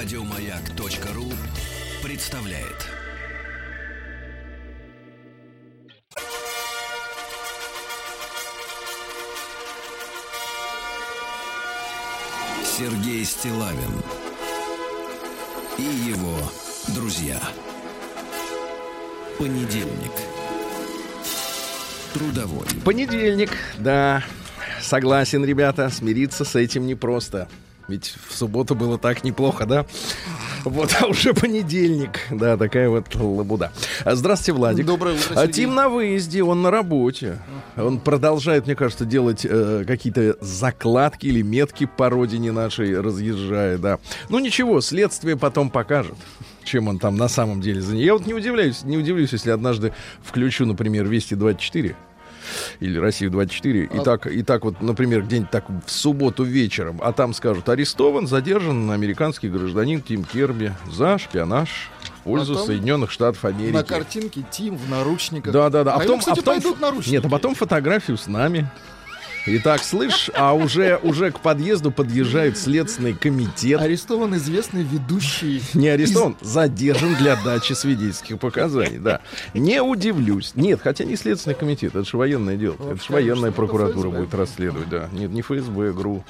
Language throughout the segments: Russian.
Радиомаяк.ру представляет. Сергей Стилавин и его друзья. Понедельник. Трудовой. Понедельник, да. Согласен, ребята, смириться с этим непросто. Ведь в субботу было так неплохо, да? Вот, а уже понедельник. Да, такая вот лабуда. Здравствуйте, Владик. Доброе утро, А Сергей. Тим на выезде, он на работе. Он продолжает, мне кажется, делать э, какие-то закладки или метки по родине нашей, разъезжая, да. Ну ничего, следствие потом покажет чем он там на самом деле за Я вот не удивляюсь, не удивлюсь, если однажды включу, например, Вести 24 или Россию 24, и так, и так вот, например, где-нибудь так в субботу вечером, а там скажут, арестован, задержан американский гражданин Тим Керби за шпионаж в пользу Потом Соединенных Штатов Америки. На картинке Тим в наручниках. Да, да, да. А, ему, кстати, пойдут наручники. Нет, а потом фотографию с нами. Итак, слышь, а уже, уже к подъезду подъезжает Следственный комитет. Арестован известный ведущий. Не арестован, задержан для дачи свидетельских показаний, да. Не удивлюсь. Нет, хотя не Следственный комитет, это же военное дело. Вот, это же военная прокуратура будет расследовать, да. Нет, не ФСБ, ГРУ.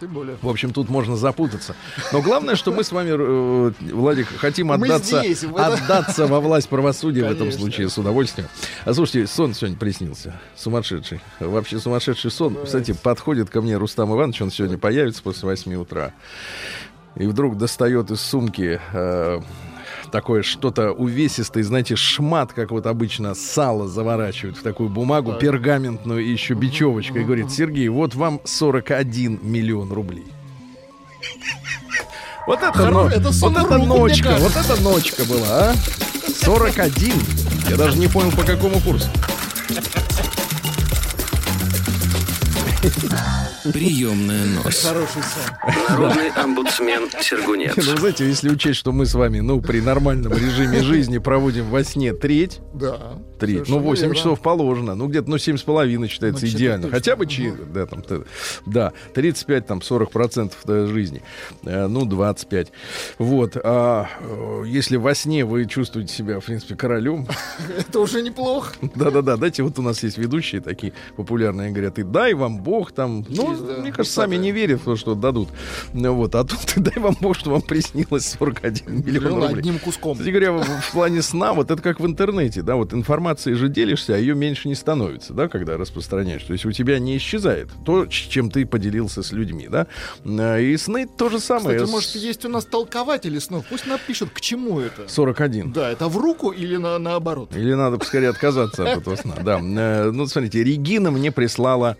Тем более. В общем, тут можно запутаться. Но главное, что мы с вами, э, Владик, хотим отдаться, здесь, отдаться во власть правосудия в этом Конечно. случае с удовольствием. А слушайте, сон сегодня приснился. Сумасшедший. Вообще сумасшедший сон. Кстати, подходит ко мне Рустам Иванович, он сегодня появится после 8 утра. И вдруг достает из сумки э, такое что-то увесистое, знаете, шмат, как вот обычно сало заворачивают в такую бумагу, пергаментную и еще бечевочкой. И говорит, Сергей, вот вам 41 миллион рублей. Вот это, Хоро- это вот это ночка, вот это ночка была, а? 41. Я даже не понял, по какому курсу. Приемная нос. Хороший сон. Народный омбудсмен Сергунец. Ну, знаете, если учесть, что мы с вами, ну, при нормальном режиме жизни проводим во сне треть, Да. Три. Ну, совершенно 8 верно. часов положено. Ну, где-то, ну, семь с половиной считается Ну, идеально. точно. Хотя бы чи- да, там, да, 35, там, 40 процентов э, жизни. Э, Ну, 25. Вот. А э, если во сне вы чувствуете себя, в принципе, королем, Это уже неплохо. да-да-да, дайте, вот у нас есть ведущие такие популярные, говорят, и дай вам бог там, ну, да, мне кажется, сами не верят в то, что дадут. Ну, вот, а тут дай вам бог, что вам приснилось 41 миллион Миллион рублей. одним куском. Кстати говоря, в, в плане сна, вот это как в интернете, да, вот информацией же делишься, а ее меньше не становится, да, когда распространяешь. То есть у тебя не исчезает то, чем ты поделился с людьми, да. А, И сны то же самое. Кстати, может, есть у нас толкователи снов. Пусть напишут, к чему это. 41. Да, это в руку или на, наоборот. Или надо поскорее отказаться от этого сна. Да. Э, Ну, смотрите, Регина мне прислала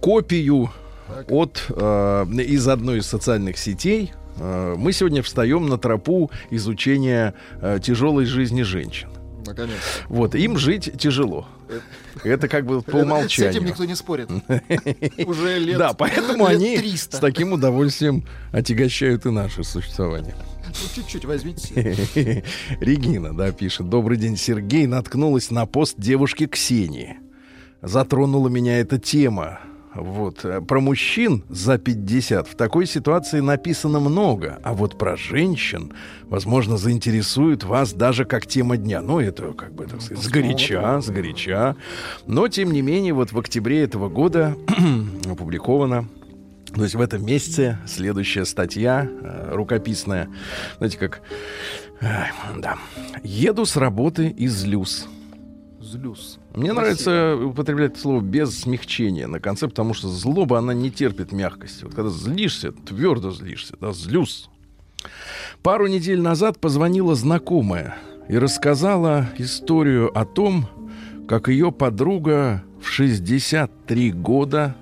копию от э, из одной из социальных сетей. Э, Мы сегодня встаем на тропу изучения э, тяжелой жизни женщин. Наконец. Вот, им жить тяжело. Это как бы по С умолчанию. этим никто не спорит. Уже лет Да, поэтому они 300. с таким удовольствием отягощают и наше существование. Ну, чуть-чуть возьмите. Регина, да, пишет. Добрый день, Сергей. Наткнулась на пост девушки Ксении. Затронула меня эта тема. Вот. э, Про мужчин за 50 в такой ситуации написано много, а вот про женщин, возможно, заинтересует вас даже как тема дня. Ну, это как бы, так сказать, сгоряча, сгоряча. Но, тем не менее, вот в октябре этого года опубликовано то есть в этом месяце следующая статья э, рукописная, знаете как, э, да, еду с работы и злюсь. Злюс. Мне нравится употреблять это слово без смягчения на конце, потому что злоба она не терпит мягкости. Вот когда злишься, твердо злишься, да, злюсь. Пару недель назад позвонила знакомая и рассказала историю о том, как ее подруга в 63 года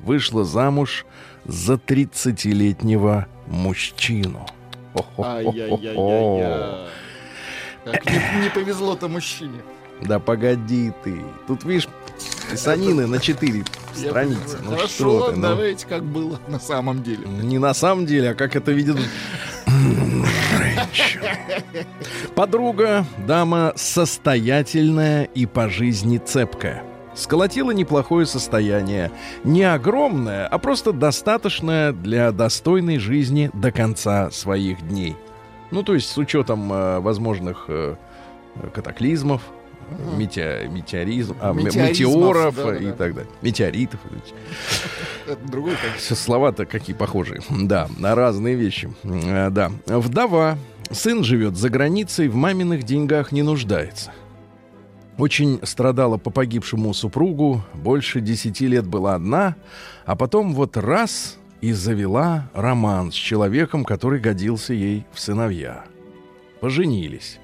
вышла замуж за 30-летнего мужчину. Ай-яй-яй-яй-яй. Как не, не повезло-то мужчине. Да погоди ты. Тут, видишь, писанины на 4 Я страницы. Ну Хорошо, что ты, ну. давайте как было на самом деле. Не на самом деле, а как это видит. Подруга, дама состоятельная и по жизни цепкая. сколотила неплохое состояние. Не огромное, а просто достаточное для достойной жизни до конца своих дней. Ну, то есть с учетом э, возможных э, катаклизмов, метео- метеоризм, а, метеоров да-да-да. и так далее. Метеоритов. Это другой слова-то какие похожие. Да, на разные вещи. Э, Да. Вдова. Сын живет за границей, в маминых деньгах не нуждается. Очень страдала по погибшему супругу, больше десяти лет была одна, а потом вот раз и завела роман с человеком, который годился ей в сыновья. Поженились.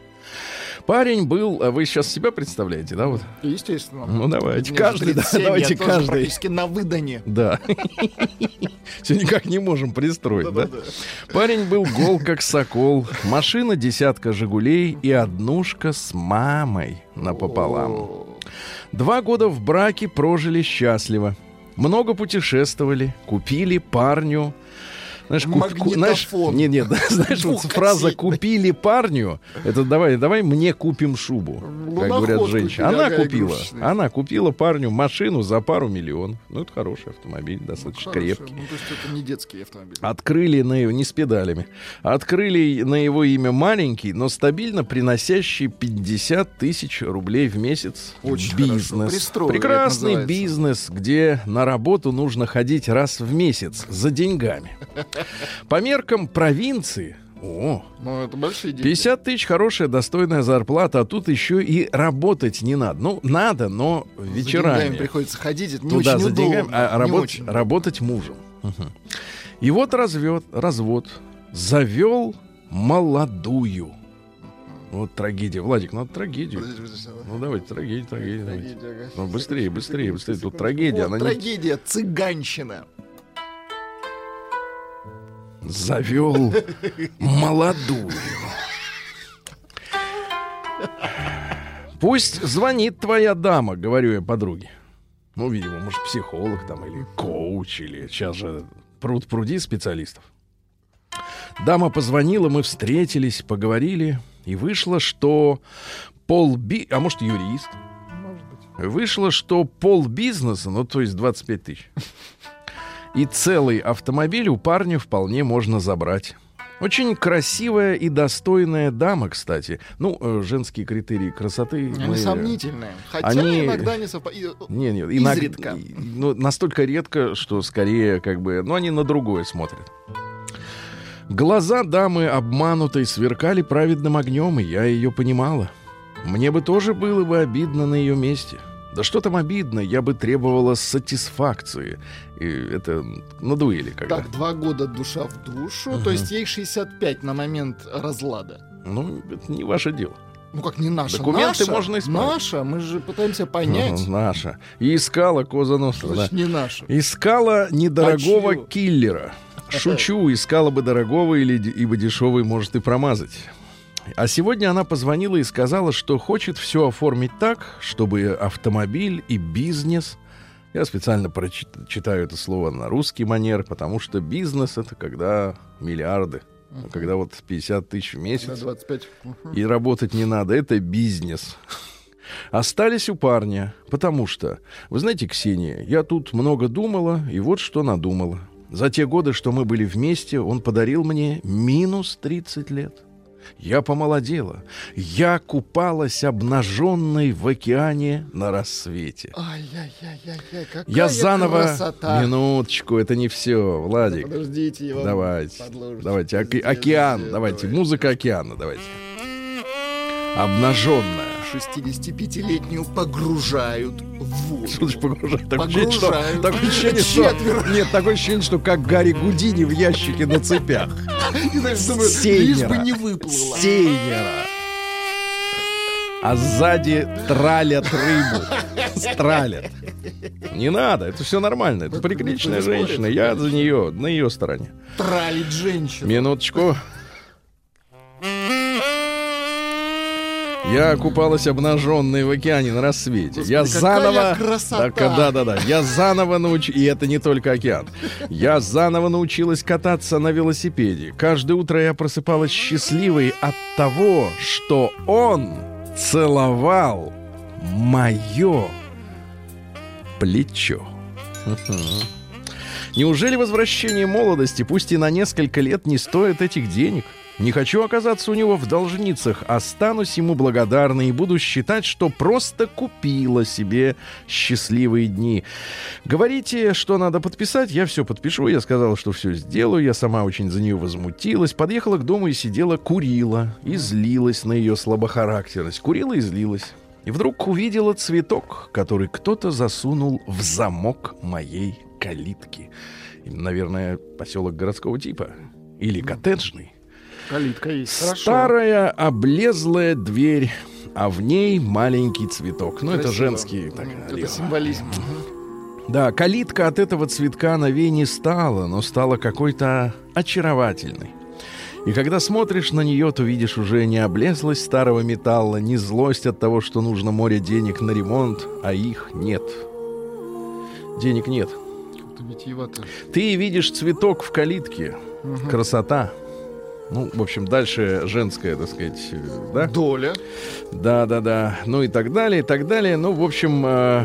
Парень был, а вы сейчас себя представляете, да, вот? Естественно. Ну давайте, Мне каждый, да, 37, давайте я каждый. практически на выдане. Да. Все никак не можем пристроить, да? Парень был гол как сокол. Машина десятка «Жигулей» и однушка с мамой напополам. Два года в браке прожили счастливо. Много путешествовали, купили парню. Знаешь, куп- ку- знаешь, Магнитофон. не, не, да, знаешь, вот фраза. «купили парню» это давай, давай мне купим шубу, Ну, как говорят женщины. Она купила, игрушечный. она купила парню машину за пару миллионов. Ну, это хороший автомобиль, достаточно хорошая. крепкий. Ну, то есть это не детский автомобиль. Открыли на его, не с педалями, открыли на его имя маленький, но стабильно приносящий 50 тысяч рублей в месяц Очень бизнес. Прекрасный бизнес, где на работу нужно ходить раз в месяц за деньгами. По меркам провинции, о, Ну, это большие деньги. 50 тысяч хорошая, достойная зарплата, а тут еще и работать не надо. Ну, надо, но За деньгами вечерами. приходится ходить, это не Туда очень за удобно. деньгами, а не работать, очень. работать мужем. Мгм. И вот развед, развод. Завел молодую. Вот трагедия. Владик, надо трагедию. Подожди, подожди. Ну давайте, трагедия, трагедия. давайте. Трагедия, ага. Ну, быстрее, быстрее, быстрее. Тут трагедия, Вот она не- трагедия, цыганщина. Завел молодую. Пусть звонит твоя дама, говорю я подруге. Ну, видимо, может, психолог там или коуч, или сейчас же пруд пруди специалистов. Дама позвонила, мы встретились, поговорили, и вышло, что полби... А может, юрист? Может быть. Вышло, что пол бизнеса, ну, то есть 25 тысяч, и целый автомобиль у парня вполне можно забрать. Очень красивая и достойная дама, кстати. Ну, э, женские критерии красоты... Они мы- сомнительные. Хотя они- иногда не совпадают. Не, не, иног- Изредка. Ну, настолько редко, что скорее, как бы, ну, они на другое смотрят. Глаза дамы обманутой сверкали праведным огнем, и я ее понимала. Мне бы тоже было бы обидно на ее месте. Да что там обидно, я бы требовала сатисфакции. И это на дуэли когда. Так, два года душа в душу, то есть ей 65 на момент разлада. Ну, это не ваше дело. Ну как не наша, Документы наша, можно исправить. Наша, мы же пытаемся понять. Ну, наша. И искала Коза Ностра, да. Не наша. Искала недорогого А киллера. Шучу, искала бы дорогого, или, ибо дешевый может и промазать. А сегодня она позвонила и сказала, что хочет все оформить так, чтобы автомобиль и бизнес... Я специально прочит- читаю это слово на русский манер, потому что бизнес — это когда миллиарды. А Когда вот 50 тысяч в месяц, 25. Мгм. и работать не надо, это бизнес. Остались у парня, потому что, вы знаете, Ксения, я тут много думала, и вот что надумала. За те годы, что мы были вместе, он подарил мне минус 30 лет. Я помолодела. Я купалась обнаженной в океане на рассвете. Я заново... красота. Минуточку, это не все, Владик. Подождите, я вам Давайте, давайте, оке- океан, давайте, давай. музыка океана, давайте. Обнаженная. 65-летнюю погружают в воду. Что значит погружать? Такое ощущение, что, Погружают. такое ощущение, что- нет, такое ощущение, что как Гарри Гудини в ящике на цепях. И, думаю, лишь бы не выплыла. Сейнера. А сзади тралят рыбу. Стралят. Не надо, это все нормально. Это приличная женщина. Я за нее, на ее стороне. Тралить женщину. Минуточку. Я купалась обнаженной в океане на рассвете. Господи, я заново... красота! Так, да, да, да. Я заново научилась... И это не только океан. Я заново научилась кататься на велосипеде. Каждое утро я просыпалась счастливой от того, что он целовал мое плечо. Неужели возвращение молодости, пусть и на несколько лет, не стоит этих денег? Не хочу оказаться у него в должницах, останусь ему благодарна и буду считать, что просто купила себе счастливые дни. Говорите, что надо подписать, я все подпишу. Я сказала, что все сделаю. Я сама очень за нее возмутилась. Подъехала к дому и сидела, курила. И злилась на ее слабохарактерность. Курила и злилась. И вдруг увидела цветок, который кто-то засунул в замок моей калитки. Наверное, поселок городского типа. Или коттеджный. Калитка есть. Хорошо. Старая облезлая дверь, а в ней маленький цветок. Ну, это Красиво. женский. так. Это символизм. Да, калитка от этого цветка новей не стала, но стала какой-то очаровательной. И когда смотришь на нее, то видишь уже не облезлость старого металла, не злость от того, что нужно море денег на ремонт, а их нет. Денег нет. Ты видишь цветок в калитке. Красота. Ну, в общем, дальше женская, так сказать, э, да? Доля. Да, да, да. Ну и так далее, и так далее. Ну, в общем, э,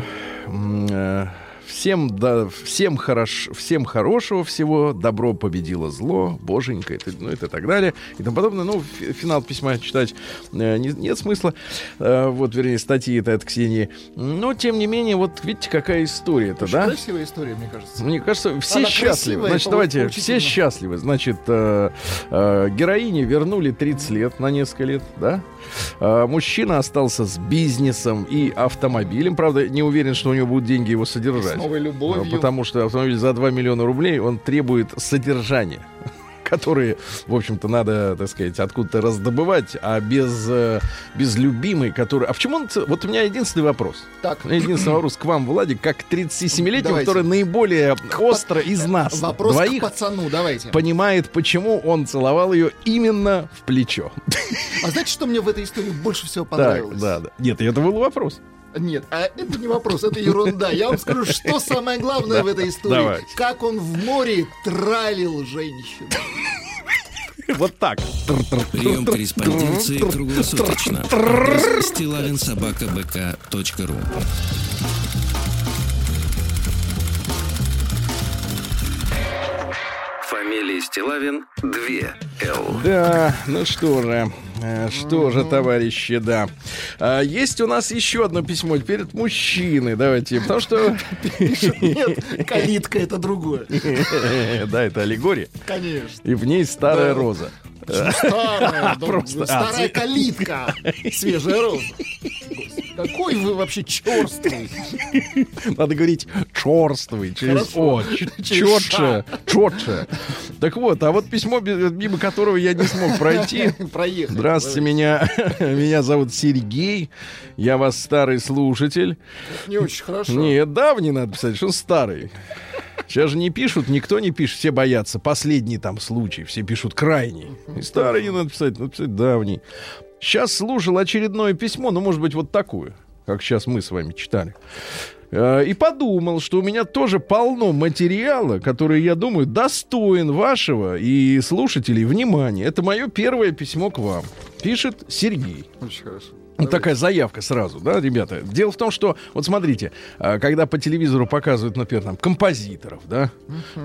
э, всем, да, всем, хорош, всем хорошего всего, добро победило зло, боженька, это, ну, это так далее, и тому подобное. Ну, фи- финал письма читать э, не- нет смысла. Э, вот, вернее, статьи это от Ксении. Но, тем не менее, вот видите, какая история-то, Очень да? красивая история, мне кажется. Мне кажется, все Она счастливы. Значит, давайте, все счастливы. Значит, э, э, героине вернули 30 лет на несколько лет, да? Э, мужчина остался с бизнесом и автомобилем. Правда, не уверен, что у него будут деньги его содержать. Новой любовью. Э, Потому что автомобиль за 2 миллиона рублей, он требует содержания которые, в общем-то, надо, так сказать, откуда-то раздобывать, а без, э, без любимой, который... А в чем он... Вот у меня единственный вопрос. Так, Единственный вопрос к вам, Владик, как к 37-летнему, Давайте. который наиболее остро из нас вопрос двоих к пацану, давайте. понимает, почему он целовал ее именно в плечо. А знаете, что мне в этой истории больше всего Так, понравилось? да, да. Нет, это был вопрос. Нет, а это не вопрос, это ерунда. Я вам скажу, что самое главное в этой истории. давайте. Как он в море тралил женщину. Вот так. Прием корреспонденции круглосуточно. Адрес стилавинсобакабк.ру Фамилия Стилавин 2 Л. Да, ну что же, э, что же, товарищи, да. А, есть у нас еще одно письмо, теперь от мужчины, давайте, потому что... Нет, калитка это другое. Да, это аллегория. Конечно. И в ней старая роза. Старая, Просто, а, старая калитка. Свежая роза. Какой вы вообще черствый. Надо говорить черствый, через. О, четше, четше. Так вот, а вот письмо, мимо которого я не смог пройти. Проехали. Здравствуйте, меня, меня зовут Сергей. Я вас старый слушатель. Не очень хорошо. Нет, давний надо писать, что старый. Сейчас же не пишут, никто не пишет, все боятся. Последний там случай, все пишут крайний. И старый не надо писать, надо писать давний. Сейчас слушал очередное письмо, ну, может быть, вот такое, как сейчас мы с вами читали. Э, И подумал, что у меня тоже полно материала, который, я думаю, достоин вашего и слушателей внимания. Это мое первое письмо к вам. Пишет Сергей. Очень хорошо. Ну, такая заявка сразу, да, ребята. Дело в том, что, вот смотрите, а, когда по телевизору показывают, например, там, композиторов, да,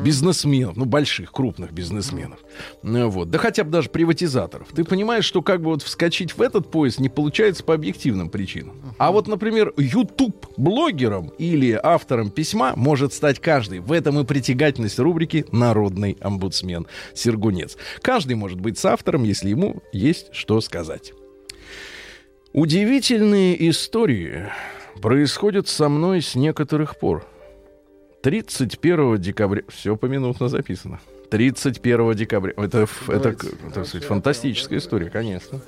бизнесменов, ну, больших, крупных бизнесменов, ну, вот, да хотя бы даже приватизаторов, ты понимаешь, что как бы вот вскочить в этот поезд не получается по объективным причинам. А вот, например, YouTube-блогером или автором письма может стать каждый. В этом и притягательность рубрики «Народный омбудсмен Сергунец». Каждый может быть с автором, если ему есть что сказать. Удивительные истории происходят со мной с некоторых пор. 31 декабря... Все поминутно записано. 31 декабря... Это, это, так сказать, фантастическая история, конечно.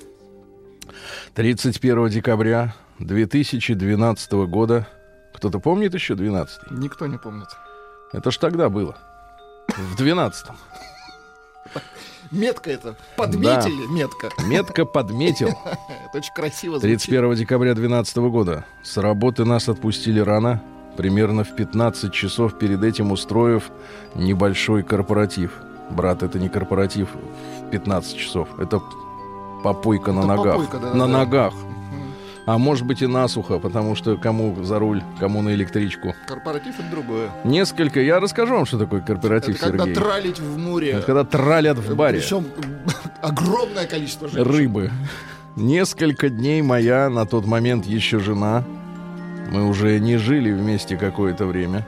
31 декабря 2012 года. Кто-то помнит еще 12 Никто не помнит. Это ж тогда было. В 12-м. Метка это. Подметили метка. Метко подметил. Это очень красиво звучит. 31 декабря 2012 года. С работы нас отпустили рано, примерно в 15 часов перед этим устроив небольшой корпоратив. Брат, это не корпоратив в 15 часов, это попойка на Это ногах. попойка, да, на да. ногах. А может быть и насухо, потому что кому за руль, кому на электричку. Корпоратив это другое. Несколько. Я расскажу вам, что такое корпоратив, Это когда Сергей. тралить в море. Это когда тралят в баре. Причем огромное количество женщин. рыбы. Несколько дней моя, на тот момент еще жена, мы уже не жили вместе какое-то время,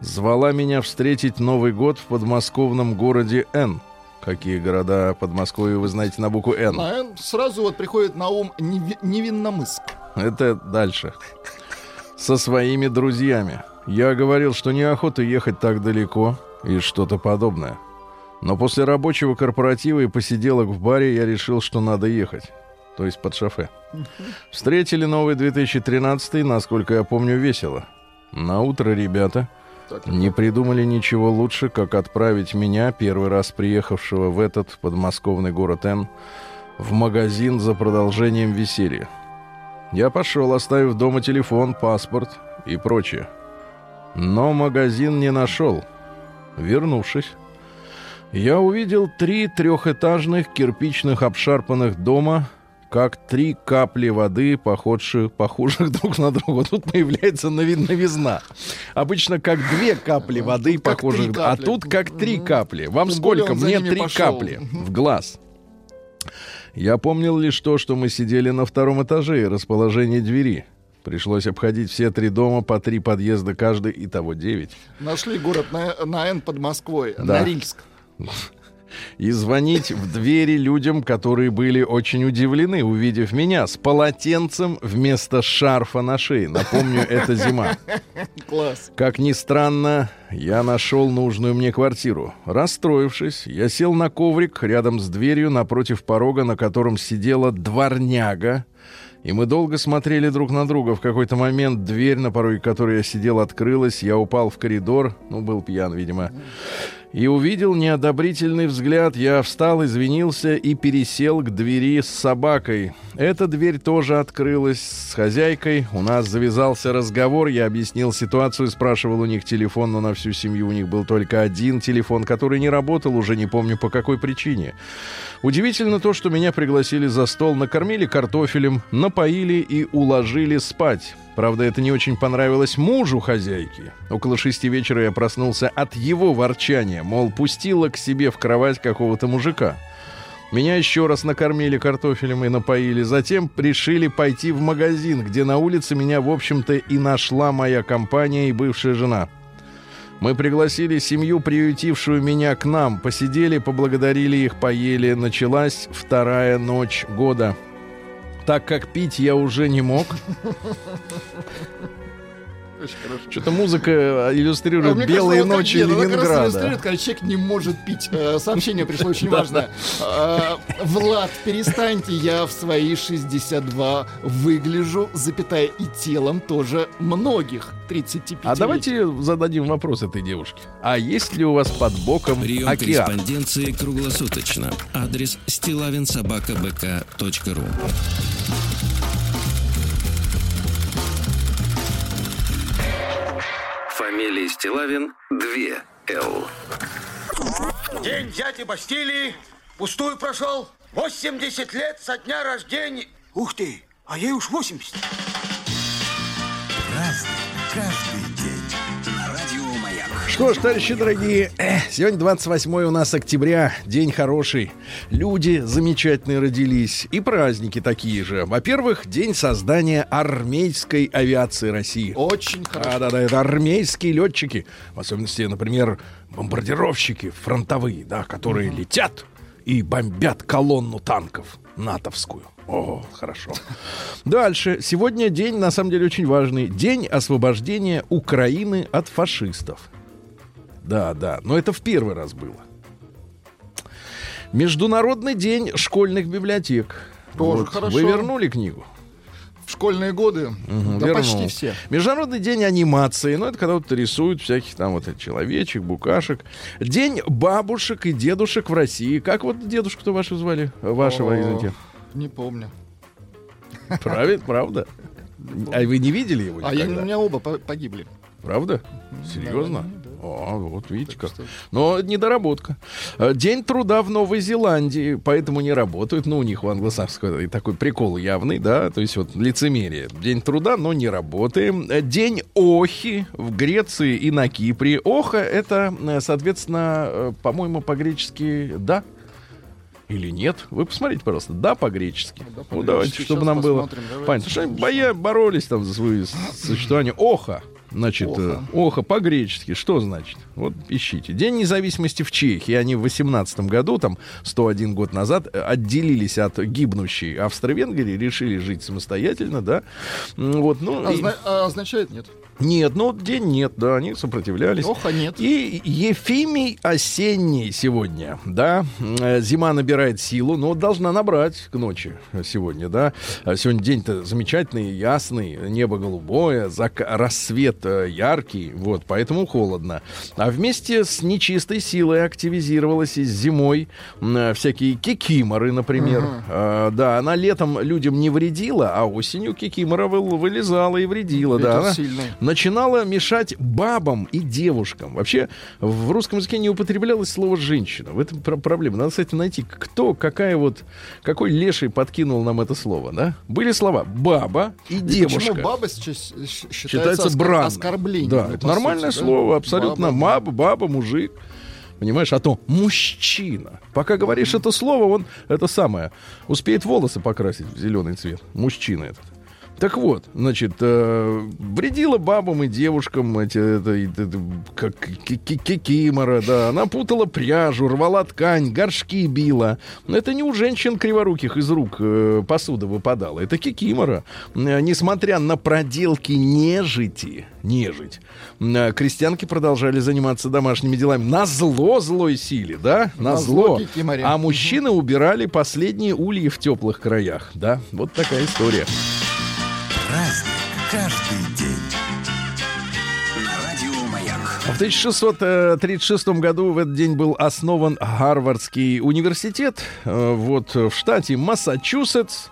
звала меня встретить Новый год в подмосковном городе Н. Какие города Подмосковья вы знаете на букву Н? А сразу вот приходит на ум Неви- Невинномысск. Это дальше. Со своими друзьями. Я говорил, что неохота ехать так далеко и что-то подобное. Но после рабочего корпоратива и посиделок в баре я решил, что надо ехать. То есть под шофе. Встретили новый 2013, насколько я помню, весело. На утро ребята Не придумали ничего лучше, как отправить меня, первый раз приехавшего в этот подмосковный город Н, в магазин за продолжением веселья. Я пошел, оставив дома телефон, паспорт и прочее. Но магазин не нашел. Вернувшись, я увидел три трехэтажных кирпичных обшарпанных дома, как три капли воды, похожих, похожих друг на друга. Тут появляется нови- новизна. Обычно как две капли воды, тут похожих, а тут как три Мгм. капли. Вам Тем сколько? Мне три пошел. капли в глаз. Я помнил лишь то, что мы сидели на втором этаже и расположение двери. Пришлось обходить все три дома, по три подъезда каждый, и того девять. Нашли город на, на Н под Москвой. Да. Норильск. И звонить в двери людям, которые были очень удивлены, увидев меня с полотенцем вместо шарфа на шее. Напомню, это зима. Класс. Как ни странно, я нашел нужную мне квартиру. Расстроившись, я сел на коврик рядом с дверью напротив порога, на котором сидела дворняга. И мы долго смотрели друг на друга. В какой-то момент дверь, на пороге которой я сидел, открылась. Я упал в коридор. Ну, был пьян, видимо. И увидел неодобрительный взгляд. Я встал, извинился и пересел к двери с собакой. Эта дверь тоже открылась с хозяйкой. У нас завязался разговор. Я объяснил ситуацию, спрашивал у них телефон, но на всю семью у них был только один телефон, который не работал, уже не помню по какой причине. Удивительно то, что меня пригласили за стол, накормили картофелем, напоили и уложили спать. Правда, это не очень понравилось мужу хозяйки. Около шести вечера я проснулся от его ворчания, мол, пустила к себе в кровать какого-то мужика. Меня еще раз накормили картофелем и напоили. Затем решили пойти в магазин, где на улице меня, в общем-то, и нашла моя компания и бывшая жена. Мы пригласили семью, приютившую меня к нам, посидели, поблагодарили их, поели. Началась вторая ночь года. Так как пить я уже не мог. Что-то музыка иллюстрирует А белые кажется, ночи нет, она как раз Ленинграда. иллюстрирует, когда человек не может пить. Э, Сообщение пришло очень важное. Э, Влад, перестаньте, я в свои 62 выгляжу, запятая и телом тоже многих 35 А давайте зададим вопрос этой девушке. А есть ли у вас под боком Прием океан? корреспонденции круглосуточно. Адрес стилавинсобакабк.ру Фамилия Стилавин 2 Л. День дяди Бастилии пустую прошел. 80 лет со дня рождения. Ух ты, а ей уж 80. Что ж, товарищи дорогие, сегодня 28 у нас октября, день хороший. Люди замечательные родились. И праздники такие же. Во-первых, день создания армейской авиации России. Очень хорошо. Да, да, да, это армейские летчики, в особенности, например, бомбардировщики фронтовые, да, которые летят и бомбят колонну танков натовскую. О, хорошо. Дальше. Сегодня день, на самом деле, очень важный. День освобождения Украины от фашистов. Да, да, но это в первый раз было. Международный день школьных библиотек. Тоже хорошо. Вы вернули книгу? В школьные годы, да вернул. почти все. Международный день анимации. Ну, это когда вот рисуют всяких там вот человечек, букашек. День бабушек и дедушек в России. Как вот дедушку-то вашу звали? Вашего, О, извините. Не помню. Правильно, правда? А вы не видели его А я, у никогда? меня оба по- погибли. Правда? Серьезно? Да. О, вот видите как. Но недоработка. Э, День труда в Новой Зеландии, поэтому не работают. Ну, у них в англосаксской такой прикол явный, да, то есть вот лицемерие. День труда, но не работаем. Э, День Охи в Греции и на Кипре. Оха это, э, соответственно, по-моему, по-гречески «да». Или нет? Вы посмотрите, пожалуйста. Да, по-гречески. Да, ну, по-гречески. давайте, чтобы Сейчас нам было давайте. понятно. Что боя боролись там за свое существование. Оха. Значит, Оха. э, оха по-гречески. Что значит? Вот ищите. День независимости в Чехии. Они в 18 году, там 101 год назад, э, отделились от гибнущей Австро-Венгрии, решили жить самостоятельно, да. Вот, ну, А и- а означает нет. Нет, ну, день нет, да, они сопротивлялись. Оха нет. И Ефимий осенний сегодня, да, Э, зима набирает силу, но должна набрать к ночи сегодня, да. А Сегодня день-то замечательный, ясный, небо голубое, зак- рассвет э, яркий, вот, поэтому холодно. А вместе с нечистой силой активизировалась и зимой э, всякие кикиморы, например. А, да, она летом людям не вредила, а осенью кикимора вы- вылезала и вредила, да. Ветер Она- сильный. Начинала мешать бабам и девушкам. Вообще в русском языке не употреблялось слово женщина. В этом про- проблема. Надо, кстати, найти, кто, какая вот, какой леший подкинул нам это слово, да? Были слова баба и девушка. Почему баба сейчас считается, Считается оскор- оскорблением? Да, это нормальное сути, да? слово, абсолютно. Баба. Баба, баба, мужик. Понимаешь, а то мужчина. Пока говоришь это слово, он это самое успеет волосы покрасить в зеленый цвет. Мужчина этот. Так вот, значит, э, вредила бабам и девушкам эти, это, это, как ки- ки- кикимора, да. Она путала пряжу, рвала ткань, горшки била. Но это не у женщин криворуких из рук э, посуда выпадала. Это кикимора. Э, несмотря на проделки нежити, нежить, э, крестьянки продолжали заниматься домашними делами. На зло злой силе, да? На, На зло. зло. А мужчины убирали последние ульи в теплых краях, да? Вот такая история. Праздник каждый день. На радио Маяк. В 1636 году в этот день был основан Гарвардский университет э, вот в штате Массачусетс.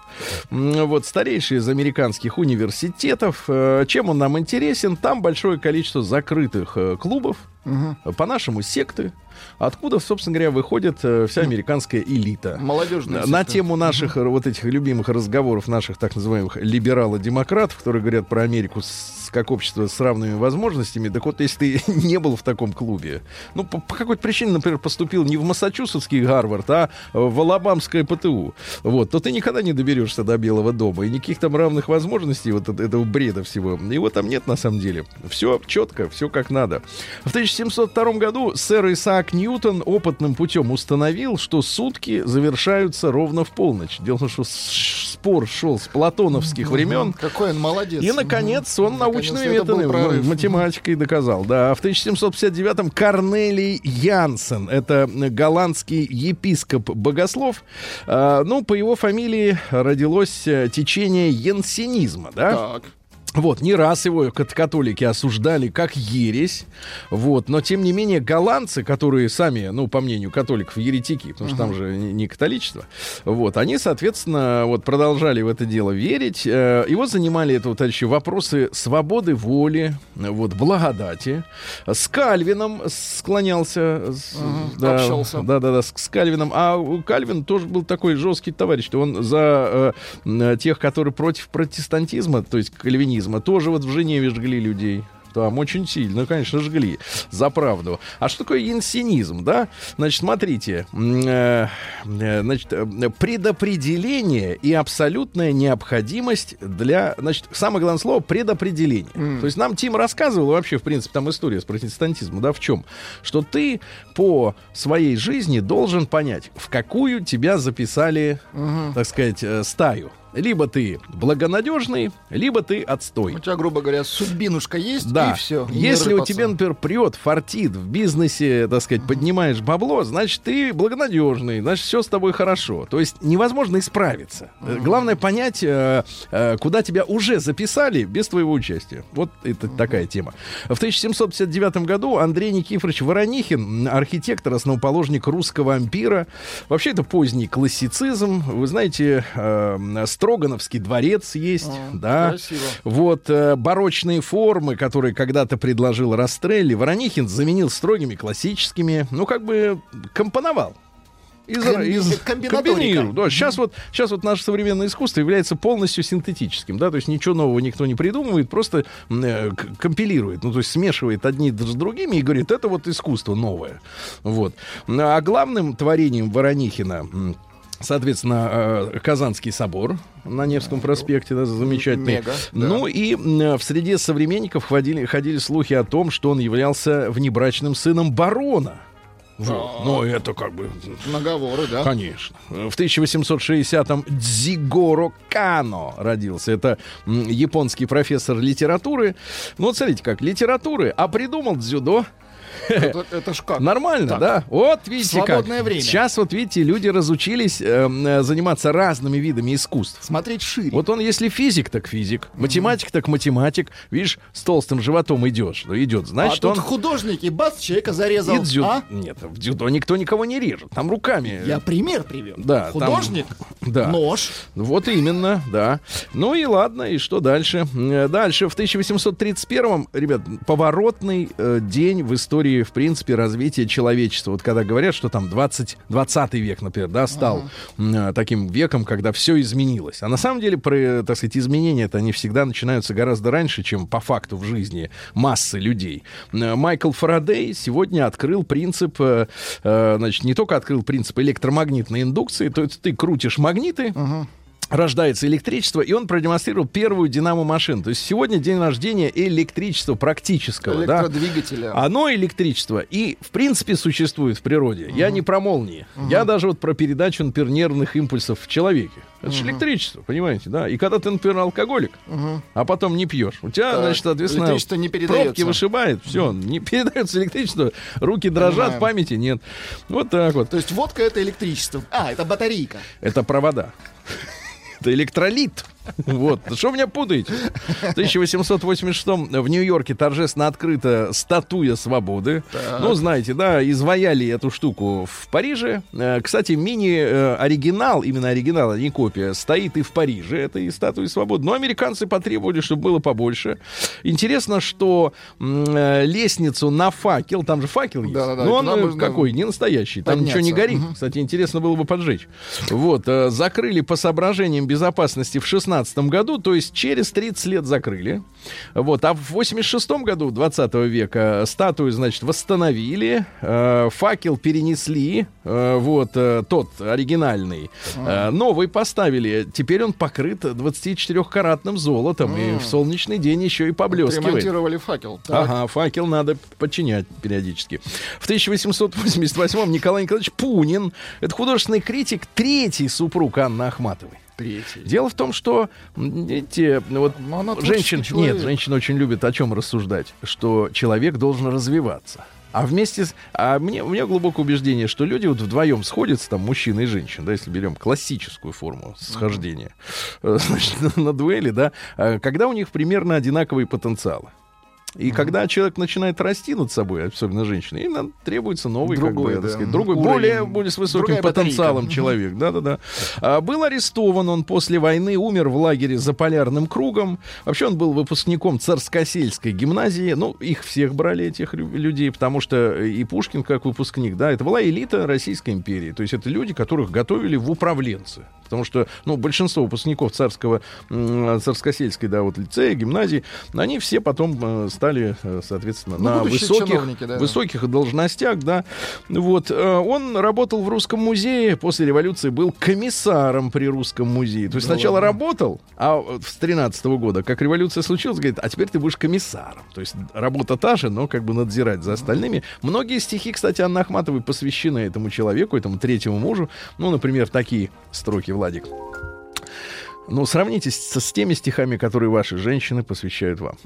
Вот старейший из американских университетов. Э, Чем он нам интересен? Там большое количество закрытых э, клубов, э, по-нашему секты, откуда, собственно говоря, выходит э, вся американская элита. Молодежная На тему наших э, вот этих любимых разговоров наших так называемых либерало-демократов, которые говорят про Америку с- как общество с равными возможностями. Так вот, если ты не был в таком клубе, ну, по, по какой-то причине, например, поступил не в Массачусетский Гарвард, а в Алабамское ПТУ, вот, то ты никогда не доберешься до Белого дома. И никаких там равных возможностей вот от этого бреда всего. Его там нет на самом деле. Все четко, все как надо. В 1702 году сэр Исаак Ньютон опытным путем установил, что сутки завершаются ровно в полночь. Дело в том, что спор шел с платоновских времен. Какой он молодец. И, наконец, он научными это был методами, математикой доказал. Да, в 1759-м Корнелий Янсен, это голландский епископ-богослов, а, ну, по его фамилии родилось э, течение янсенизма, да? Так. Вот, не раз его кат- католики осуждали как ересь, вот, но тем не менее голландцы, которые сами, ну, по мнению католиков, еретики, потому что там же не, католичество, вот, они, соответственно, вот продолжали в это дело верить. Э, Его занимали, это вот еще вопросы свободы воли, вот, благодати. С Кальвином склонялся, с- Ага, да, общался. да, да, да, с, с Кальвином. А Кальвин тоже был такой жесткий товарищ, что он за э, тех, которые против протестантизма, то есть кальвинизма, тоже вот в Женеве жгли людей. Там очень сильно, конечно, жгли за правду. А что такое янсенизм, да? Значит, смотрите, э, э, значит, э, предопределение и абсолютная необходимость для, значит, самое главное слово предопределение. То есть нам Тим рассказывал вообще, в принципе, там история с протестантизмом, да, в чем? Что ты по своей жизни должен понять, в какую тебя записали, так сказать, стаю. Либо ты благонадежный, либо ты отстой. У тебя, грубо говоря, судьбинушка есть, Да. и все. Если у тебя, например, прет, фартит в бизнесе, так сказать, поднимаешь бабло, значит, ты благонадежный, значит, все с тобой хорошо. То есть невозможно исправиться. Э, Главное понять, э, э, куда тебя уже записали без твоего участия. Вот это такая тема. В 1759 году Андрей Никифорович Воронихин, архитектор, основоположник русского ампира. Вообще, это поздний классицизм. Вы знаете, Строгановский дворец есть, А, да. красиво. Вот э, барочные формы, которые когда-то предложил Растрелли, Воронихин заменил строгими классическими, ну как бы компоновал. Из, из- комбинирую, да. Сейчас вот, сейчас вот наше современное искусство является полностью синтетическим, да, то есть ничего нового никто не придумывает, просто э, компилирует, ну то есть смешивает одни с другими и говорит, это вот искусство новое, вот. А главным творением Воронихина Соответственно, э, Казанский собор на Невском проспекте, да, замечательный. Мега, да. Ну и м, в среде современников ходили, ходили слухи о том, что он являлся внебрачным сыном барона. Вот. Ну, это как бы Наговоры, да? Конечно. В 1860-м Дзигоро Кано родился. Это японский профессор литературы. Ну, вот смотрите как, литературы, а придумал дзюдо. Это, это ж как? Нормально, Так. да? Вот видите Свободное как. время. Сейчас вот видите, люди разучились эм, э, заниматься разными видами искусств. Смотреть шире. Вот он, если физик, так физик, математик, так математик. Видишь, с толстым животом идешь, ну, идет, а значит, тут он художники, бац, человека зарезал. и дзюдо. А? Нет, в дзюдо никто никого не режет, там руками. Я пример привел. Да, там- Художник, да. нож. Вот именно, да. Ну и ладно, и что дальше? Э, Дальше, в 1831-м, ребят, поворотный э, день в истории, в принципе, развития человечества. Вот когда говорят, что там 20, 20 век, например, да, стал э, таким веком, когда все изменилось. А на самом деле, про, э, так сказать, изменения-то они всегда начинаются гораздо раньше, чем по факту в жизни массы людей. Э, Майкл Фарадей сегодня открыл принцип, э, значит, не только открыл принцип электромагнитной индукции, то есть ты крутишь магниты, рождается электричество, и он продемонстрировал первую динамо-машину. То есть сегодня день рождения электричества практического. да? Электродвигателя. Оно электричество и, в принципе, существует в природе. Я не про молнии. Я даже вот про передачу, например, нервных импульсов в человеке. Это же электричество, понимаете, да? И когда ты, например, алкоголик, а потом не пьешь, у тебя, Так, значит, соответственно, электричество не пробки передается. вышибает, все, не передается электричество, руки дрожат, Понимаем. памяти нет. Вот так вот. То есть водка это электричество. А, это батарейка. Это провода. Электролит. Вот. Что вы меня путаете? В 1886 в Нью-Йорке торжественно открыта статуя свободы. Ну, знаете, да, изваяли эту штуку в Париже. Э, Кстати, мини-оригинал, именно оригинал, а не копия, стоит и в Париже, этой статуи свободы. Но американцы потребовали, чтобы было побольше. Интересно, что э, лестницу на факел, там же факел есть. Да-да-да, но и он э, можно какой? Не настоящий. Там ничего не подняться. горит. Кстати, интересно было бы поджечь. Вот, э, закрыли по соображениям безопасности в 16 году, то есть через 30 лет закрыли. Вот, а в 86 году 20 века статую, значит, восстановили, э, факел перенесли, э, вот, э, тот оригинальный, э, новый поставили. Теперь он покрыт 24-каратным золотом и в солнечный день еще и поблескивает. Ремонтировали факел. Так. Ага, факел надо подчинять периодически. В 1888-м Николай Николаевич Пунин, это художественный критик, третий супруг Анны Ахматовой. Третий. Дело в том, что эти вот Ну, она творческий женщин, человек. нет, женщины очень любят о чем рассуждать, что человек должен развиваться. А вместе с... А мне, у меня глубокое убеждение, что люди вот вдвоем сходятся, там, мужчина и женщина, да, если берем классическую форму схождения, э, значит, на, на дуэли, да, э, когда у них примерно одинаковые потенциалы. И когда человек начинает расти над собой, особенно женщина, и нам требуется новый, Другой, как бы, да, сказать, другой, уровень. более, более с высоким батарейка. потенциалом человек. Да-да-да. А, был арестован он после войны, умер в лагере за полярным кругом. Вообще он был выпускником Царскосельской гимназии. Ну, их всех брали, этих лю- людей, потому что и Пушкин как выпускник, да, это была элита Российской империи. То есть это люди, которых готовили в управленцы. Потому что, ну, большинство выпускников царского, царскосельской, да, вот лицея, гимназии, они все потом э, стали, э, соответственно, Ну, на высоких, да. высоких должностях, да. Вот. э, Он работал в Русском музее, после революции был комиссаром при Русском музее. То есть сначала работал, а с 13 года, как революция случилась, говорит, а теперь ты будешь комиссаром. То есть работа та же, но как бы надзирать за остальными. Многие стихи, кстати, Анны Ахматовой посвящены этому человеку, этому третьему мужу. Ну, например, такие строки, Владик. Ну, сравните с, с теми стихами, которые ваши женщины посвящают вам.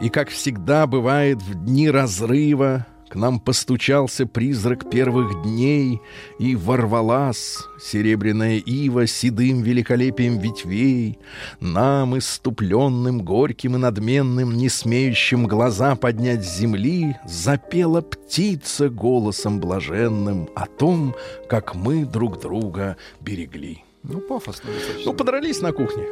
И как всегда бывает в дни разрыва, нам постучался призрак первых дней, и ворвалась серебряная ива седым великолепием ветвей. Нам, иступленным, горьким и надменным, не смеющим глаза поднять с земли, запела птица голосом блаженным о том, как мы друг друга берегли. Ну, пафосно. достаточно. Ну, подрались на кухне.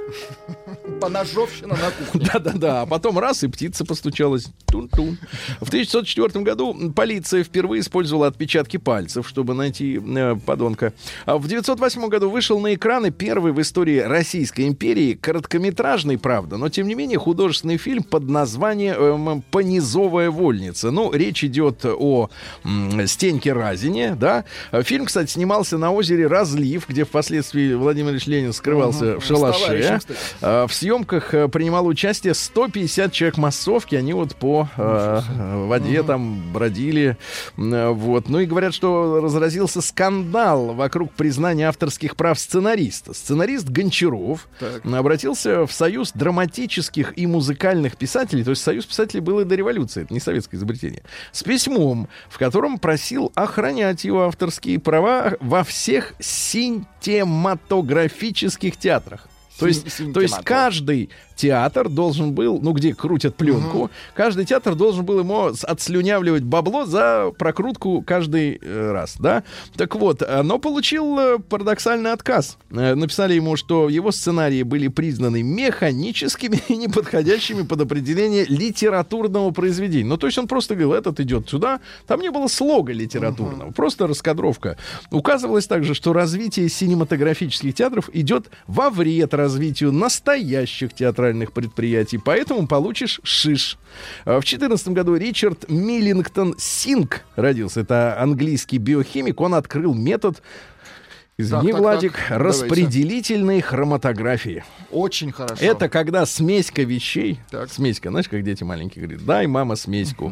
Поножовщина на кухне. Да-да-да, а потом раз, и птица постучалась. Тун-тун. В 1904 году полиция впервые использовала отпечатки пальцев, чтобы найти э, подонка. А в 1908 году вышел на экраны первый в истории Российской империи короткометражный, правда, но тем не менее художественный фильм под названием «Понизовая вольница». Ну, речь идет о м, Стеньке Разине, да. Фильм, кстати, снимался на озере Разлив, где впоследствии Владимир Ильич Ленин скрывался в С шалаше. кстати. А, В съемках э, принимало участие 150 человек массовки. Они вот по э, воде там бродили. Вот. Ну и говорят, что разразился скандал вокруг признания авторских прав сценариста. Сценарист Гончаров Так. обратился в Союз драматических и музыкальных писателей. То есть Союз писателей был и до революции. Это не советское изобретение. С письмом, в котором просил охранять его авторские права во всех синтематографических театрах. То есть, то есть каждый театр должен был, ну где крутят пленку, каждый театр должен был ему отслюнявливать бабло за прокрутку каждый э, раз, да? Так вот, но получил э, парадоксальный отказ. Э, Написали ему, что его сценарии были признаны механическими и неподходящими под определение литературного произведения. Ну, то есть он просто говорил, этот идет сюда. Там не было слога литературного, просто раскадровка. Указывалось также, что развитие синематографических театров идет во вред развитию настоящих театральных предприятий, поэтому получишь шиш. А В 2014 году Ричард Миллингтон Синг родился. Это английский биохимик. Он открыл метод Извини, Так, так, Владик, так, давайте. распределительной хроматографии. Очень хорошо. Это когда смеська вещей, Так. смеська, знаешь, как дети маленькие говорят, дай, мама, смеську.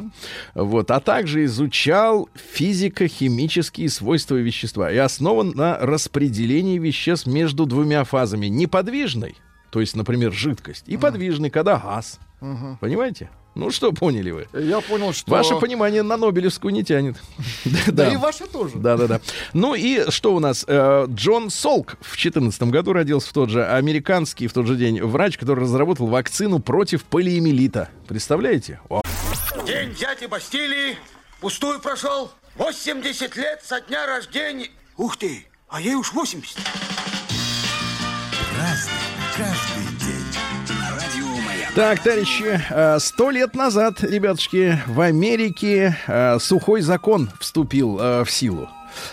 Вот, а также изучал физико-химические свойства вещества и основан на распределении веществ между двумя фазами. Неподвижной, то есть, например, жидкость, и подвижной, когда газ. Понимаете? Ну что, поняли вы? Я понял, что... Ваше понимание на Нобелевскую не тянет. Да и ваше тоже. Да, да, да. Ну и что у нас? Э, Джон Солк в 2014 году родился в тот же американский в тот же день врач, который разработал вакцину против полиэмилита. Представляете? День дяди Бастилии пустую прошел. 80 лет со дня рождения. Ух ты, а ей уж 80. Разный, Так, товарищи, э, сто лет назад, ребятушки, в Америке э, сухой закон вступил э, в силу.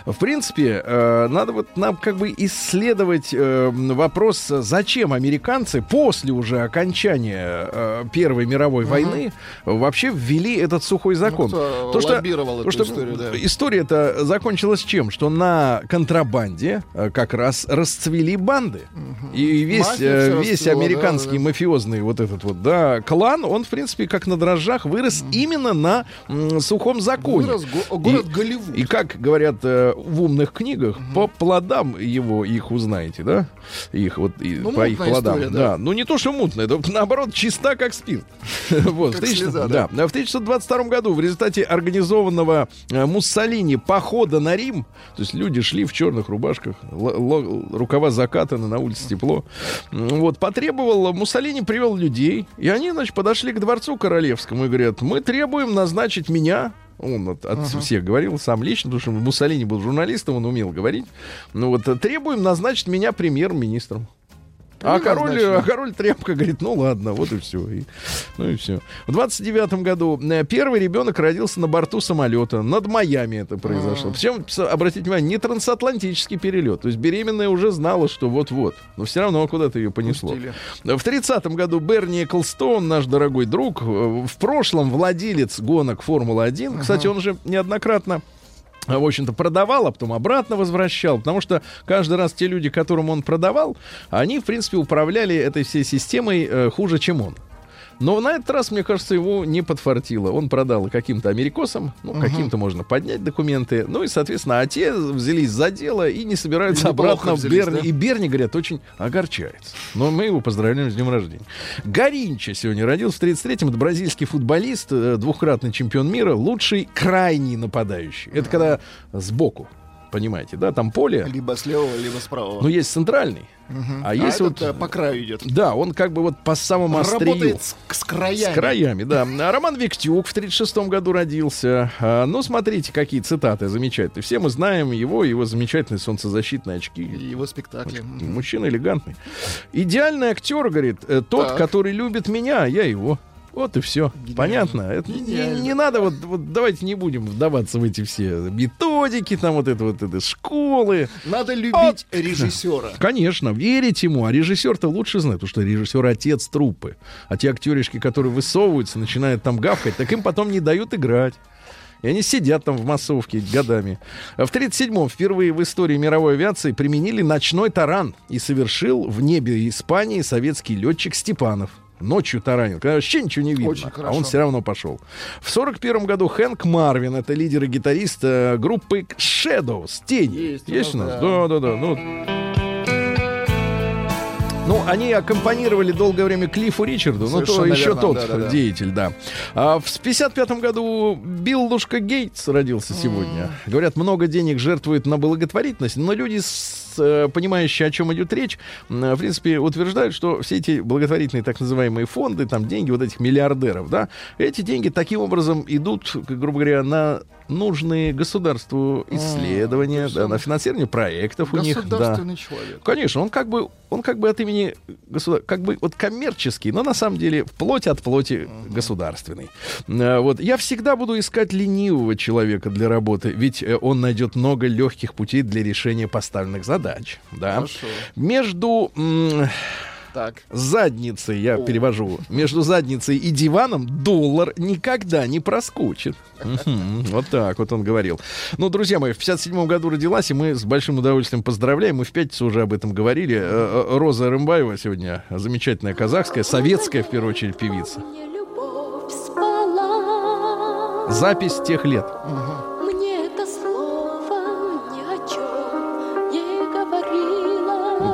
В принципе, э, надо вот нам как бы исследовать э, вопрос, зачем американцы после уже окончания э, Первой мировой войны вообще ввели этот сухой закон. кто То, что- то, что историю, да. История это закончилась чем? Что на контрабанде э, как раз расцвели банды. И весь, Мафия э, весь расцвела, американский да, да. мафиозный вот этот вот, да, клан, он, в принципе, как на дрожжах вырос именно на м, сухом законе. Вырос го- город И- Голливуд. И как говорят э, в умных книгах, по плодам его их узнаете, да? Их вот и Ну, по их мутная плодам. история, да. да. Ну не то, что мутно, это наоборот чиста, как спирт. Вот, в Как 1900 слеза, да. да. В 1922 году в результате организованного э, Муссолини похода на Рим, то есть люди шли в черных рубашках, рукава закатаны, на улице тепло. Вот, потребовал, Муссолини привел людей, и они, значит, подошли к дворцу королевскому и говорят, мы требуем назначить меня он от, от всех говорил сам лично, потому что Муссолини был журналистом, он умел говорить. Ну вот, э, требуем назначить меня премьер-министром. А король, а король тряпка говорит, ну ладно, вот и все. И, ну и все. В 29 году э, первый ребенок родился на борту самолета. Над Майами это произошло. Причем, с- обратите внимание, не трансатлантический перелет. То есть беременная уже знала, что вот-вот. Но все равно куда-то ее понесло. Пустили. В 30 году Берни Эклстоун, наш дорогой друг, э, в прошлом владелец гонок Формулы-1, кстати, он же неоднократно в общем-то, продавал, а потом обратно возвращал, потому что каждый раз те люди, которым он продавал, они, в принципе, управляли этой всей системой э, хуже, чем он. Но на этот раз, мне кажется, его не подфартило. Он продал каким-то америкосам, ну, каким-то можно поднять документы. Ну и, соответственно, а те взялись за дело и не собираются И обратно в взялись, Берни. да? И Берни, говорят, очень огорчается. Но мы его поздравляем с днем рождения. Гаринча сегодня родился в 33-м. Это бразильский футболист, э, двухкратный чемпион мира, лучший крайний нападающий. Это когда сбоку. Понимаете, да, там поле, Либо с левого, либо с правого. ну есть центральный, Мгм. а есть вот, этот, э, по краю идет. да, он как бы вот по самому острию. Работает с, с краями. С краями, да. А Роман Виктюк в 36 году родился. А, ну, смотрите, какие цитаты замечательные. Все мы знаем его, его замечательные солнцезащитные очки. Его спектакли. Мужчина элегантный. Идеальный актер, говорит, э, тот, Так. который любит меня, а я его. Вот и все. Гениально. Понятно? Это не, Гениально. не надо, вот, вот давайте не будем вдаваться в эти все методики, там вот это вот это школы. Надо любить режиссера. Конечно, верить ему, а режиссер-то лучше знает, потому что режиссер отец труппы. А те актеришки, которые высовываются, начинают там гавкать, так им потом не дают играть. И они сидят там в массовке годами. В 1937-м впервые в истории мировой авиации применили ночной таран и совершил в небе Испании советский летчик Степанов. Ночью таранил, когда вообще ничего не видно, Очень а хорошо. он все равно пошел. В 41 году Хэнк Марвин, это лидер и гитарист э, группы Shadows, Тени. Есть у Есть у нас, да. Да, да, да. Ну, ну, они аккомпанировали долгое время Клиффу Ричарду, но то еще верно, тот да-да-да. деятель, да. А в 55 году Биллушка Гейтс родился сегодня. Говорят, много денег жертвует на благотворительность, но люди, с, э, понимающие, о чем идет речь, в принципе, утверждают, что все эти благотворительные так называемые фонды, там деньги вот этих миллиардеров, да, эти деньги таким образом идут, грубо говоря, на нужные государству исследования, да, на финансирование проектов у них, да. Государственный человек. Конечно, он как бы, он как бы от имени государства, как бы вот коммерческий, но на самом деле вплоть от плоти государственный. Э, Вот я всегда буду искать ленивого человека для работы, ведь э, он найдет много легких путей для решения поставленных задач. Да. Хорошо. Между м, Так. задницей, я О. перевожу, между задницей и диваном доллар никогда не проскочит. Вот так вот он говорил. Ну, друзья мои, в 57 году родилась, и мы с большим удовольствием поздравляем. Мы в пятницу уже об этом говорили. Э, э, Роза Рымбаева сегодня замечательная казахская, советская, в первую очередь, певица. Запись тех лет. Мне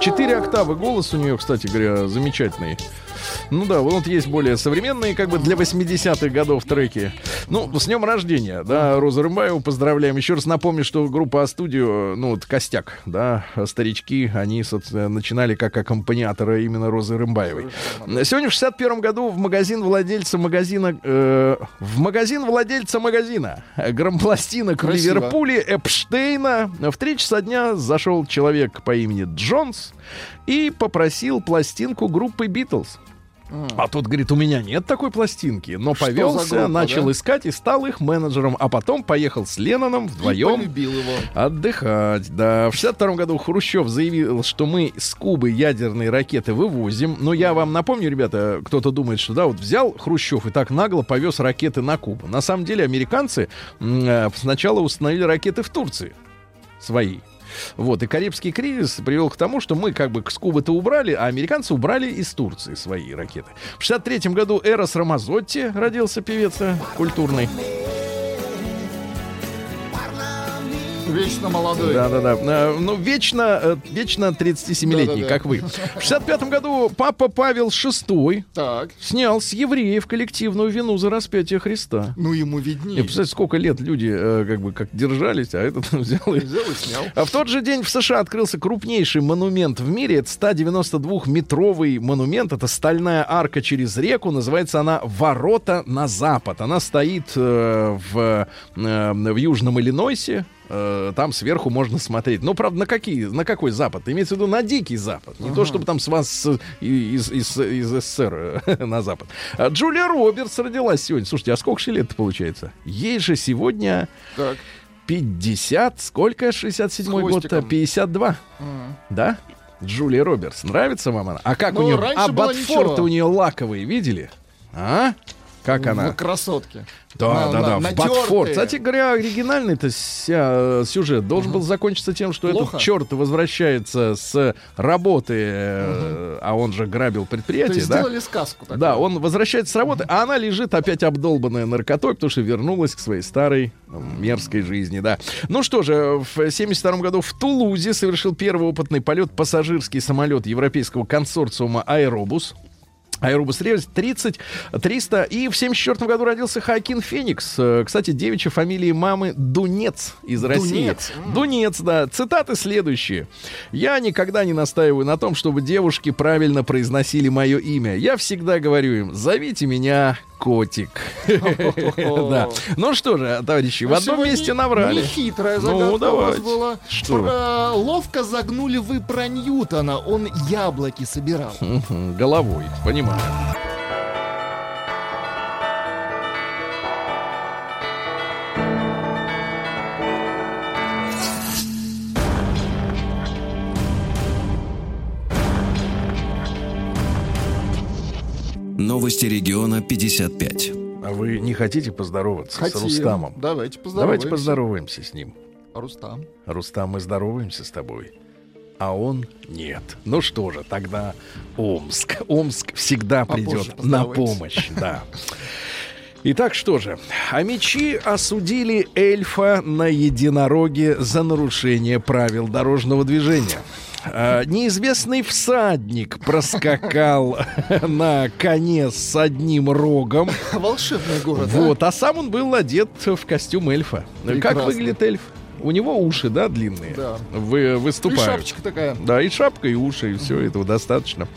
Четыре октавы голос у нее, кстати говоря, замечательный. Ну да, вот есть более современные, как бы для 80-х годов треки. Ну, с днем рождения, да, Роза Рымбаева, поздравляем. Еще раз напомню, что группа А-студио, ну, вот костяк, да, старички, они, собственно, начинали как аккомпаниаторы именно Розы Рымбаевой. Сегодня в 61 году в магазин владельца магазина, э, в магазин владельца магазина грампластинок в Красиво. Ливерпуле Эпштейна в 3 часа дня зашел человек по имени Джонс и попросил пластинку группы Битлз. А тут, говорит, у меня нет такой пластинки. Но Что повелся, группа, начал да? искать и стал их менеджером. А потом поехал с Ленноном вдвоем его. отдыхать. Да, в 62 году Хрущев заявил, что мы с Кубы ядерные ракеты вывозим. Но я вам напомню, ребята, кто-то думает, что да, вот взял Хрущев и так нагло повез ракеты на Кубу. На самом деле американцы э, сначала установили ракеты в Турции свои. Вот, и Карибский кризис привел к тому, что мы как бы с Кубы-то убрали, а американцы убрали из Турции свои ракеты. В 63 году Эрос Рамазотти родился певец э, культурный. Вечно молодой. Да-да-да. Э, Ну, вечно, э, вечно 37-летний, Да-да-да. как вы. В 65 году папа Павел VI Так. снял с евреев коллективную вину за распятие Христа. Ну, ему И виднее. представляете, сколько лет люди э, как бы как держались, а этот взял и... Взял и снял. А в тот же день в США открылся крупнейший монумент в мире. Это 192-метровый монумент. Это стальная арка через реку. Называется она «Ворота на запад». Она стоит э, в, э, в Южном Иллинойсе. Э, Там сверху можно смотреть. Ну, правда, на какие, на какой запад? Имеется в виду на дикий запад. Не то, чтобы там с вас э, из, из, из СССР э, на запад. А Джулия Робертс родилась сегодня. Слушайте, а сколько же лет получается? Ей же сегодня Так. 50, сколько? 67 С год? хвостиком. 52. Да? Джулия Робертс. Нравится вам она? А как Ну, у нее? А ботфорты у нее лаковые, видели? А? Как она? красотки. Да, На- да, на- да. В натертые. Кстати говоря, оригинальный-то ся- э, сюжет должен был закончиться тем, что Плохо? этот черт возвращается с работы, э, а он же грабил То предприятие, есть да? сделали сказку такую. Да, он возвращается с работы, а она лежит опять обдолбанная наркотой, потому что вернулась к своей старой мерзкой жизни, да. Ну что же, в 72 году в Тулузе совершил первый опытный полет пассажирский самолет европейского консорциума «Аэробус». Аэробус 30, 300. И в 74 году родился Хакин Феникс. Э, Кстати, девичья фамилия мамы Дунец из России. Дунец. Дунец, да. Цитаты следующие. «Я никогда не настаиваю на том, чтобы девушки правильно произносили мое имя. Я всегда говорю им, зовите меня котик». Да. Ну что же, товарищи, в одном Сегодня месте наврали. Нехитрая Ну, загадка у вас давайте. была. Что? Про- Ловко загнули вы про Ньютона. Он яблоки собирал. Головой, понимаю. Новости региона 55. А вы не хотите поздороваться Хотим. с Рустамом? Давайте поздороваемся. Давайте поздороваемся с ним. Рустам. Рустам, мы здороваемся с тобой. А он нет. Ну что же, тогда Омск. Омск всегда Попозже придет на поздороваемся. помощь, да. Итак, что же. Амичи осудили эльфа на единороге за нарушение правил дорожного движения. А, Неизвестный всадник проскакал на коне с одним рогом. Волшебный город, а? Вот, а сам он был одет в костюм эльфа. Как Прекрасно. выглядит эльф? У него уши, да, длинные? Да. Вы, И выступают. шапочка такая. Да, и шапка, и уши, и все этого достаточно.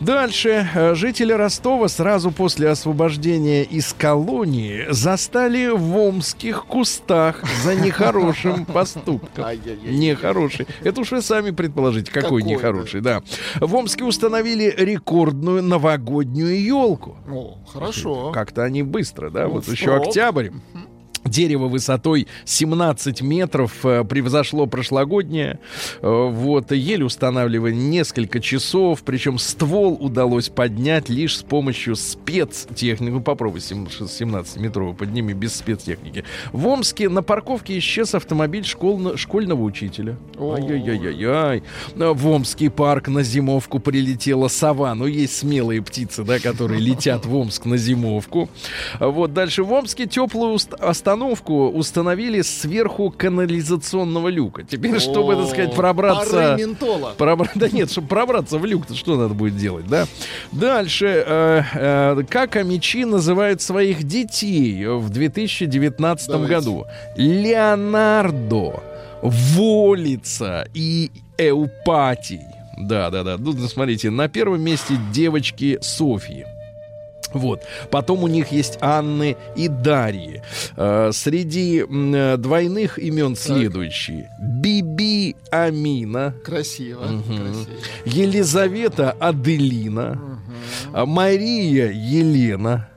Дальше. Жители Ростова сразу после освобождения из колонии застали в омских кустах за нехорошим поступком. Нехороший. Это уж вы сами предположите, какой, нехороший, да. В Омске установили рекордную новогоднюю елку. О, хорошо. Как-то они быстро, да? Ну, вот еще октябрь. Дерево высотой 17 метров э, превзошло прошлогоднее. Э, Вот, еле устанавливали несколько часов, причем ствол удалось поднять лишь с помощью спецтехники. Ну, попробуй 17-метровый подними без спецтехники. В Омске на парковке исчез автомобиль школьно- школьного учителя. Ай-яй-яй-яй. Э, В Омский парк на зимовку прилетела сова. Ну, есть смелые птицы, да, которые летят в Омск на зимовку. Вот дальше в Омске теплую уст- остановку установили сверху канализационного люка. Теперь, чтобы, так сказать, пробраться... Пробра- Да нет, чтобы пробраться в люк, то что надо будет делать, да? Дальше. э, э, как амичи называют своих детей в 2019 Давайте. году? Леонардо, Волица и Эупатий. Да, да, да. Ну, смотрите, на первом месте девочки Софьи. Вот. Потом у них есть Анны и Дарьи. Э, среди э, двойных имен следующие. Биби Амина. Красиво. красиво. Елизавета Аделина, а Мария Елена.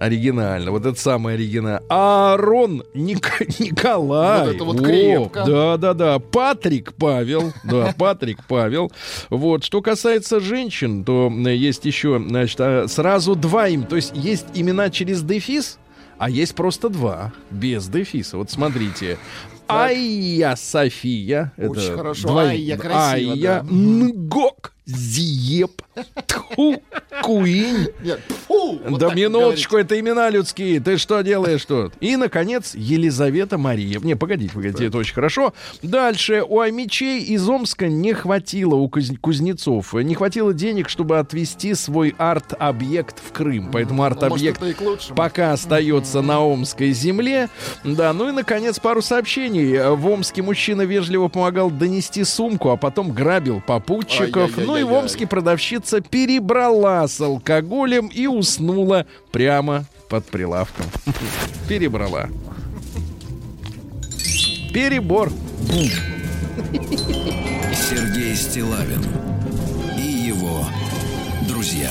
Оригинально, вот это самое оригинально. Аарон Ник- Николай. Вот это вот О, крепко. Да, да, да. Патрик Павел. Да, Патрик Павел. Вот. Что касается женщин, то есть еще, значит, а, сразу два им. То есть есть имена через дефис, а есть просто два, без дефиса. Вот смотрите. Айя София. Очень это хорошо. двой- Айя красиво, Айя да. Нгок Зиеп Тху Куинь Нет, фу, вот да минуточку, это имена людские. Ты что делаешь тут? И, наконец, Елизавета Мария. Не, погодите, погодите, это очень хорошо. Дальше. У Амичей из Омска не хватило, у куз- кузнецов, не хватило денег, чтобы отвезти свой арт-объект в Крым. Поэтому говорить. арт-объект пока остается на Омской земле. Да, ну и, наконец, пару сообщений. В Омске мужчина вежливо помогал донести сумку, а потом грабил попутчиков. Ну и в. Омске продавщица перебрала с алкоголем и уснула прямо под прилавком. Перебрала. Перебор. Сергей Стилавин и его друзья.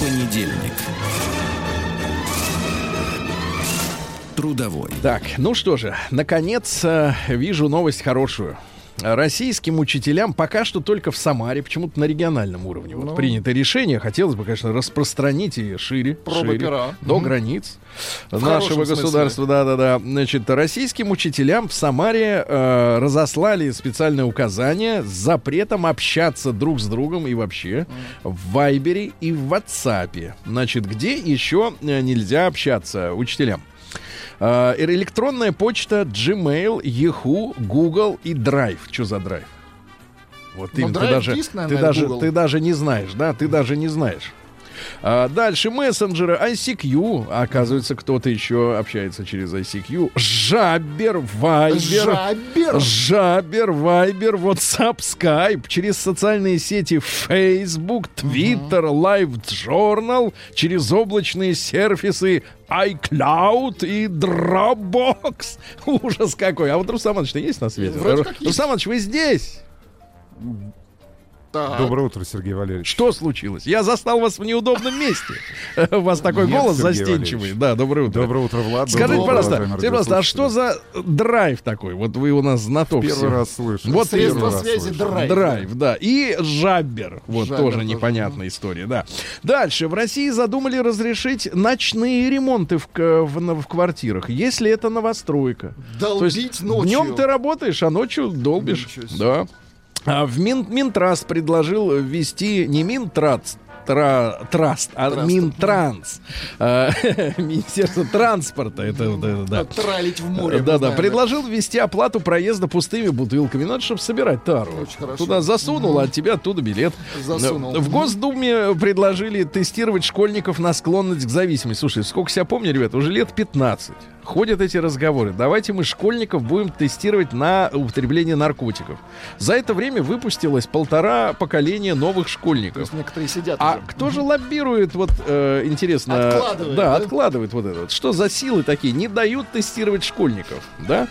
Понедельник. Трудовой. Так, ну что же, наконец э, вижу новость хорошую. Российским учителям пока что только в Самаре, почему-то на региональном уровне. Вот Ну. принято решение. Хотелось бы, конечно, распространить и шире, Проба шире, пера. до Мгм. границ В нашего государства. Да-да-да. Значит, российским учителям в Самаре э, разослали специальное указание с запретом общаться друг с другом и вообще в Вайбере и в Ватсапе. Значит, где еще э, нельзя общаться учителям? Э, электронная почта Gmail, Yahoo, Google и Drive. Что за Drive? Вот Ну, именно, ты даже, ты, наверное, даже, Google. ты даже не знаешь, да, ты даже не знаешь. А, дальше мессенджеры ICQ. Оказывается, кто-то еще общается через ICQ. Жабер, Вайбер. Жабер. Жабер, Вайбер, WhatsApp, Skype, через социальные сети Facebook, Twitter, Live Journal, через облачные сервисы iCloud и Dropbox. Ужас какой. А вот Рустам Иванович, есть на связи? Вроде. Рустам Иванович, вы здесь? Так. Доброе утро, Сергей Валерьевич. Что случилось? Я застал вас в неудобном месте. У вас такой Нет, голос Сергей застенчивый. Валерьевич. Да, доброе утро. Доброе утро, Влад. Скажите, пожалуйста, Скажите, пожалуйста, а что за драйв такой? Вот вы у нас знаток Первый всего. раз слышу. Вот Средство связи слышу. драйв. Драйв, да. И жабер. Вот Жабер тоже тоже. непонятная история, да. Дальше. В России задумали разрешить ночные ремонты в, в, в квартирах, если это новостройка. То есть Долбить ночью. днем ты работаешь, а ночью долбишь. Да. А в Мин, Минтраст предложил ввести не Минтраст, тра- траст, а Траст. Минтранс. А, Министерство транспорта. Это, это, да. Тралить в море. мы Да, да, предложил ввести оплату проезда пустыми бутылками. Надо, чтобы собирать тару. Очень хорошо. Туда засунул, а от тебя оттуда билет. Засунул. В Госдуме предложили тестировать школьников на склонность к зависимости. Слушай, сколько себя помню, ребят, уже лет 15 ходят эти разговоры. Давайте мы школьников будем тестировать на употребление наркотиков. За это время выпустилось полтора поколения новых То школьников. есть некоторые сидят А уже. кто же лоббирует, вот э, интересно... Откладывает, да, да? откладывает вот это. Что за силы такие? Не дают тестировать школьников, да?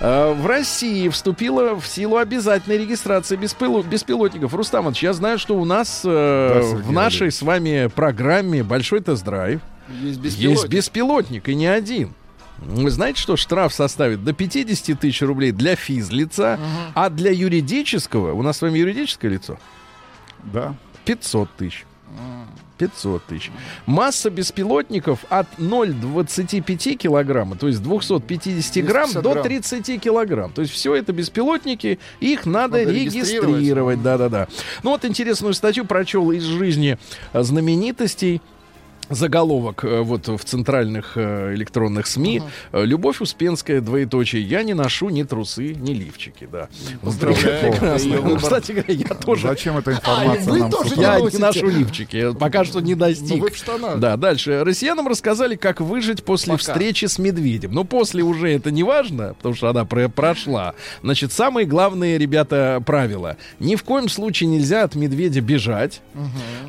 Э, в России вступила в силу обязательной регистрация беспило- беспилотников. Рустамович, я знаю, что у нас э, в нашей с вами программе «Большой тест-драйв» Есть есть беспилотник. беспилотник, и не один. Вы знаете, что штраф составит до 50 тысяч рублей для физлица, а для юридического, у нас с вами юридическое лицо, Да. 500 тысяч. 500 тысяч. Масса беспилотников от 0,25 килограмма, то есть 250 грамм, 250 до грамм. 30 килограмм. То есть все это беспилотники, их надо, Надо регистрировать. Да-да-да. Ну вот интересную статью прочел из жизни знаменитостей. Заголовок э, вот в центральных э, электронных СМИ. Э, Любовь Успенская, двоеточие. Я не ношу ни трусы, ни лифчики. Да. Поздравляю, Прекрасно. Ну. Кстати говоря, я тоже Зачем эта А, информация вы нам тоже я не ношу лифчики. Пока что не достиг. Ну, вы в штанах. Да, дальше. Россиянам рассказали, как выжить после Пока. встречи с медведем. Но после уже это не важно, потому что она про- прошла. Значит, самые главные, ребята, правила. Ни в коем случае нельзя от медведя бежать.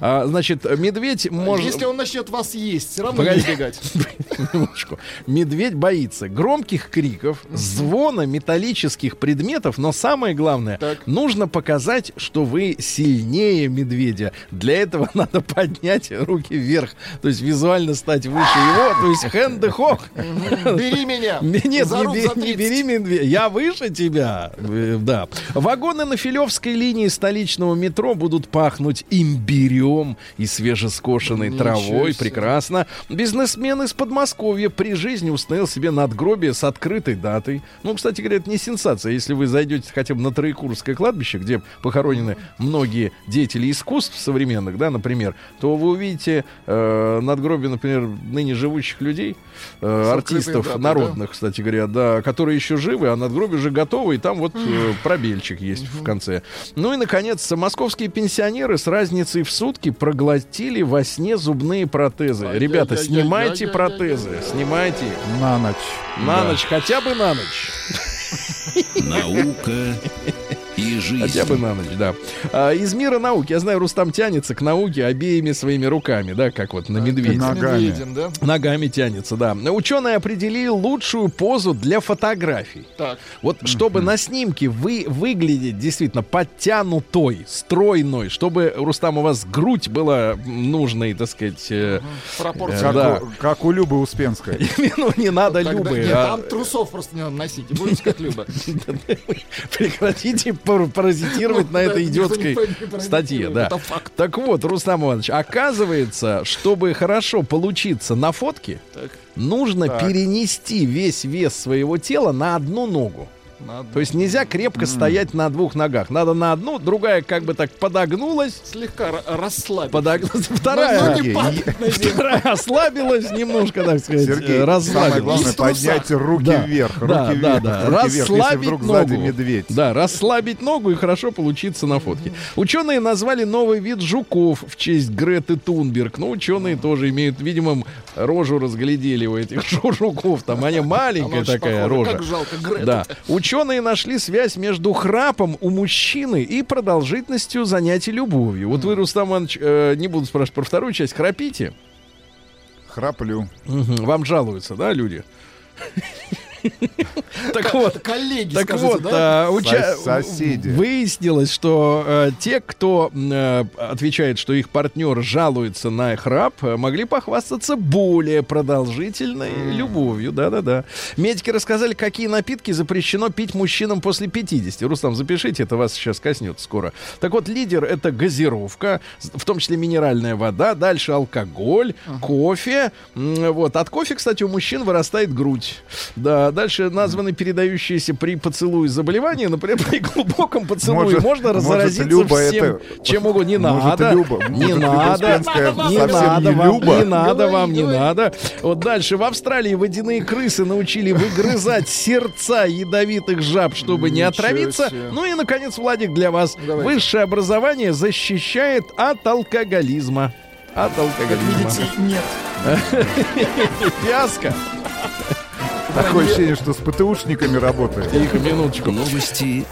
А, значит, медведь может... Если он начнет вас есть, все равно Погоди. не бегать. Минуточку. Медведь боится громких криков, звона металлических предметов, но самое главное, Так. нужно показать, что вы сильнее медведя. Для этого надо поднять руки вверх, то есть визуально стать выше его, то есть хэнде хох. Бери меня. Нет, За не, бе- не 30. бери медведя. Я выше тебя. Э, Да. Вагоны на Филевской линии столичного метро будут пахнуть имбирем и свежескошенной травой. Прекрасно. Бизнесмен из Подмосковья при жизни установил себе надгробие с открытой датой. Ну, кстати говоря, это не сенсация. Если вы зайдете хотя бы на Троекурское кладбище, где похоронены многие деятели искусств современных, да, например, то вы увидите э, надгробие, например, ныне живущих людей, э, артистов датой, народных, кстати говоря, да, которые еще живы, а надгробие уже готово, и там вот э, пробельчик есть в конце. Ну и, наконец, московские пенсионеры с разницей в сутки проглотили во сне зубные протезы. Ребята, снимайте протезы, снимайте их. На ночь. На Да. ночь, хотя бы на ночь. Наука и жизнь. Хотя бы на ночь, да. А, из мира науки, я знаю, Рустам тянется к науке обеими своими руками, да, как вот на медведя. на- Ногами. Медведем, да? Ногами тянется, да. Ученые определили лучшую позу для фотографий. Так. Вот чтобы на снимке вы выглядеть действительно подтянутой, стройной, чтобы, Рустам, у вас грудь была нужной, так сказать, э, Пропорция. Как, Да. у, как у Любы Успенской. ну, не надо Тогда- Любы. Нет, а- там трусов просто не надо носить. И Будете как Люба. Прекратите паразитировать на Да, этой идиотской статье. Да. Так вот, Рустам Иванович, оказывается, чтобы хорошо получиться на фотке, Так. нужно перенести весь вес своего тела на одну ногу. Надо. То есть нельзя крепко стоять на двух ногах. Надо на одну, другая как бы так подогнулась, Слегка р- расслабить. подогнулась, вторая, на землю. вторая ослабилась немножко, так сказать, Сергей, самое расслабилась. главное поднять руки Да, вверх, руки да, вверх, да, да. руки вверх, если Расслабить вдруг ногу. сзади медведь. Да, расслабить ногу и хорошо получиться на фотке. Ученые назвали новый вид жуков в честь Греты Тунберг. Ну, ученые тоже имеют, видимо, рожу разглядели у этих жу- жуков. Там они маленькая такая рожа. Как жалко Грету. Да. Ученые нашли связь между храпом у мужчины и продолжительностью занятий любовью. Вот вы, Рустам Иванович, э, не буду спрашивать про вторую часть, храпите? Храплю. Мгм. Вам жалуются, да, люди? Так вот, Коллеги, так вот, а, соседи. выяснилось, что э, те, кто э, отвечает, что их партнер жалуется на храп, э, могли похвастаться более продолжительной любовью. Да-да-да. Медики рассказали, какие напитки запрещено пить мужчинам после 50. Рустам, запишите, это вас сейчас коснется скоро. Так вот, лидер это газировка, в том числе минеральная вода, дальше алкоголь, кофе. Вот. От кофе, кстати, у мужчин вырастает грудь. Да, дальше названы передающиеся при поцелуе заболевания. Например, при глубоком поцелуе Может- можно может, разразиться Люба всем, это- чем угодно. Не может, надо, Люба- не надо, не надо не вам, Люба? не надо Говори, вам, не говори. надо. Вот дальше. В Австралии водяные крысы научили выгрызать сердца ядовитых жаб, чтобы не отравиться. себе. Ну и, наконец, Владик, для вас. Давайте. Высшее образование защищает от алкоголизма. От Как алкоголизма. видите, нет. Фиаско. Такое ощущение, что с ПТУшниками работает. Тихо, минуточку. Новости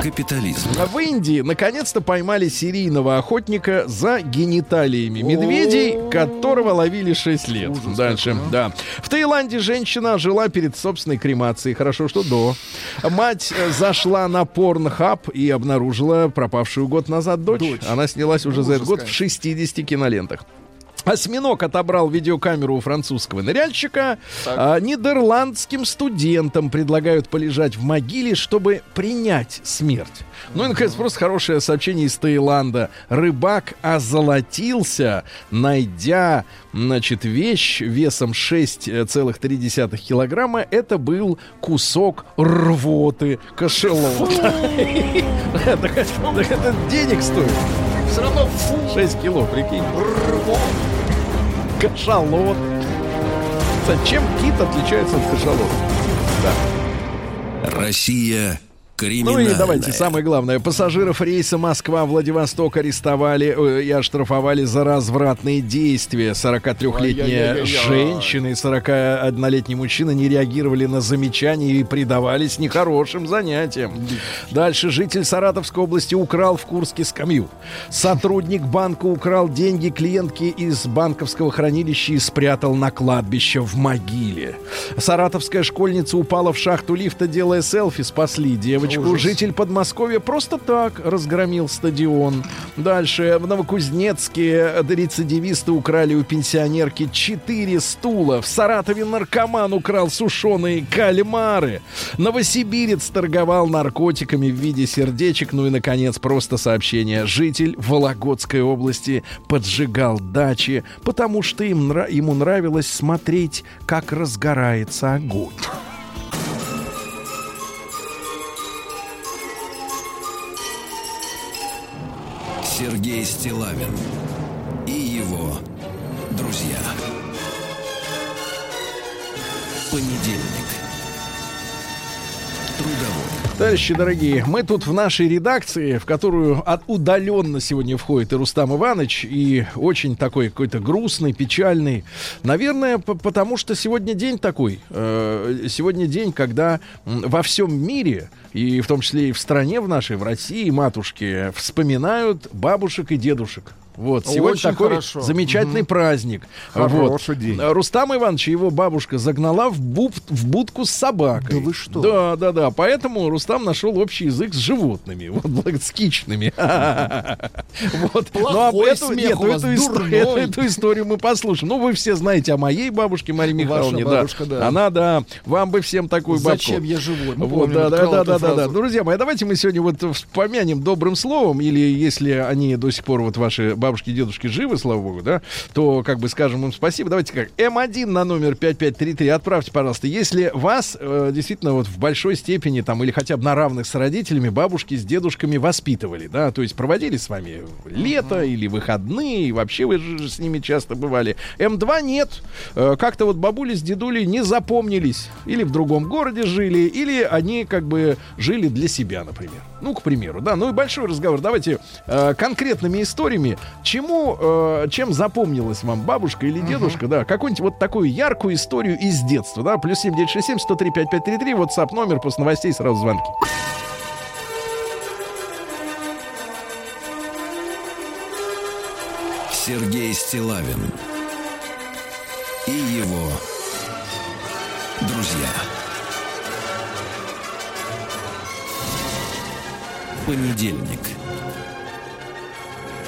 капитализма. В Индии наконец-то поймали серийного охотника за гениталиями медведей, которого ловили 6 лет. Ужас Дальше, какой, да. В Таиланде женщина жила перед собственной кремацией. Хорошо, что до. Мать э, зашла на порнхаб и обнаружила пропавшую год назад дочь. Дочь. Она снялась уже за этот год в конечно. 60 кинолентах. Осьминог отобрал видеокамеру у французского ныряльщика. А, нидерландским студентам предлагают полежать в могиле, чтобы принять смерть. Ну и, наконец, просто хорошее сообщение из Таиланда. Рыбак озолотился, найдя, значит, вещь весом 6,3 килограмма. Это был кусок рвоты кошелота. Это денег стоит. Все равно фу. 6 кило, прикинь. Кашалот. Зачем кит отличается от кашалота? Россия Ну криминальная. и давайте, самое главное. Пассажиров рейса Москва-Владивосток арестовали э, и оштрафовали за развратные действия. 43-летняя Ай-яй-яй-яй. женщина и 41-летний мужчина не реагировали на замечания и предавались нехорошим занятиям. Дальше житель Саратовской области украл в Курске скамью. Сотрудник банка украл деньги клиентки из банковского хранилища и спрятал на кладбище в могиле. Саратовская школьница упала в шахту лифта, делая селфи, спасли девочку. Житель Подмосковья просто так разгромил стадион. Дальше в Новокузнецке рецидивисты украли у пенсионерки 4 стула. В Саратове наркоман украл сушеные кальмары. Новосибирец торговал наркотиками в виде сердечек. Ну и, наконец, просто сообщение. Житель Вологодской области поджигал дачи, потому что им ему нравилось смотреть, как разгорается огонь. Сергей Стилавин и его друзья. Понедельник. Трудовой. Товарищи дорогие, мы тут в нашей редакции, в которую от, удаленно сегодня входит и Рустам Иванович, и очень такой какой-то грустный, печальный. Наверное, по- потому что сегодня день такой. э, сегодня день, когда во всем мире, и в том числе и в стране в нашей, в России, матушки, вспоминают бабушек и дедушек. Вот, сегодня Очень такой хорошо. замечательный праздник. Хороший Вот. день. Рустам Иванович и его бабушка загнала в, буб- в будку с собакой. Да вы что? Да, да, да. Поэтому Рустам нашел общий язык с животными. Вот, благо, с кичными. Вот. Ну, а Плохой эту, нет, историю, эту- мы послушаем. Ну, вы все знаете о моей бабушке Марии Михайловне. бабушка, да. Она, да. Вам бы всем такую бабку. Зачем я живой? Вот, да, да, да, да, да. Друзья мои, давайте мы сегодня вот вспомянем добрым словом, или если они до сих пор, вот ваши бабушки и дедушки живы, слава богу, да, то как бы скажем им спасибо. Давайте как, М1 на номер 5533 отправьте, пожалуйста. Если вас э, действительно вот в большой степени там или хотя бы на равных с родителями бабушки с дедушками воспитывали, да, то есть проводили с вами лето или выходные, и вообще вы же с ними часто бывали. М2 нет. Э, Как-то вот бабули с дедулей не запомнились. Или в другом городе жили, или они как бы жили для себя, например. Ну, к примеру, да. Ну и большой разговор. Давайте э, конкретными историями. Чему, э, чем запомнилась вам бабушка или дедушка, да? Какую-нибудь вот такую яркую историю из детства, да? Плюс 7967 103 5533, WhatsApp номер, после новостей сразу звонки. Сергей Стилавин и его друзья. Понедельник.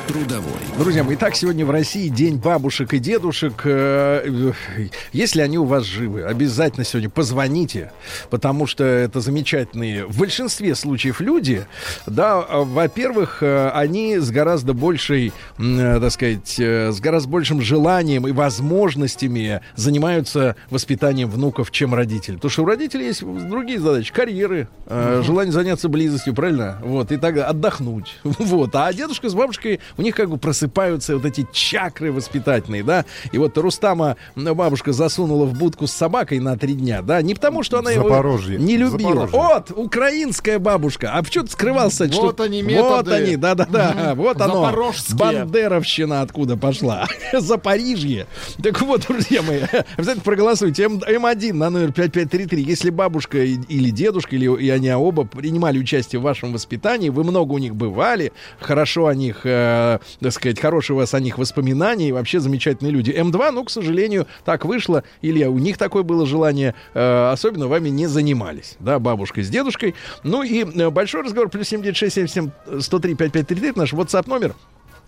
Трудовой. Друзья мои, итак, сегодня в России День бабушек и дедушек. Э, э, Если они у вас живы, обязательно сегодня позвоните, потому что это замечательные в большинстве случаев люди. Да, э, во-первых, они с гораздо большей, так сказать, с гораздо большим желанием и возможностями занимаются воспитанием внуков, чем родители. Потому что у родителей есть другие задачи, карьеры, желание заняться близостью, правильно? Вот, и так отдохнуть. Вот. А дедушка с бабушкой, у них как бы просыпаются вот эти чакры воспитательные, да. И вот Рустама м, бабушка засунула в будку с собакой на три дня, да. Не потому, что она его Запорожье. не любила. Запорожье. Вот, украинская бабушка. А в чем ты скрывался? что- Вот они Вот методы. они, да-да-да. Вот оно. Запорожские. Бандеровщина откуда пошла. Запорижье. Так вот, друзья мои, обязательно проголосуйте. М- М1 на номер 5533. Если бабушка или дедушка, или и они оба принимали участие в вашем воспитании, вы много у них бывали, хорошо о них, э, так сказать, хорошие у вас о них воспоминания, и вообще замечательные люди. М2, ну, к сожалению, так вышло, или у них такое было желание, э, особенно вами не занимались, да, бабушкой с дедушкой. Ну и э, большой разговор, плюс 7967 103 5533, это наш WhatsApp номер.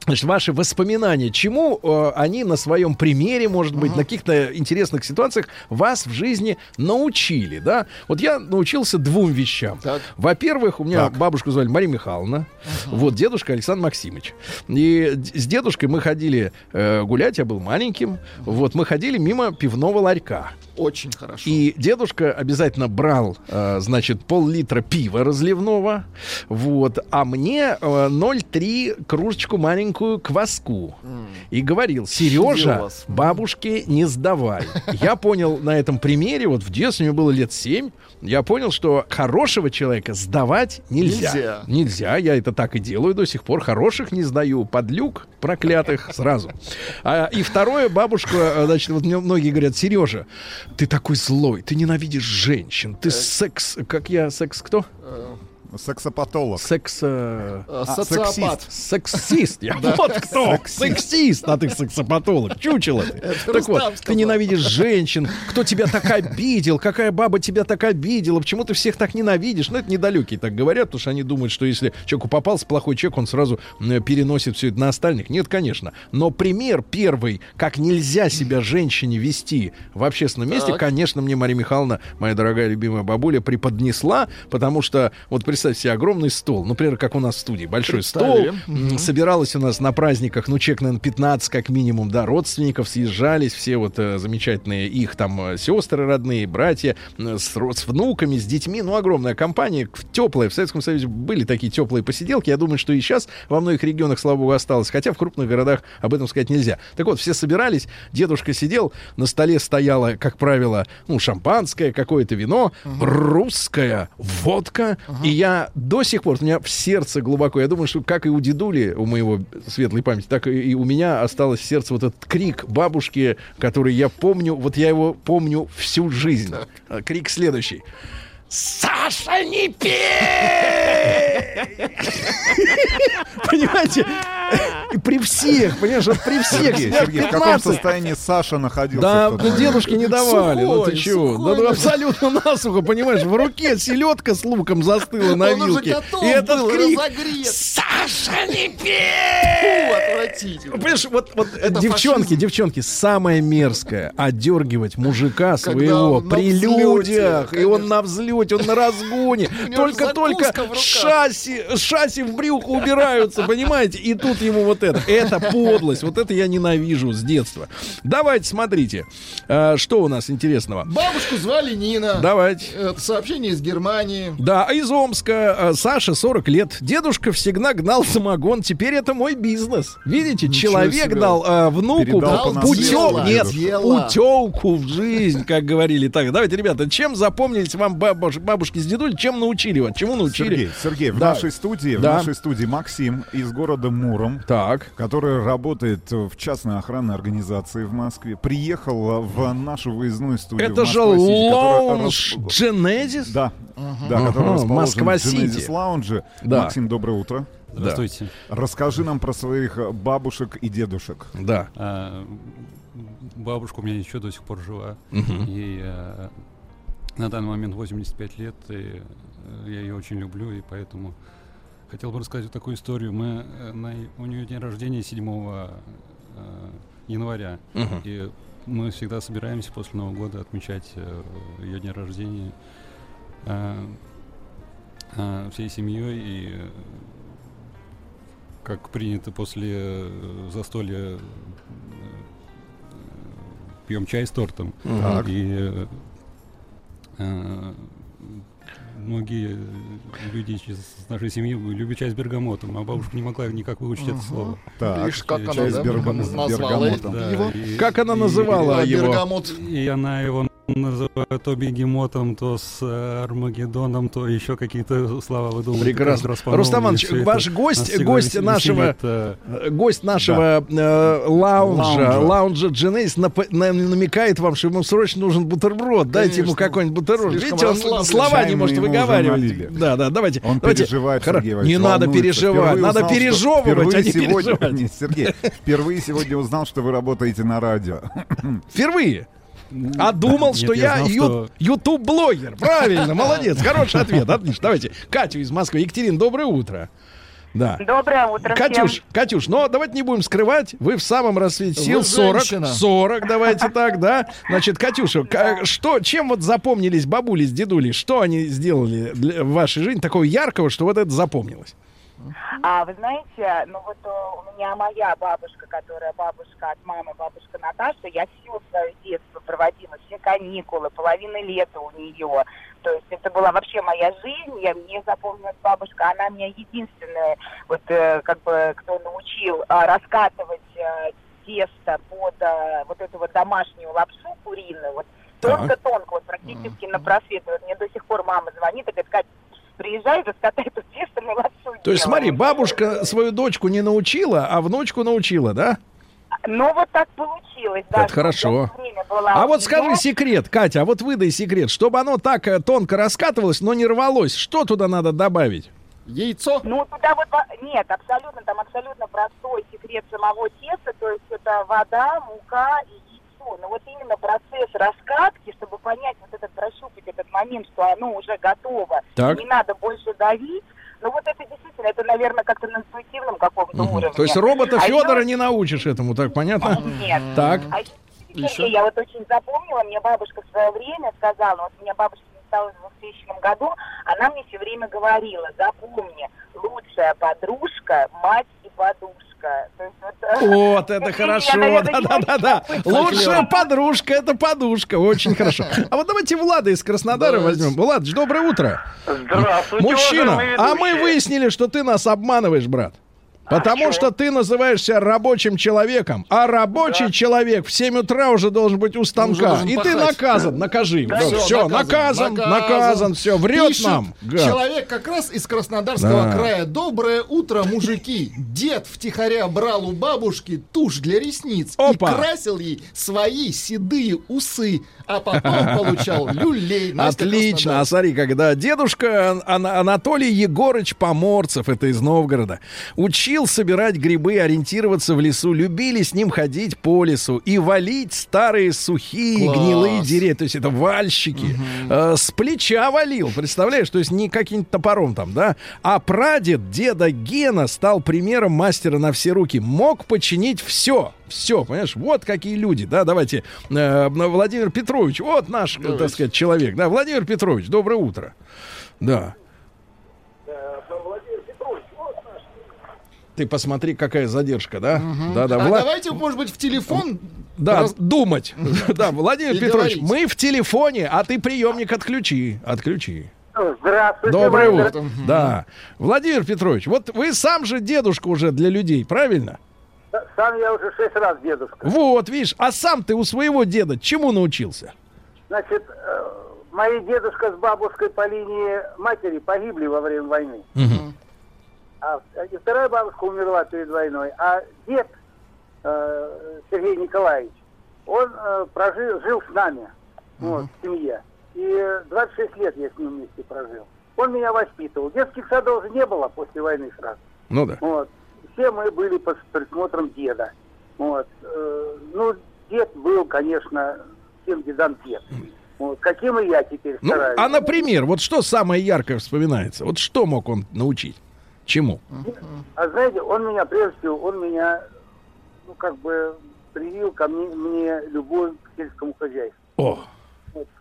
Значит, ваши воспоминания, чему э, они на своем примере, может быть, на каких-то интересных ситуациях вас в жизни научили, да? Вот я научился двум вещам. Так. Во-первых, у меня Так. бабушку звали Мария Михайловна, вот дедушка Александр Максимович. И с дедушкой мы ходили э, гулять, я был маленьким, вот мы ходили мимо пивного ларька. Очень хорошо. И дедушка обязательно брал, э, значит, пол-литра пива разливного, вот, а мне э, 0,3 кружечку маленькую кваску. И говорил, Сережа, бабушке не сдавай. Я понял на этом примере, вот в детстве мне было лет 7, я понял, что хорошего человека сдавать нельзя. Нельзя. Нельзя, я это так и делаю до сих пор. Хороших не сдаю, подлюк проклятых сразу. А, и второе, бабушка, э, значит, вот мне многие говорят, Сережа, ты такой злой, ты ненавидишь женщин, ты секс, как я, секс кто? Сексопатолог. Секс... э, Э, а, Социопат. Сексист. Я вот кто. Сексист, а ты сексопатолог. Чучело ты. Так вот, ты ненавидишь женщин. Кто тебя так обидел? Какая баба тебя так обидела? Почему ты всех так ненавидишь? Ну, это недалекие так говорят, потому что они думают, что если человеку попался плохой человек, он сразу переносит все это на остальных. Нет, конечно. Но пример первый, как нельзя себя женщине вести в общественном месте, Так. конечно, мне Мария Михайловна, моя дорогая любимая бабуля, преподнесла, потому что, вот представьте себе, огромный стол, например, как у нас в студии, большой стол. М, собиралась у нас на праздниках, ну, человек, наверное, 15 как минимум, да, родственников. Съезжались, все вот э, замечательные их там э, сестры родные, братья, э, с, с внуками, с детьми, ну, огромная компания, теплая, в Советском Союзе были такие теплые посиделки, я думаю, что и сейчас во многих регионах, слава богу, осталось, хотя в крупных городах об этом сказать нельзя. Так вот, все собирались, дедушка сидел, на столе стояло, как правило, ну, шампанское, какое-то вино, русская водка, и я до сих пор, у меня в сердце глубоко, я думаю, что как и у дедули, у моего светлой памяти, так и у меня осталось в сердце вот этот крик бабушки, который я помню, вот я его помню всю жизнь. Крик следующий. Саша, не пей! Понимаете? И при всех, понимаешь, при всех. Сергей, Сергей, в каком 15. состоянии Саша находился? Да, ну, дедушки не давали. ну ты чего? Да, ну, абсолютно насухо, понимаешь? В руке селедка с луком застыла на Он уже вилке. готов И этот крик. «Саша, не пей!» отвратительно. Понимаешь, вот, вот девчонки, девчонки, самое мерзкое отдергивать мужика своего при людях, и он на взлете, он на разгоне, только-только шасси, шасси в брюхо убираются, понимаете, и тут ему вот это. Это подлость. Вот это я ненавижу с детства. Давайте, смотрите. А, Что у нас интересного? Бабушку звали Нина. Давайте. Это сообщение из Германии. Да, из Омска. а, Саша, 40 лет. Дедушка всегда гнал самогон. Теперь это мой бизнес. Видите, человек себе. дал а, внуку Передал пу- по путёк, наследству. нет, путевку в жизнь, как говорили так. Давайте, ребята, чем запомнились вам бабуш- бабушки с дедуль, чем научили вас, чему научили? Сергей, Сергей, в Да. нашей студии, в Да. нашей студии Максим из города Муром, Так. который работает в частной охранной организации в Москве, приехал в нашу выездную студию. Это в же лаунж Genesis? Да, да, Ага, который расположен Москва-Сити. в Lounge. Да. Максим, доброе утро. Здравствуйте. Расскажи нам про своих бабушек и дедушек. Да. А, бабушка у меня еще до сих пор жива. И а, на данный момент 85 лет. И э, я ее очень люблю, и поэтому хотел бы рассказать вот такую историю. Мы э, на, у нее день рождения 7 э, января. Мгм. И мы всегда собираемся после Нового года отмечать ее день рождения всей семьей. И как принято после застолья пьем чай с тортом. Так. И многие люди из нашей семьи любят чай с бергамотом, а бабушка не могла никак выучить это слово. Так, Видишь, как чай она с да, назвала бергамотом. Да, его? и- Как она называла А, его? Бергамот. И она его называет то бегемотом, то с э, Армагеддоном, то еще какие-то слова выдумывает. Прекрасно. Рустам Иванович, ваш гость, гость нашего, веселит, э, э, гость нашего э, лаунжа, Лаунжа. лаунжа нап- на- намекает вам, что ему срочно нужен бутерброд. Дайте ему Конечно. какой-нибудь бутерброд. Слишком Видите, он слова не может выговаривать. Да, да, давайте. Он давайте. переживает, Хоро- Сергей Иванович, Не надо переживать, Впервые надо узнал, пережевывать, а не сегодня, переживать. не, Сергей, впервые сегодня узнал, что вы работаете на радио. Впервые. А думал, Нет, что я что- ютуб-блогер. Правильно, молодец. Хороший ответ, отлично. Давайте. Катю из Москвы. Екатерина, доброе утро. Да. Доброе утро Катюш, всем. Катюш, но давайте не будем скрывать, вы в самом расцвете сил Вы 40, женщина. 40, давайте так, да. Значит, Катюша, ка- что, чем вот запомнились бабули с дедулей, что они сделали для, в вашей жизни такого яркого, что вот это запомнилось? А вы знаете, ну вот э, у меня моя бабушка, которая бабушка от мамы, бабушка Наташа, я все свое детство проводила, все каникулы, половина лета у нее. То есть это была вообще моя жизнь, я, мне запомнилась бабушка, она меня единственная, вот э, как бы, кто научил а, раскатывать э, тесто под э, вот эту вот домашнюю лапшу куриную, вот тонко-тонко, вот практически на просвет. Вот мне до сих пор мама звонит и говорит, Катя, приезжай, раскатай тут тесто, мы лапшу То есть, делаем». смотри, бабушка свою дочку не научила, а внучку научила, да? Ну, вот так получилось, да. Это хорошо. была А вот скажи секрет, Катя, а вот выдай секрет, чтобы оно так э, тонко раскатывалось, но не рвалось, что туда надо добавить? Яйцо. Ну, туда вот... во- Нет, абсолютно, там абсолютно простой секрет самого теста, то есть это вода, мука и яйцо. Но вот именно процесс раскатки, чтобы понять вот этот, прощупать этот момент, что оно уже готово, Так. не надо больше давить, ну вот это действительно, это, наверное, как-то на интуитивном каком-то Мгм. уровне. То есть робота А Федора ещё- не научишь этому, так понятно? Нет. Так. А? Сергей, я вот очень запомнила, мне бабушка в свое время сказала, вот у меня бабушка не стала в 2000 году, она мне все время говорила, запомни, лучшая подружка, мать и подушка. То есть вот, э, Вот, это хорошо, очень Лучшая подружка, это подушка, очень хорошо. А вот давайте Влада из Краснодара возьмем. Владыч, доброе утро. Здравствуйте, Мужчина, а мы выяснили, что ты нас обманываешь, брат. Потому чё? что ты называешься рабочим человеком, а рабочий человек в 7 утра уже должен быть у станка. И ты пахать. наказан, накажи. Да, все, всё, наказан, наказан, все, врет Пишет нам. гад. Человек как раз из Краснодарского Да. края. Доброе утро, мужики. Дед втихаря брал у бабушки тушь для ресниц Опа. и красил ей свои седые усы, а потом получал люлей. Настя, Отлично. А смотри, когда дедушка Ан- Анатолий Егорыч Поморцев, это из Новгорода, учил собирать грибы, ориентироваться в лесу, любили с ним ходить по лесу и валить старые сухие Класс. гнилые деревья. То есть это вальщики. Э, с плеча валил, представляешь? То есть не каким-то топором там, да? А прадед деда Гена стал примером мастера на все руки. Мог починить все. Все, понимаешь? Вот какие люди, да? Давайте, э, Владимир Петрович, вот наш, э, так сказать, человек, да? Владимир Петрович, доброе утро. Да. Ты посмотри, какая задержка, да? Да, да. А Влад- давайте, может быть, в телефон. Да, раз- думать. Да, Владимир Петрович, мы в телефоне, а ты приемник отключи. Отключи. Здравствуйте. Доброе утро. Да. Владимир Петрович, вот вы сам же дедушка уже для людей, правильно? Сам я уже шесть раз дедушка. Вот, видишь, а сам ты у своего деда чему научился? Значит, э, мои дедушка с бабушкой по линии матери погибли во время войны. А вторая бабушка умерла перед войной. А дед э, Сергей Николаевич, он э, прожил, жил с нами, вот, в семье. И э, 26 лет я с ним вместе прожил. Он меня воспитывал. Детских садов же не было после войны сразу. Ну да. Вот. Все мы были под присмотром деда. Вот. Э, ну, дед был, конечно, всем дедам дед. Вот. Каким и я теперь Ну, стараюсь. а например, вот что самое яркое вспоминается? Вот что мог он научить? Чему? А знаете, он меня, прежде всего, он меня, ну, как бы, привил ко мне, мне любовь к сельскому хозяйству. О,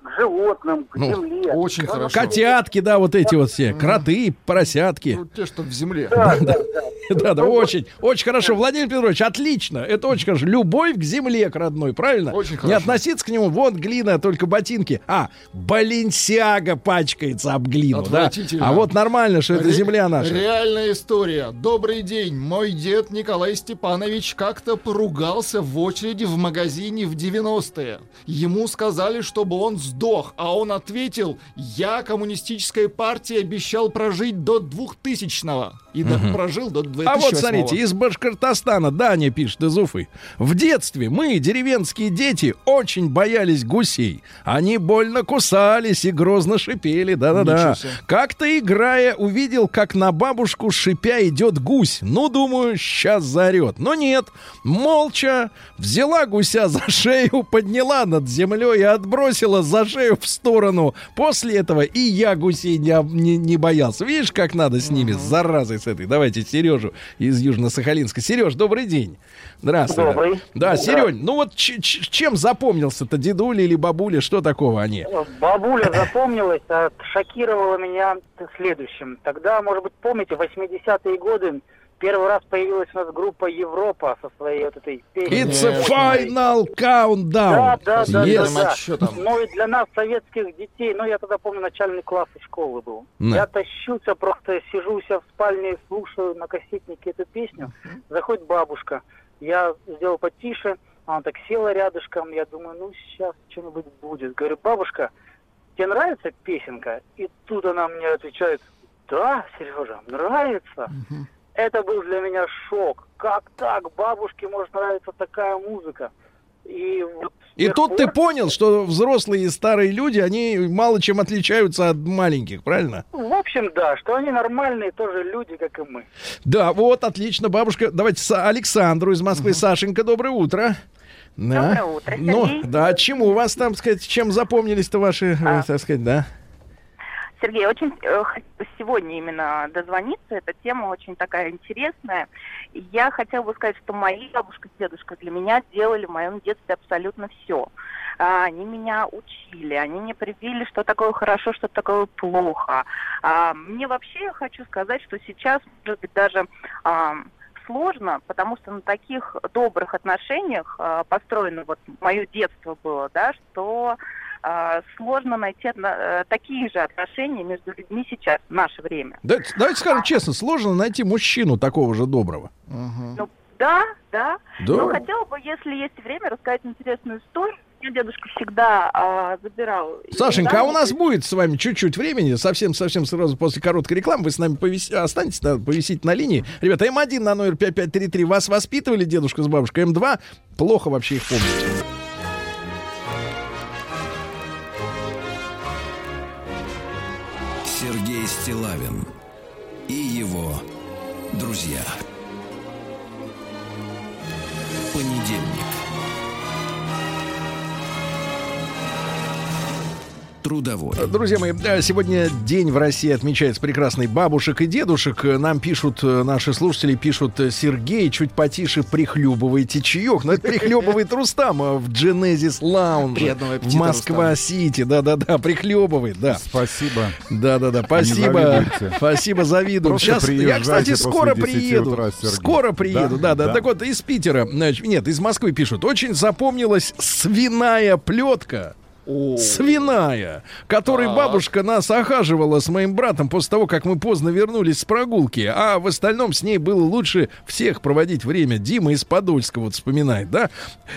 к животным, к Ну, земле. очень хорошо. котятки, да, вот эти вот все, кроты, поросятки. Ну, те, что в земле. Да, да, да. Да, да, очень, очень хорошо. Владимир Петрович, отлично. Это очень хорошо. Любовь к земле, к родной, правильно? Очень Не хорошо. относиться к нему, вот глина, только ботинки. А, Баленсиага пачкается об глину, да? А вот нормально, что это земля наша. Реальная история. Добрый день. Мой дед Николай Степанович как-то поругался в очереди в магазине в 90-е. Ему сказали, чтобы он сдох, а он ответил, я коммунистической партии обещал прожить до 2000-го. И да, прожил до 2008 А вот смотрите, из Башкортостана Даня пишет из Уфы. В детстве мы, деревенские дети, очень боялись гусей. Они больно кусались и грозно шипели. Да-да-да. Как-то играя, увидел, как на бабушку шипя идет гусь. Ну, думаю, сейчас заорет. Но нет. Молча взяла гуся за шею, подняла над землей и отбросила за шею в сторону. После этого и я гусей не, не, не боялся. Видишь, как надо с ними, с заразой с этой. Давайте Сережу из Южно-Сахалинска. Сереж, добрый день. Здравствуй. Добрый. Да, Серень, ну вот чем запомнился-то дедуля или бабуля? Что такого они? Бабуля запомнилась, а шокировала меня следующим. Тогда, может быть, помните, 80-е годы первый раз появилась у нас группа Европа со своей вот этой песней. It's a final countdown. Да, да, да, Yes. да, да. Ну и для нас, советских детей, ну я тогда помню, начальный класс школы был. Да. Я тащился, просто сижу у себя в спальне слушаю на кассетнике эту песню. Заходит бабушка, я сделал потише, она так села рядышком, я думаю, ну сейчас что-нибудь будет. Говорю, бабушка, тебе нравится песенка? И тут она мне отвечает, да, Сережа, нравится. Это был для меня шок. Как так? Бабушке может нравиться такая музыка. И, вот И тут ты пор- понял, что взрослые и старые люди, они мало чем отличаются от маленьких, правильно? В общем, да, что они нормальные тоже люди, как и мы. Да, вот, отлично, бабушка. Давайте с Александру из Москвы. Сашенька, доброе утро. Да. Доброе утро, Ну, Сергей. да, чему вас там, сказать, чем запомнились-то ваши, э, так сказать, да? Сергей, очень э, сегодня именно дозвониться. Эта тема очень такая интересная. Я хотела бы сказать, что мои бабушка и дедушка для меня делали в моем детстве абсолютно все. Они меня учили, они мне привили, что такое хорошо, что такое плохо. А, Мне вообще я хочу сказать, что сейчас, может быть, даже а, сложно, потому что на таких добрых отношениях а, построено вот мое детство было, да, что а, сложно найти э, такие же отношения между людьми сейчас, в наше время. Давайте, давайте скажем честно, сложно найти мужчину такого же доброго. Ну, да, да. Да. Ну, хотела бы, если есть время, рассказать интересную историю. Меня дедушка всегда а, забирал. Сашенька, а у нас будет с вами чуть-чуть времени, совсем-совсем сразу после короткой рекламы, вы с нами повис... останетесь, да, повисите на линии. Ребята, М1 на номер 5533, вас воспитывали дедушка с бабушкой, М2, плохо вообще их помните. Стилавин и его друзья. Понедельник. Трудовой. Друзья мои, да, сегодня день в России отмечается прекрасный бабушек и дедушек. Нам пишут, э, наши слушатели пишут, э, Сергей, чуть потише прихлебывайте чаек. Но это прихлебывает Рустам э, в Genesis Lounge. Приятного В Москва-Сити. Да-да-да, прихлебывает, да. Спасибо. Да-да-да, спасибо. Спасибо, завидую. Просто Сейчас, я, кстати, скоро 10 приеду. утра, скоро приеду, Да? да, да, Да. Так вот, из Питера, значит, нет, из Москвы пишут. Очень запомнилась свиная плетка. Свиная, которой Так. бабушка нас охаживала с моим братом после того, как мы поздно вернулись с прогулки. А в остальном с ней было лучше всех проводить время. Дима из Подольска вот вспоминает, да?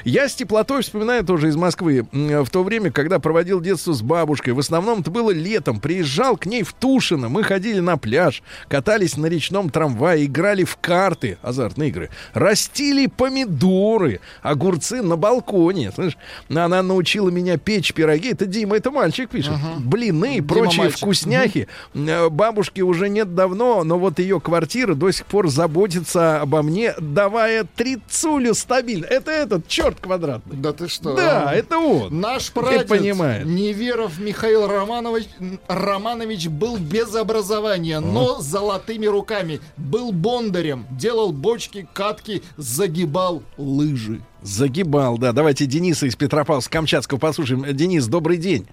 Я с теплотой вспоминаю тоже из Москвы. В то время, когда проводил детство с бабушкой, в основном это было летом. Приезжал к ней в Тушино, мы ходили на пляж, катались на речном трамвае, играли в карты, азартные игры, растили помидоры, огурцы на балконе. Слышь, она научила меня печь пироги. Это Дима, это мальчик пишет. Блины и прочие мальчик. вкусняхи. Э, Бабушки уже нет давно, но вот ее квартира до сих пор заботится обо мне, давая трицулю стабильно. Это этот черт квадратный. Да ты что? Да, это он. Наш прадед понимаешь. Неверов Михаил Романович, Романович был без образования, но с золотыми руками. Был бондарем, делал бочки, катки, загибал лыжи. Загибал, да. Давайте Дениса из Петропавловска-Камчатского послушаем. Э, Денис, добрый день.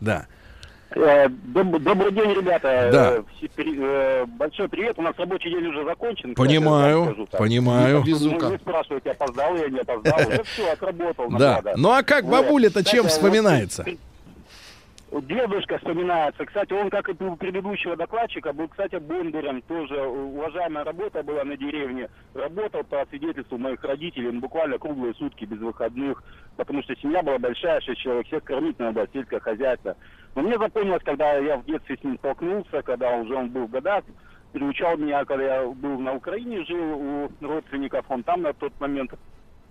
Да. Э, доб- Добрый день, ребята. Да. Э, Большой привет. У нас рабочий день уже закончен. Понимаю, Кстати, скажу так. понимаю. Вы- Везука. Вы спрашиваете, опоздал я, не опоздал. Уже все, отработал. Да. надо. Ну а как бабуля-то чем Кстати, вспоминается? Дедушка вспоминается. Кстати, он, как и у предыдущего докладчика, был, кстати, бондарем. Тоже уважаемая работа была на деревне. Работал по свидетельству моих родителей ну, буквально круглые сутки без выходных. Потому что семья была большая, шесть человек. Всех кормить надо, сельское хозяйство. Но мне запомнилось, когда я в детстве с ним столкнулся, когда уже он был в годах, приучал меня, когда я был на Украине, жил у родственников, он там на тот момент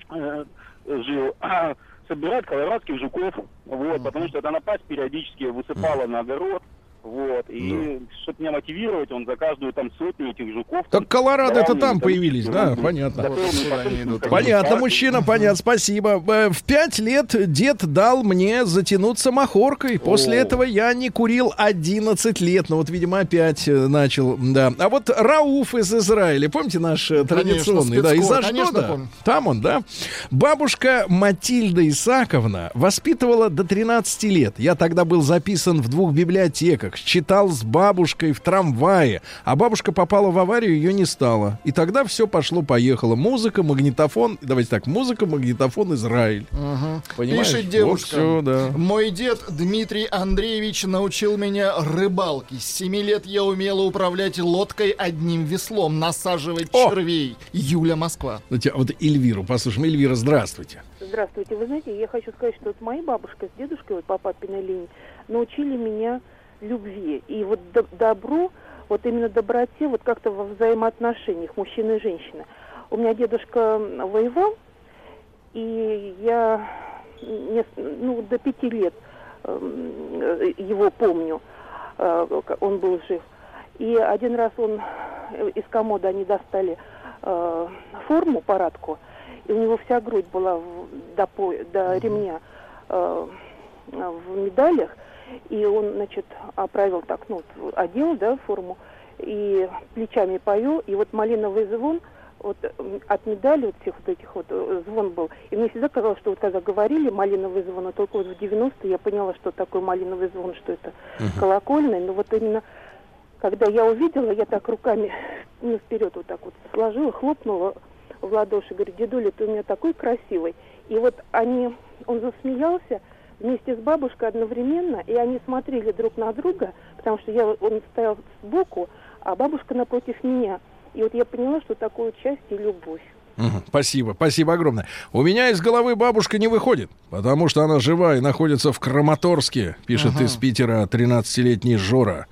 э, жил, собирать колорадских жуков, вот, потому что эта напасть периодически высыпала на огород, вот, и чтобы меня мотивировать, он за каждую там сотню этих жуков... Так Колорадо это там там появились, да, ерунду. понятно. Вот потом Понятно, карты. мужчина, понятно, спасибо. Э, В пять лет дед дал мне затянуться махоркой. После О. этого я не курил 11 лет. Ну вот, видимо, опять э, начал, да. А вот Рауф из Израиля, помните наш э, традиционный, да, спецкор, из конечно, Аждода? помню. Там он, да. Бабушка Матильда Исаковна воспитывала до 13 лет. Я тогда был записан в двух библиотеках, читал с бабушкой в трамвае, а бабушка попала в аварию, ее не стало. И тогда все пошло-поехало. Музыка, магнитофон, давайте так, музыка, магнитофон, Израиль. Понимаешь? Пишет Вот девушка. всё, да. Мой дед Дмитрий Андреевич научил меня рыбалке. С 7 лет я умела управлять лодкой одним веслом, насаживать О! червей. Юля Москва. Ну, Вот Эльвиру, послушаем. Эльвира, здравствуйте. Здравствуйте. Вы знаете, я хочу сказать, что вот моя бабушка с дедушкой вот по папиной линии научили меня любви. И вот до- добру, вот именно доброте, вот как-то во взаимоотношениях мужчины и женщины. У меня дедушка воевал, и я ну, до пяти лет его помню. Э, Он был жив. И один раз он э, из комода они достали э, форму, парадку, и у него вся грудь была до, по- до ремня в медалях, и он, значит, оправил так, ну, одел, да, форму, и плечами повел, и вот малиновый звон, вот от медали вот всех вот этих вот э, звон был. И мне всегда казалось, что вот когда говорили малиновый звон, а только вот в 90-е я поняла, что такое малиновый звон, что это колокольный, но вот именно когда я увидела, я так руками ну, вперед вот так вот сложила, хлопнула в ладоши, говорю, дедуля, ты у меня такой красивый. И вот они, он засмеялся вместе с бабушкой одновременно, и они смотрели друг на друга, потому что я, он стоял сбоку, а бабушка напротив меня. И вот я поняла, что такое счастье и любовь. Спасибо, спасибо огромное. У меня из головы бабушка не выходит, потому что она жива и находится в Краматорске, пишет из Питера 13-летний Жора.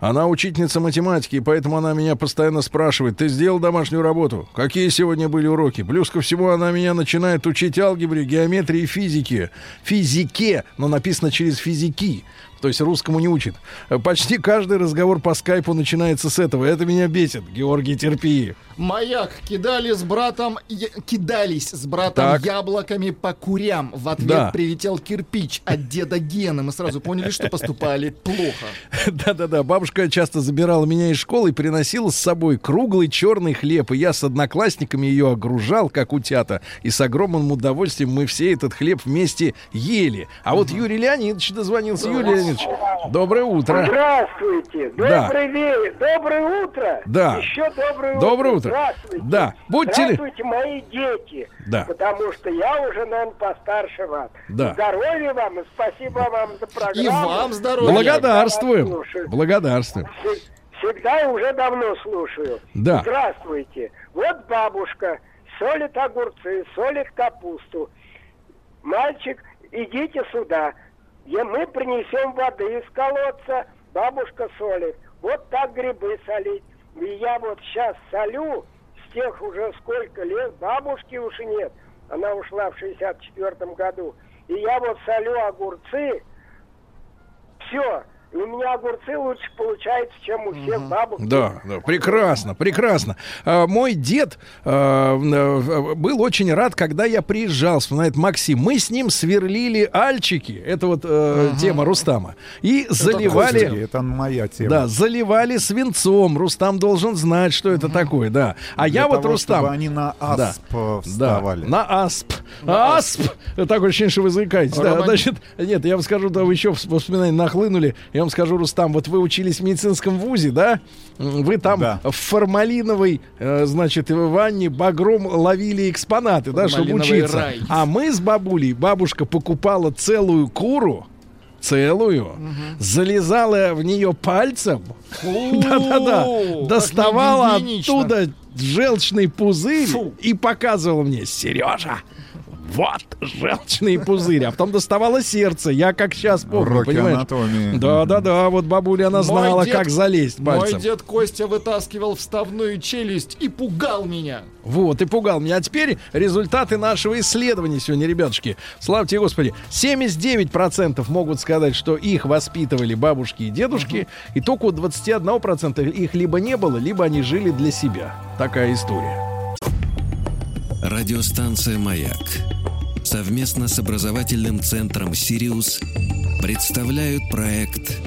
Она учительница математики, поэтому она меня постоянно спрашивает, ты сделал домашнюю работу? Какие сегодня были уроки? Плюс ко всему она меня начинает учить алгебре, геометрии и физике. Физике, но написано через физики. То есть русскому не учит. Почти каждый разговор по скайпу начинается с этого. Это меня бесит. Георгий, терпи. Маяк кидали с братом, я- кидались с братом Так. яблоками по курям. В ответ Да. прилетел кирпич от деда Гены. Мы сразу поняли, что поступали плохо. Да-да-да, бабушка часто забирала меня из школы и приносила с собой круглый черный хлеб. И я с одноклассниками ее огружал, как утята. И с огромным удовольствием мы все этот хлеб вместе ели. А вот Юрий Леонидович дозвонился. Юрий Леонидович, доброе утро. Здравствуйте, Да. добрый вечер, доброе утро. Да. Еще доброе, Доброе утро. Здравствуйте. Да. Будьте ли- Здравствуйте, мои дети. Да. Потому что я уже, наверное, постарше вас. Да. Здоровья вам и спасибо вам за программу. И вам здоровья. Благодарствуем. Благодарствуем. Всег- Всегда и уже давно слушаю. Да. Здравствуйте. Вот бабушка солит огурцы, солит капусту. Мальчик, идите сюда. Я, мы принесем воды из колодца, бабушка солит. Вот так грибы солить. И я вот сейчас солю, с тех уже сколько лет, бабушки уж и нет. Она ушла в 64 году. И я вот солю огурцы, все. У меня огурцы лучше получаются, чем у всех бабушек. Да, да, прекрасно, прекрасно. А, мой дед а, э, был очень рад, когда я приезжал, вспоминает Максим. Мы с ним сверлили альчики, это вот э, тема Рустама, и заливали... Господи, Это моя тема. Да, заливали свинцом. Рустам должен знать, что это такое, да. А Для я вот того, Рустам. чтобы они на Да. асп э, Да, вставали. на асп. асп. Такое ощущение, что вы заикаетесь. Да, значит, нет, я вам скажу, да, вы еще в воспоминания нахлынули. Я вам скажу, Рустам, вот вы учились в медицинском вузе, да? Вы там в формалиновой, э, значит, в ванне багром ловили экспонаты, да, чтобы учиться. рай. А мы с бабулей, бабушка покупала целую куру, целую, залезала в нее пальцем, да-да-да, доставала оттуда желчный пузырь и показывала мне, Сережа, вот желчный пузырь, а потом доставала сердце. Я как сейчас помню, Уроки понимаешь? анатомии. Да-да-да, вот бабуля, она Мой знала, дед- как залезть Мой пальцем. дед Костя вытаскивал вставную челюсть и пугал меня. Вот, и пугал меня. А теперь результаты нашего исследования сегодня, ребятушки. Славьте Господи. 79% могут сказать, что их воспитывали бабушки и дедушки, и только у 21% их либо не было, либо они жили для себя. Такая история. Радиостанция «Маяк» совместно с образовательным центром «Сириус» представляют проект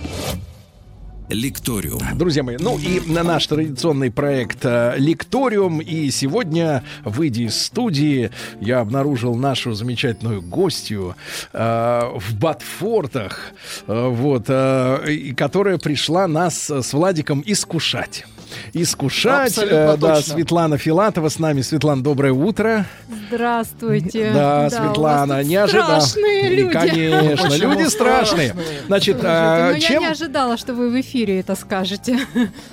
«Лекториум». Друзья мои, ну и на наш традиционный проект э, «Лекториум». И сегодня, выйдя из студии, я обнаружил нашу замечательную гостью э, в Батфортах, э, вот, э, которая пришла нас с Владиком искушать. Искушать. Абсолютно э, да, точно. Светлана Филатова с нами. Светлана, доброе утро. Здравствуйте. Да, вас Светлана, не ожидал. Страшные И, люди. Конечно, Почему люди страшные. Значит, Слушайте, а, ну я чем... не ожидала, что вы в эфире это скажете.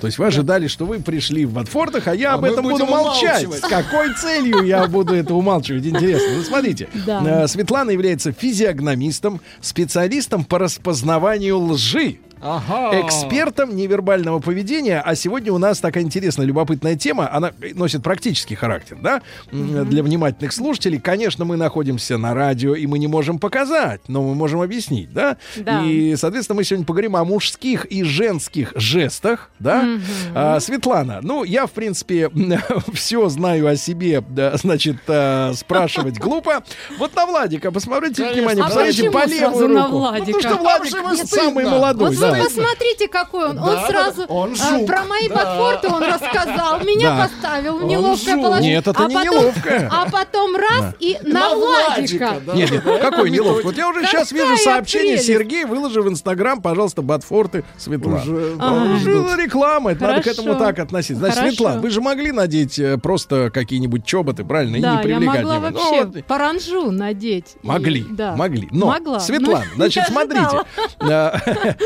То есть вы ожидали, что вы пришли в Батфортах, а я А об этом буду молчать. С какой целью я буду это умалчивать? Интересно. Ну, смотрите. Да. Э, Светлана является физиогномистом, специалистом по распознаванию лжи. Ага. Экспертом невербального поведения, а сегодня у нас такая интересная, любопытная тема, она носит практический характер, да, М, для внимательных слушателей. Конечно, мы находимся на радио, и мы не можем показать, но мы можем объяснить, да, Да. и, соответственно, мы сегодня поговорим о мужских и женских жестах, да. А, Светлана, ну, я, в принципе, все знаю о себе, да, значит, а, спрашивать глупо. Вот на Владика, посмотрите внимание, А посмотрите по левую руку. Владика? Ну, потому что Владик самый молодой, Вот да. вы посмотрите, какой он. Он сразу а, жук. про мои Да. подфорты он рассказал, меня Да. поставил в неловкое положение. Нет, это а не потом, неловкое. А потом раз и на, На Владика. Владика, да. Нет, нет, какой неловко. Вот я уже сейчас вижу сообщение. прелесть. Сергей, выложи в Инстаграм, пожалуйста, Батфорты Светлана. Уже, реклама, это надо к этому так относиться. Значит. Светлана, вы же могли надеть э, просто какие-нибудь чоботы, правильно, и не Да, я привлекать могла вообще Ну, вот. паранжу надеть. И- Могли, да. могли. Но, Могла. Светлана, но значит, смотрите.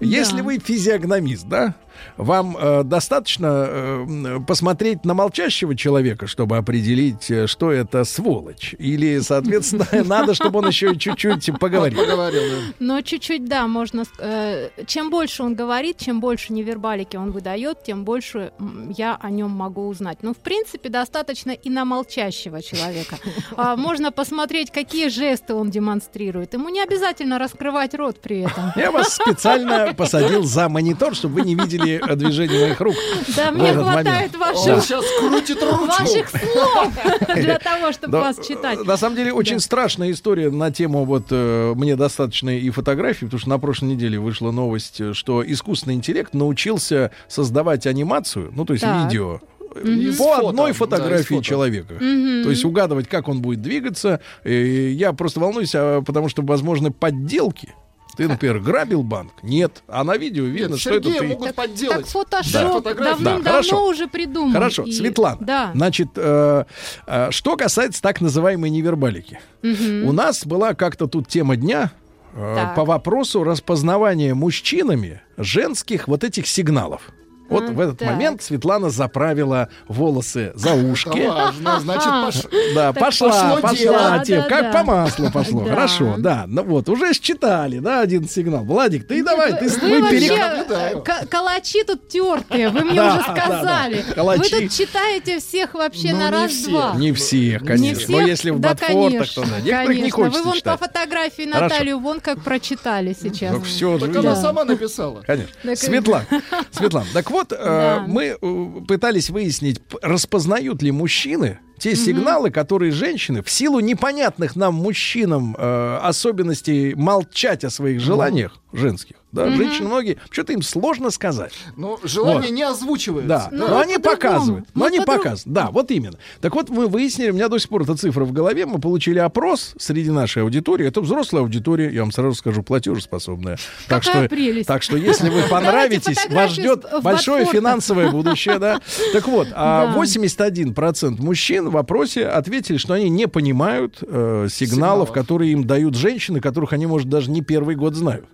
Если вы физиогномист, да, Вам э, достаточно э, посмотреть на молчащего человека, чтобы определить, э, что это сволочь? Или, соответственно, надо, чтобы он еще чуть-чуть поговорил? Поговорил, Но чуть-чуть, да, можно... э, чем больше он говорит, чем больше невербалики он выдает, тем больше я о нем могу узнать. Ну, в принципе, достаточно и на молчащего человека. А, Можно посмотреть, какие жесты он демонстрирует. Ему не обязательно раскрывать рот при этом. Я вас специально посадил за монитор, чтобы вы не видели э, движение моих рук. Да, мне хватает Да. ваших, сейчас крутит ручку. ваших слов для того, чтобы Да, вас читать. На самом деле очень Да. страшная история на тему вот э, мне достаточно и фотографий, потому что на прошлой неделе вышла новость, э, что искусственный интеллект научился создавать анимацию, ну то есть Так. видео э, Из по фото, одной да, фотографии фото. человека. Мгм. То есть угадывать, как он будет двигаться. И я просто волнуюсь, а, потому что возможны подделки. Ты, например, грабил банк? Нет. А на видео видно, Нет, что это Сергея ты. могут Так подделать. фотошоп Да. давным-давно Да, хорошо. уже придуман. Хорошо, И- Светлана. Да. Значит, э, э, что касается так называемой невербалики. Мгм. У нас была как-то тут тема дня э, Так. по вопросу распознавания мужчинами женских вот этих сигналов. Вот А, в этот так. момент Светлана заправила волосы за ушки. Важно, значит, А. пош- Да, Так пошла, пошло пошла, дело. тем, Да, как да, по маслу пошло. Да. Хорошо, да. Ну вот, уже считали, да, один сигнал. Владик, ты давай, ты, вы, вообще ка- калачи тут тертые, вы мне уже сказали. Вы тут читаете всех вообще Ну, на раз-два. Не всех, Не конечно. всех? Но если в да, ботфортах, конечно, то да. Некоторых не хочется Вы вон по фотографии. Наталью вон как прочитали сейчас. Ну, все, Так она сама написала. Конечно. Так, Светлана, Светлана, так вот, э, Да. мы э, пытались выяснить, распознают ли мужчины те сигналы, которые женщины в силу непонятных нам мужчинам э, особенностей молчать о своих желаниях женских. Да, женщины многие, что-то им сложно сказать. Ну, желание Вот. не озвучивается. Да, Ну, но они показывают. Но Мы они по-друг- показывают. Да, вот именно. Так вот, мы выяснили, у меня до сих пор эта цифра в голове. Мы получили опрос среди нашей аудитории. Это взрослая аудитория, я вам сразу скажу, платежеспособная. Так Какая что, прелесть. так что, если вы понравитесь, вас ждет большое финансовое будущее, да. Так вот, а Да. 81% мужчин в опросе ответили, что они не понимают э, сигналов, Сигналов. которые им дают женщины, которых они, может, даже не первый год знают.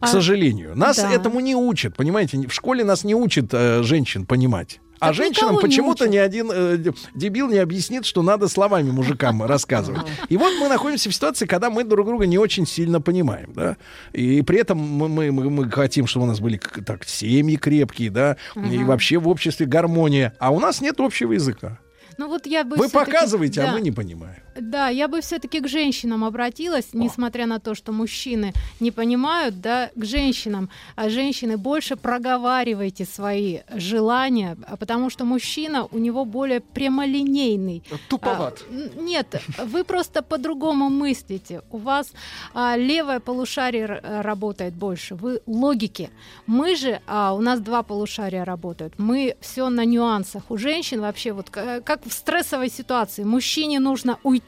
К А, сожалению. Нас да. этому не учат, понимаете? В школе нас не учат э, женщин понимать. А Так женщинам почему-то ни один э, дебил не объяснит, что надо словами мужикам рассказывать. И вот мы находимся в ситуации, когда мы друг друга не очень сильно понимаем, да. И при этом мы, мы, мы- хотим, чтобы у нас были так семьи крепкие, да, и вообще в обществе гармония. А у нас нет общего языка. Ну вот я бы Вы показываете, да. а мы не понимаем. Да, я бы все-таки к женщинам обратилась, несмотря на то, что мужчины не понимают, да, к женщинам. А женщины больше проговаривайте свои желания, а потому что мужчина у него более прямолинейный. Туповат. А, нет, вы просто по-другому мыслите. У вас а, левое полушарие э, работает больше. Вы логики. Мы же, а, у нас два полушария работают. Мы все на нюансах. У женщин вообще вот к- как в стрессовой ситуации. Мужчине нужно уйти,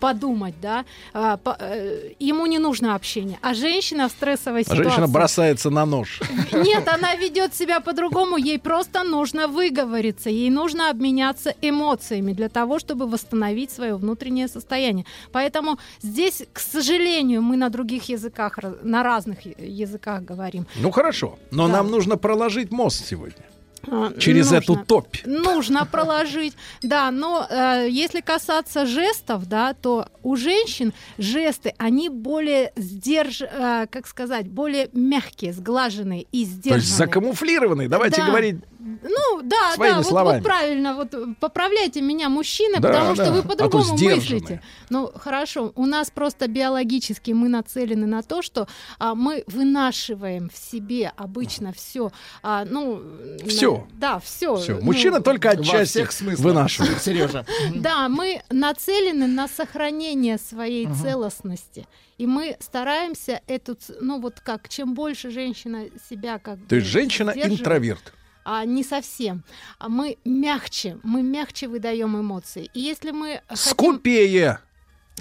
подумать, да. а, по- э, ему не нужно общение. А женщина в стрессовой А ситуации. женщина бросается на нож. Нет, она ведет себя по-другому. Ей просто нужно выговориться. Ей нужно обменяться эмоциями для того, чтобы восстановить свое внутреннее состояние. Поэтому здесь, к сожалению, мы на других языках, на разных языках говорим. Ну хорошо, но Да. нам нужно проложить мост сегодня. А, Через нужно. эту топь. Нужно проложить, да, но э, если касаться жестов, да, то у женщин жесты, они более сдерж, э, как сказать, более мягкие, сглаженные и То сдержанные. есть закамуфлированный. Давайте Да. говорить Ну, да, Своими да, вот-. Вот, правильно, вот э, поправляйте меня, мужчины, Да, потому да, что вы а по-другому сдержанные. мыслите. Ну, хорошо, у нас просто биологически мы нацелены на то, что а, мы вынашиваем в себе обычно все, а, ну... Всё. на- да, все. все. Мужчина только Во отчасти вынашивает. Сережа. Да, мы нацелены на сохранение своей целостности. И мы стараемся эту, ну вот как, чем больше женщина себя как То есть женщина интроверт. А не совсем. А мы мягче, мы мягче выдаем эмоции. И если мы хотим... Скупее.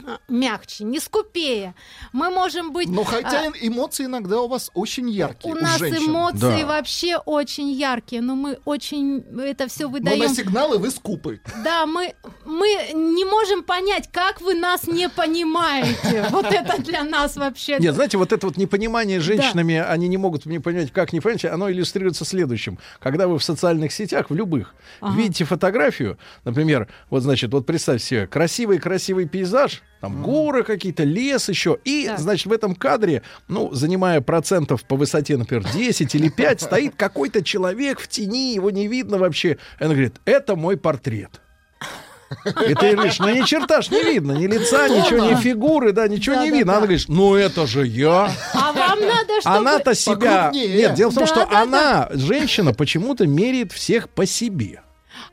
А, мягче, не скупее. Мы можем быть... Но хотя а, эмоции иногда у вас очень яркие. у у нас женщин. эмоции вообще очень яркие, но мы очень это все Но выдаем. на сигналы вы скупы. Да, мы, мы не можем понять, как вы нас не понимаете. Вот это для нас вообще... Нет, знаете, вот это вот непонимание женщинами, они не могут не понять, как не понять, оно иллюстрируется следующим. Когда вы в социальных сетях, в любых, Ага. видите фотографию, например, вот, значит, вот представь себе, красивый-красивый пейзаж, там горы какие-то, лес еще, и, Так. значит, в этом кадре, ну, занимая процентов по высоте, например, 10 или 5, стоит какой-то человек в тени, его не видно вообще. И она говорит, это мой портрет. И ты говоришь, ну ни черта ж не видно, ни лица, ничего, ни фигуры, да, ничего не видно. Она говорит, ну это же я. А вам надо, чтобы... Она-то себя... покрупнее. Нет, дело в том, Да, что да, она, женщина, почему-то меряет всех по себе.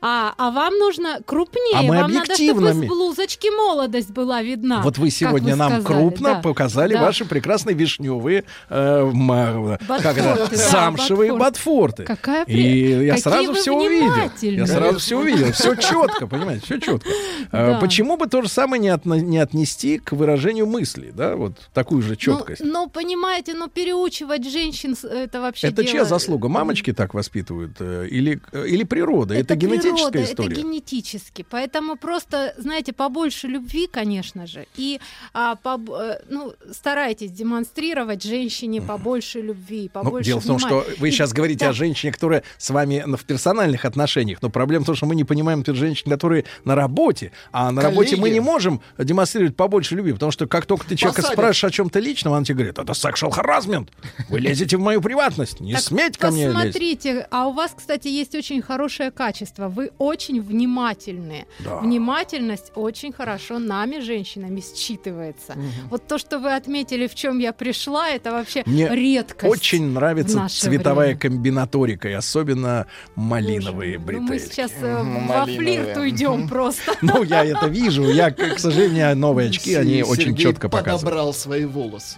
А, а вам нужно крупнее. А мы вам надо, чтобы из блузочки молодость была видна. вот вы как сегодня нам сказали, крупно да. показали Да. ваши прекрасные вишневые э, как Ботфорты, это, да, замшевые ботфорты. ботфорты. Какая при- И я какие сразу вы все увидел. Я сразу все увидел. Все четко, понимаете, все четко. Да. Почему бы то же самое не, отно- не отнести к выражению мысли, да, вот такую же Ну, четкость? ну, понимаете, ну переучивать женщин с- это вообще Это дело- чья заслуга? Мамочки так воспитывают? э, Или, э, или природа? Это, природа, генетическая история? Это генетически. Поэтому просто, знаете, побольше любви, конечно же. И а, поб- э, ну, старайтесь демонстрировать женщине побольше любви, Ну, побольше дело в том, что внимания. вы И- сейчас говорите да. о женщине, которая с вами ну, в персональных отношениях, но проблема в том, что мы не понимаем тех женщин, которые на работе, а на работе мы Коллеги. не можем демонстрировать побольше любви, потому что как только ты человека Посадят. спрашиваешь о чем-то личном, он тебе говорит, это sexual harassment, вы лезете в мою приватность, не Так смейте ко мне лезть. Посмотрите, а у вас, кстати, есть очень хорошее качество. Вы очень внимательные. Да. Внимательность очень хорошо нами, женщинами, считывается. Вот то, что вы отметили, в чем я пришла, это вообще Мне редкость. очень в нравится наше цветовая время. комбинаторика, и особенно малиновые Ну, мы бретельки. сейчас э, во флирт уйдем просто. Ну, я это вижу. Я, к сожалению, новые очки, они очень четко показывают. подобрал свои волосы.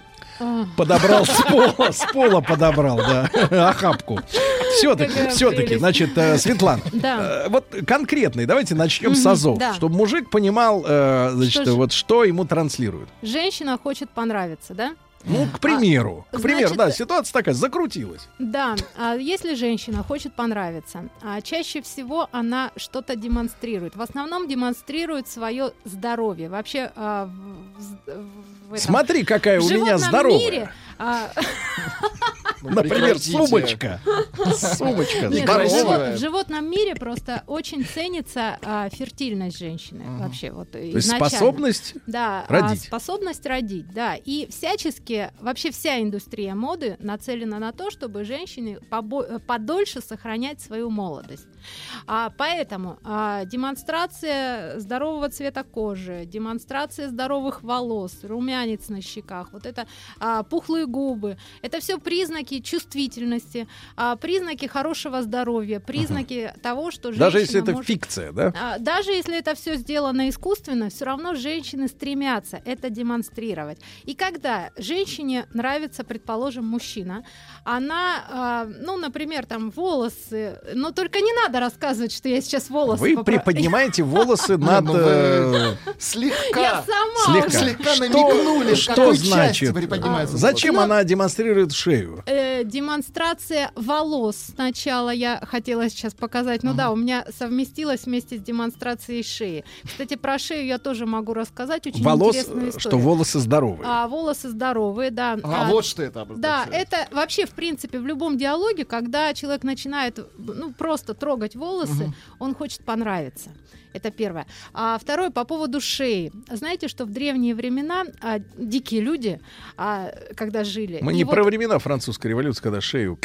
Подобрал с пола, с пола подобрал, да, охапку. Все-таки, все-таки, значит, э, Светлана, Да. э, вот конкретный, давайте начнем с Мгм, азов, да. чтобы мужик понимал, э, значит, Что вот что ему транслируют. Женщина хочет понравиться, да? Ну, к примеру, к примеру, значит, да, ситуация такая, закрутилась. Да, а если женщина хочет понравиться, а чаще всего она что-то демонстрирует. В основном демонстрирует свое здоровье. Вообще а, в, в- этом- Смотри, какая в у меня здоровая. мире, а, Например, прекратите. сумочка. Сумочка Нет, в, животном мире просто очень ценится а, фертильность женщины вообще вот способность да, а, родить. способность родить, да, и всячески вообще вся индустрия моды нацелена на то, чтобы женщины побо- подольше сохранять свою молодость. А, поэтому а, демонстрация здорового цвета кожи, демонстрация здоровых волос, румянец на щеках, вот это а, пухлые губы, это все признаки чувствительности, а, признаки хорошего здоровья, признаки того, что женщина Даже если это может- фикция, да? а, Даже если это все сделано искусственно, все равно женщины стремятся это демонстрировать. И когда женщине нравится, предположим, мужчина, она, а, ну, например, там волосы, но только не надо рассказывать, что я сейчас волосы Вы попро- приподнимаете волосы над... ну э, Слегка. Я сама Слегка. намекнули, что значит? приподнимаются Зачем Ну, она демонстрирует шею? Э, демонстрация волос сначала я хотела сейчас показать. Ну да, у меня совместилось вместе с демонстрацией шеи. Кстати, про шею я тоже могу рассказать. Очень Волос, интересную э, историю. что волосы здоровые. А волосы здоровые, да. А, вот что это Да, это вообще, в принципе, в любом диалоге, когда человек начинает, ну, просто трогать волосы, он хочет понравиться. Это первое. А второе, по поводу шеи. Знаете, что в древние времена а, дикие люди, а, когда жили... Мы не вот- про времена французской революции, когда шею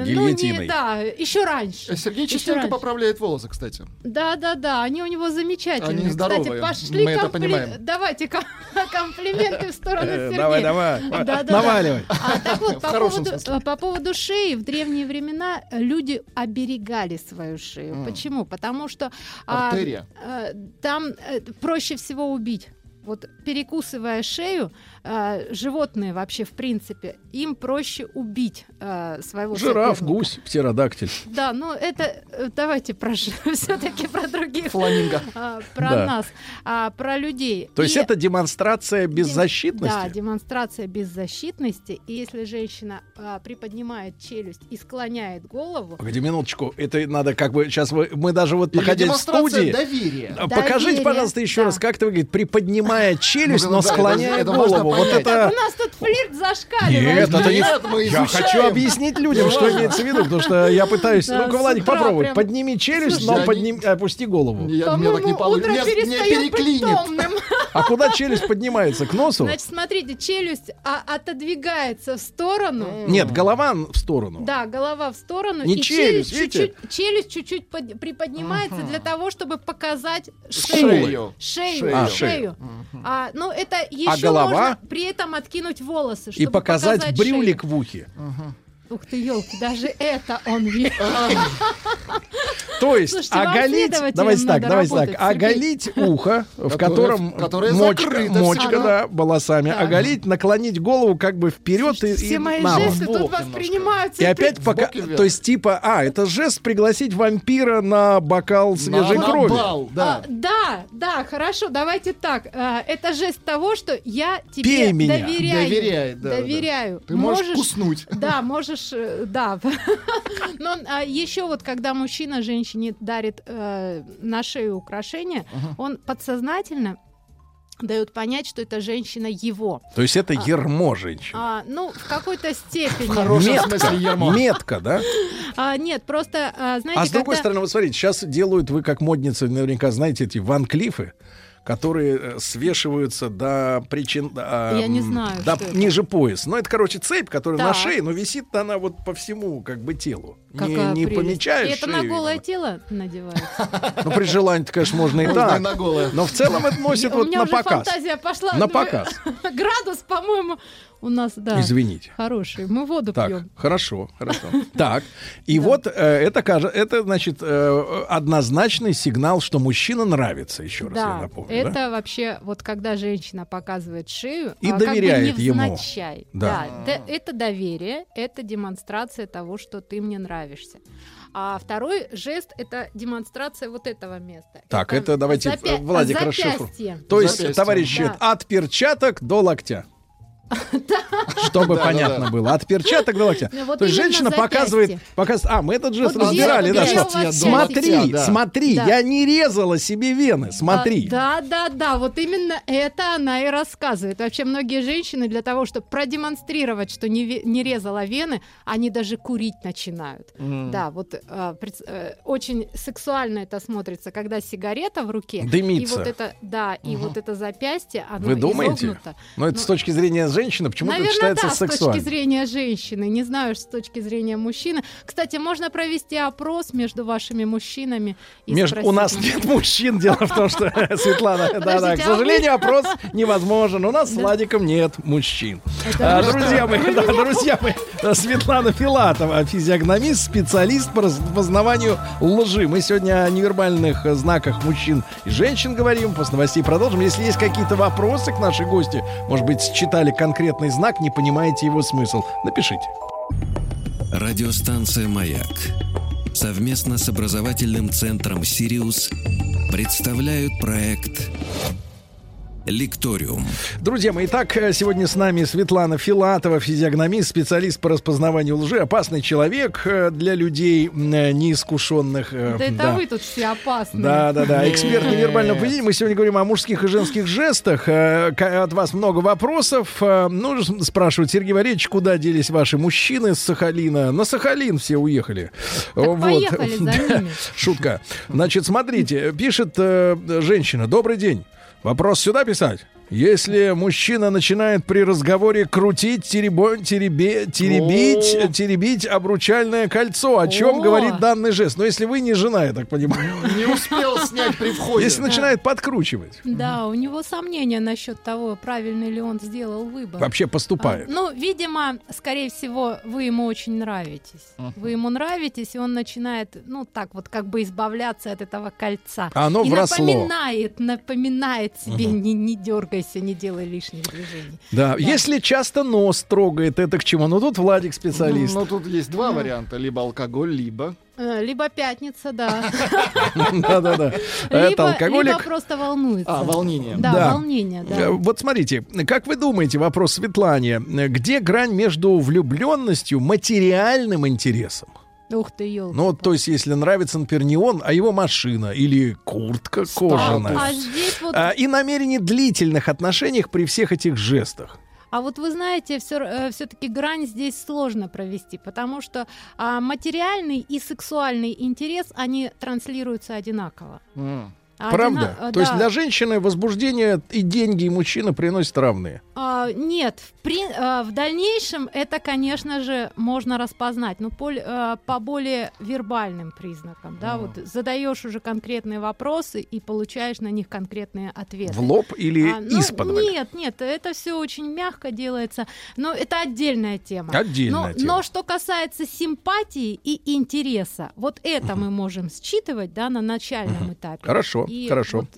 Ну, не, гильотиной. да, еще раньше. Э, Сергей Ещё частенько раньше. поправляет волосы, кстати. Да, да, да, они у него замечательные. Они здоровые, Кстати, пошли мы это компли- понимаем. Давайте ком- комплименты в сторону Э, Сергея. Давай, давай, Да, да, да. наваливай. А, так вот, по поводу, по поводу шеи, в древние времена люди оберегали свою шею. М. Почему? Потому что а, э, там проще всего убить. Вот перекусывая шею, а, животные вообще, в принципе, им проще убить а, своего Жираф, соперника. гусь, птеродактиль. Да, ну это э, давайте про все-таки про других. Фламинго. А, про Да. нас, а, про людей. То есть это демонстрация беззащитности? Да, демонстрация беззащитности. И если женщина а, приподнимает челюсть и склоняет голову, Погоди минуточку, это надо как бы сейчас вы, мы даже вот Или находясь в демонстрация студии. доверия. Покажите, Доверие, пожалуйста, еще да. раз, как это выглядит, приподнимая челюсть, Ну, но склоняя голову. Вот это. у нас тут флирт зашкаливает. Нет, это не... Нет, мы Я хочу объяснить людям, что имеется в виду, потому что я пытаюсь... Ну-ка, Владик, попробуй. Подними челюсть, но а подними, опусти голову. Я, меня так не получится. утро перестает быть переклинит. томным. А куда челюсть поднимается? К носу? Значит, смотрите, челюсть а, отодвигается в сторону. Нет, голова в сторону. Да, голова в сторону. Не и челюсть, чуть-чуть, челюсть чуть-чуть под- приподнимается для того, чтобы показать шею. Шею. Шею. Шею. А, шею. А, ну, это еще голова? можно при этом откинуть волосы, И чтобы показать показать брюлик шею. в ухе. Ух ты, елки, даже это он видит. То есть Слушайте, оголить, давайте так, давайте так, оголить ухо, в котором мочка, да, волосами, Да. оголить, наклонить голову как бы вперед и, Все мои жесты тут воспринимаются. И опять пока, то есть типа, а, это жест пригласить вампира на бокал свежей крови. да. А, да, да, хорошо, давайте так. А, это жест того, что я тебе доверяю. Доверяю. Ты можешь куснуть. Да, можешь, э, да. Но еще вот, когда мужчина женщине дарит э, на шею украшения, он подсознательно дает понять, что это женщина его. То есть это ермо женщины. А, ну, в какой-то степени. В хорошем Метка, смысле ермо. метка, да? А, нет, просто, а, знаете, А с другой когда- стороны, вот смотрите, сейчас делают, вы как модницы наверняка знаете эти Ван Клифы, которые э, свешиваются до причин... до, Я не знаю, до что это. ниже пояс. Но это, короче, цепь, которая на Так. шее, но висит она вот по всему как бы телу. Не, Какая не прелесть. помечаешь И это на шею голое именно. тело надевается. Ну, при желании, конечно, можно и так. на. Но в целом это носит У вот меня на уже показ. фантазия пошла. На Ну, показ. Градус, по-моему, у нас, да. Извините. Хороший. Мы воду Так, пьем. хорошо, хорошо. Так, и вот э, это, это, значит, э, однозначный сигнал, что мужчина нравится, еще раз я Да, напомню. это вообще вот когда женщина показывает шею И а, доверяет как бы ему. невзначай. Да. Это доверие, это демонстрация того, что ты мне нравишься. А второй жест это демонстрация вот этого места. Так, это давайте, запя- Владик, запястье. расшифруй. То есть, Запястье. товарищи, Да. от перчаток до локтя. Чтобы понятно было. От перчаток до локтя. Ну, То есть женщина показывает, показывает. А, мы этот жест разбирали, да, что смотри, смотри, я не резала себе вены, смотри. А, да, да, да, вот именно это она и рассказывает. Вообще многие женщины для того, чтобы продемонстрировать, что не, резала вены, они даже курить начинают. Да, вот а, э, очень сексуально это смотрится, когда сигарета в руке. Дымится. И вот это, да, и вот это запястье, оно Вы думаете? Но это Ну, с точки зрения женщины, почему-то Наверное, считается да, с точки зрения женщины. Не знаю, с точки зрения мужчины. Кстати, можно провести опрос между вашими мужчинами. И Между, у спросить нас их. нет мужчин, дело в том, что Светлана, да, да, к а сожалению, опрос невозможен. У нас с Владиком нет мужчин. А, друзья мои, друзья мои, Светлана Филатова, физиогномист, специалист по распознаванию лжи. Мы сегодня о невербальных э, знаках мужчин и женщин говорим. После новостей продолжим. Если есть какие-то вопросы к нашей гости, может быть, считали конкретный знак, не понимаете его смысл, напишите. Радиостанция «Маяк» совместно с образовательным центром «Сириус» представляют проект «Лекториум». Друзья мои, итак, э, сегодня с нами Светлана Филатова, физиогномист, специалист по распознаванию лжи, опасный человек э, для людей э, неискушенных. э, Да это да. вы тут все опасные. Да, да, да. Эксперт невербального поведения. Мы сегодня говорим о мужских и женских жестах. От вас много вопросов. Ну, спрашивают, Сергей Валерьевич, куда делись ваши мужчины с Сахалина? На Сахалин все уехали. Так поехали за Да. ними. Шутка. Значит, смотрите, пишет женщина. Добрый день. Вопрос сюда писать? Если мужчина начинает при разговоре крутить, теребо- теребе- теребить, О. теребить обручальное кольцо, о чем О. говорит данный жест? Но если вы не жена, я так понимаю. Не успел снять при входе. Если начинает подкручивать, Да, у него сомнения насчет того, правильный ли он сделал выбор. вообще поступает. А, ну, видимо, скорее всего, вы ему очень нравитесь. Вы ему нравитесь, и он начинает, ну, так вот, как бы избавляться от этого кольца. А оно и вросло. напоминает, напоминает себе, не, не дергайся, не делай лишних движений. Да, если часто нос трогает, это к чему? Ну тут Владик специалист. Ну, тут есть два варианта. Либо алкоголь, либо... Э, Либо пятница, да. Да-да-да. Это алкоголик. либо просто волнуется. А, волнение. Да, Да. волнение, да. Э, Вот смотрите, как вы думаете, вопрос Светлане, э, где грань между влюбленностью, материальным интересом? Ух ты, елки. Ну, то есть, если нравится, например, не он, а его машина или куртка кожаная. А здесь вот А, и намерение длительных отношениях при всех этих жестах. А вот вы знаете, все, все-таки грань здесь сложно провести, потому что а, материальный и сексуальный интерес, они транслируются одинаково. А Правда? одина- То есть да. для женщины возбуждение и деньги, и мужчина приносят равные. А, нет, в, при- а, в дальнейшем это, конечно же, можно распознать, но поль- а, по более вербальным признакам. Да, вот задаешь уже конкретные вопросы и получаешь на них конкретные ответы. В лоб или А, ну, исподволь? Нет, нет, это все очень мягко делается. Но это отдельная тема. Отдельная но, тема. но что касается симпатии и интереса, вот это мы можем считывать да, на начальном этапе. Хорошо, И хорошо. вот,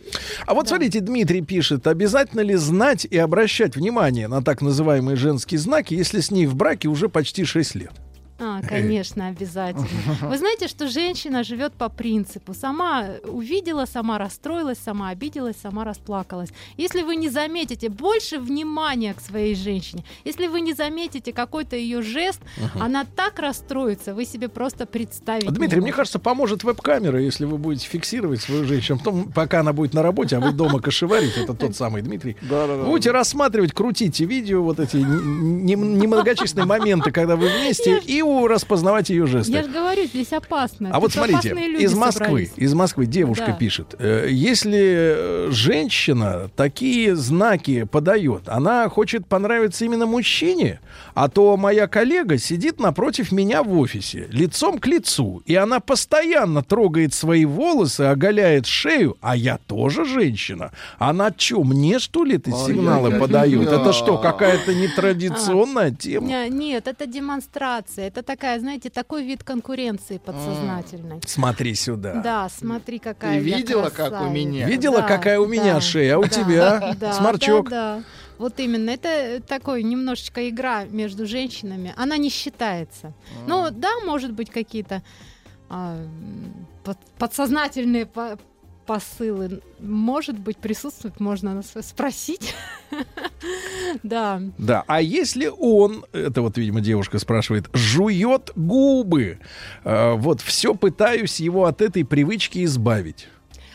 а вот смотрите, Дмитрий пишет, обязательно ли знать и обращать внимание на так называемые женские знаки, если с ней в браке уже почти 6 лет? А, конечно, обязательно. Вы знаете, что женщина живет по принципу. Сама увидела, сама расстроилась, сама обиделась, сама расплакалась. Если вы не заметите больше внимания к своей женщине, если вы не заметите какой-то ее жест, Мгм. она так расстроится, вы себе просто представить. не Дмитрий, мне кажется, поможет веб-камера, если вы будете фиксировать свою женщину. Потом, пока она будет на работе, а вы дома кошеварите, это тот самый Дмитрий. Да-да-да. Будете рассматривать, крутите видео, вот эти немногочисленные моменты, когда вы вместе, и у- распознавать ее жесты. Я же говорю, здесь опасно. А вот смотрите, из Москвы, собрались. из Москвы девушка Да. пишет, э, если э, женщина такие знаки подает, она хочет понравиться именно мужчине, а то моя коллега сидит напротив меня в офисе, лицом к лицу, и она постоянно трогает свои волосы, оголяет шею, а я тоже женщина. Она что, мне что ли эти сигналы подает? Это что, какая-то А. нетрадиционная тема? Не- Нет, это демонстрация. Это такая, знаете, такой вид конкуренции подсознательной. Смотри сюда. Да, смотри, какая Ты я видела, как у меня? Видела, Да, какая у меня да, шея, а у да, тебя да, сморчок? Да, да. Вот именно, это такой немножечко игра между женщинами. Она не считается. Ну, да, может быть, какие-то а, подсознательные по- посылы, может быть, присутствуют, можно спросить. Да. Да, а если он, это вот, видимо, девушка спрашивает, жует губы, э, вот все пытаюсь его от этой привычки избавить.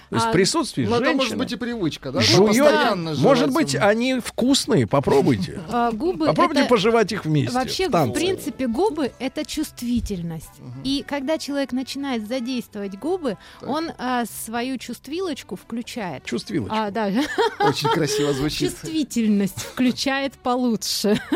То есть А, в присутствии Ну, это может женщины быть и привычка, да? жует, может быть, они вкусные, попробуйте. А, губы Попробуйте это- пожевать их вместе. Вообще, в в принципе, губы это чувствительность. И когда человек начинает задействовать губы, он а, свою чувствилочку включает. Чувствилочку. А, да. Очень красиво звучит. Чувствительность включает получше.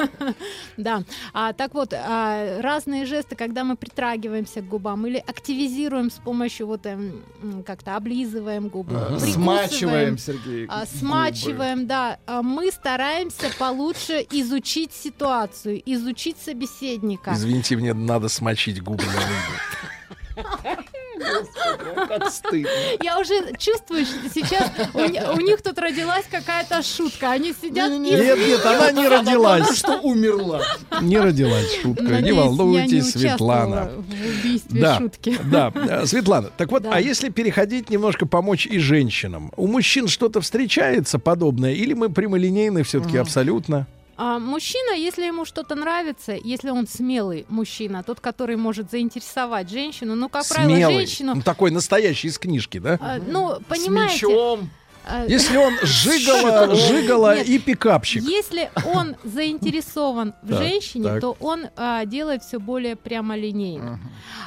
Да. А, так вот, а, разные жесты, когда мы притрагиваемся к губам или активизируем с помощью вот эм, как-то облизываем губы, Ага. прикусываем, Смачиваем, Сергей, а, губы. смачиваем, да. А Мы стараемся получше изучить ситуацию, изучить собеседника. Извините, мне надо смочить губы на выйду. Как стыдно. Я уже чувствую, что сейчас у, у них тут родилась какая-то шутка. Они сидят и Нет, нет, она не родилась. Что умерла. Не родилась шутка. Не Надеюсь, волнуйтесь, я не Светлана. в убийстве Да, шутки. да, э, Светлана, так вот, Да. а если переходить немножко помочь и женщинам? У мужчин что-то встречается подобное, или мы прямолинейны все-таки абсолютно? А мужчина, если ему что-то нравится, если он смелый мужчина, тот, который может заинтересовать женщину, ну, как правило, Смелый. женщину... Ну, такой настоящий из книжки, да? а, ну, С понимаете... мечом. а, Если он жигала, жигала Нет. и пикапщик. Если он заинтересован в Так, женщине, так. то он а, делает все более прямолинейно.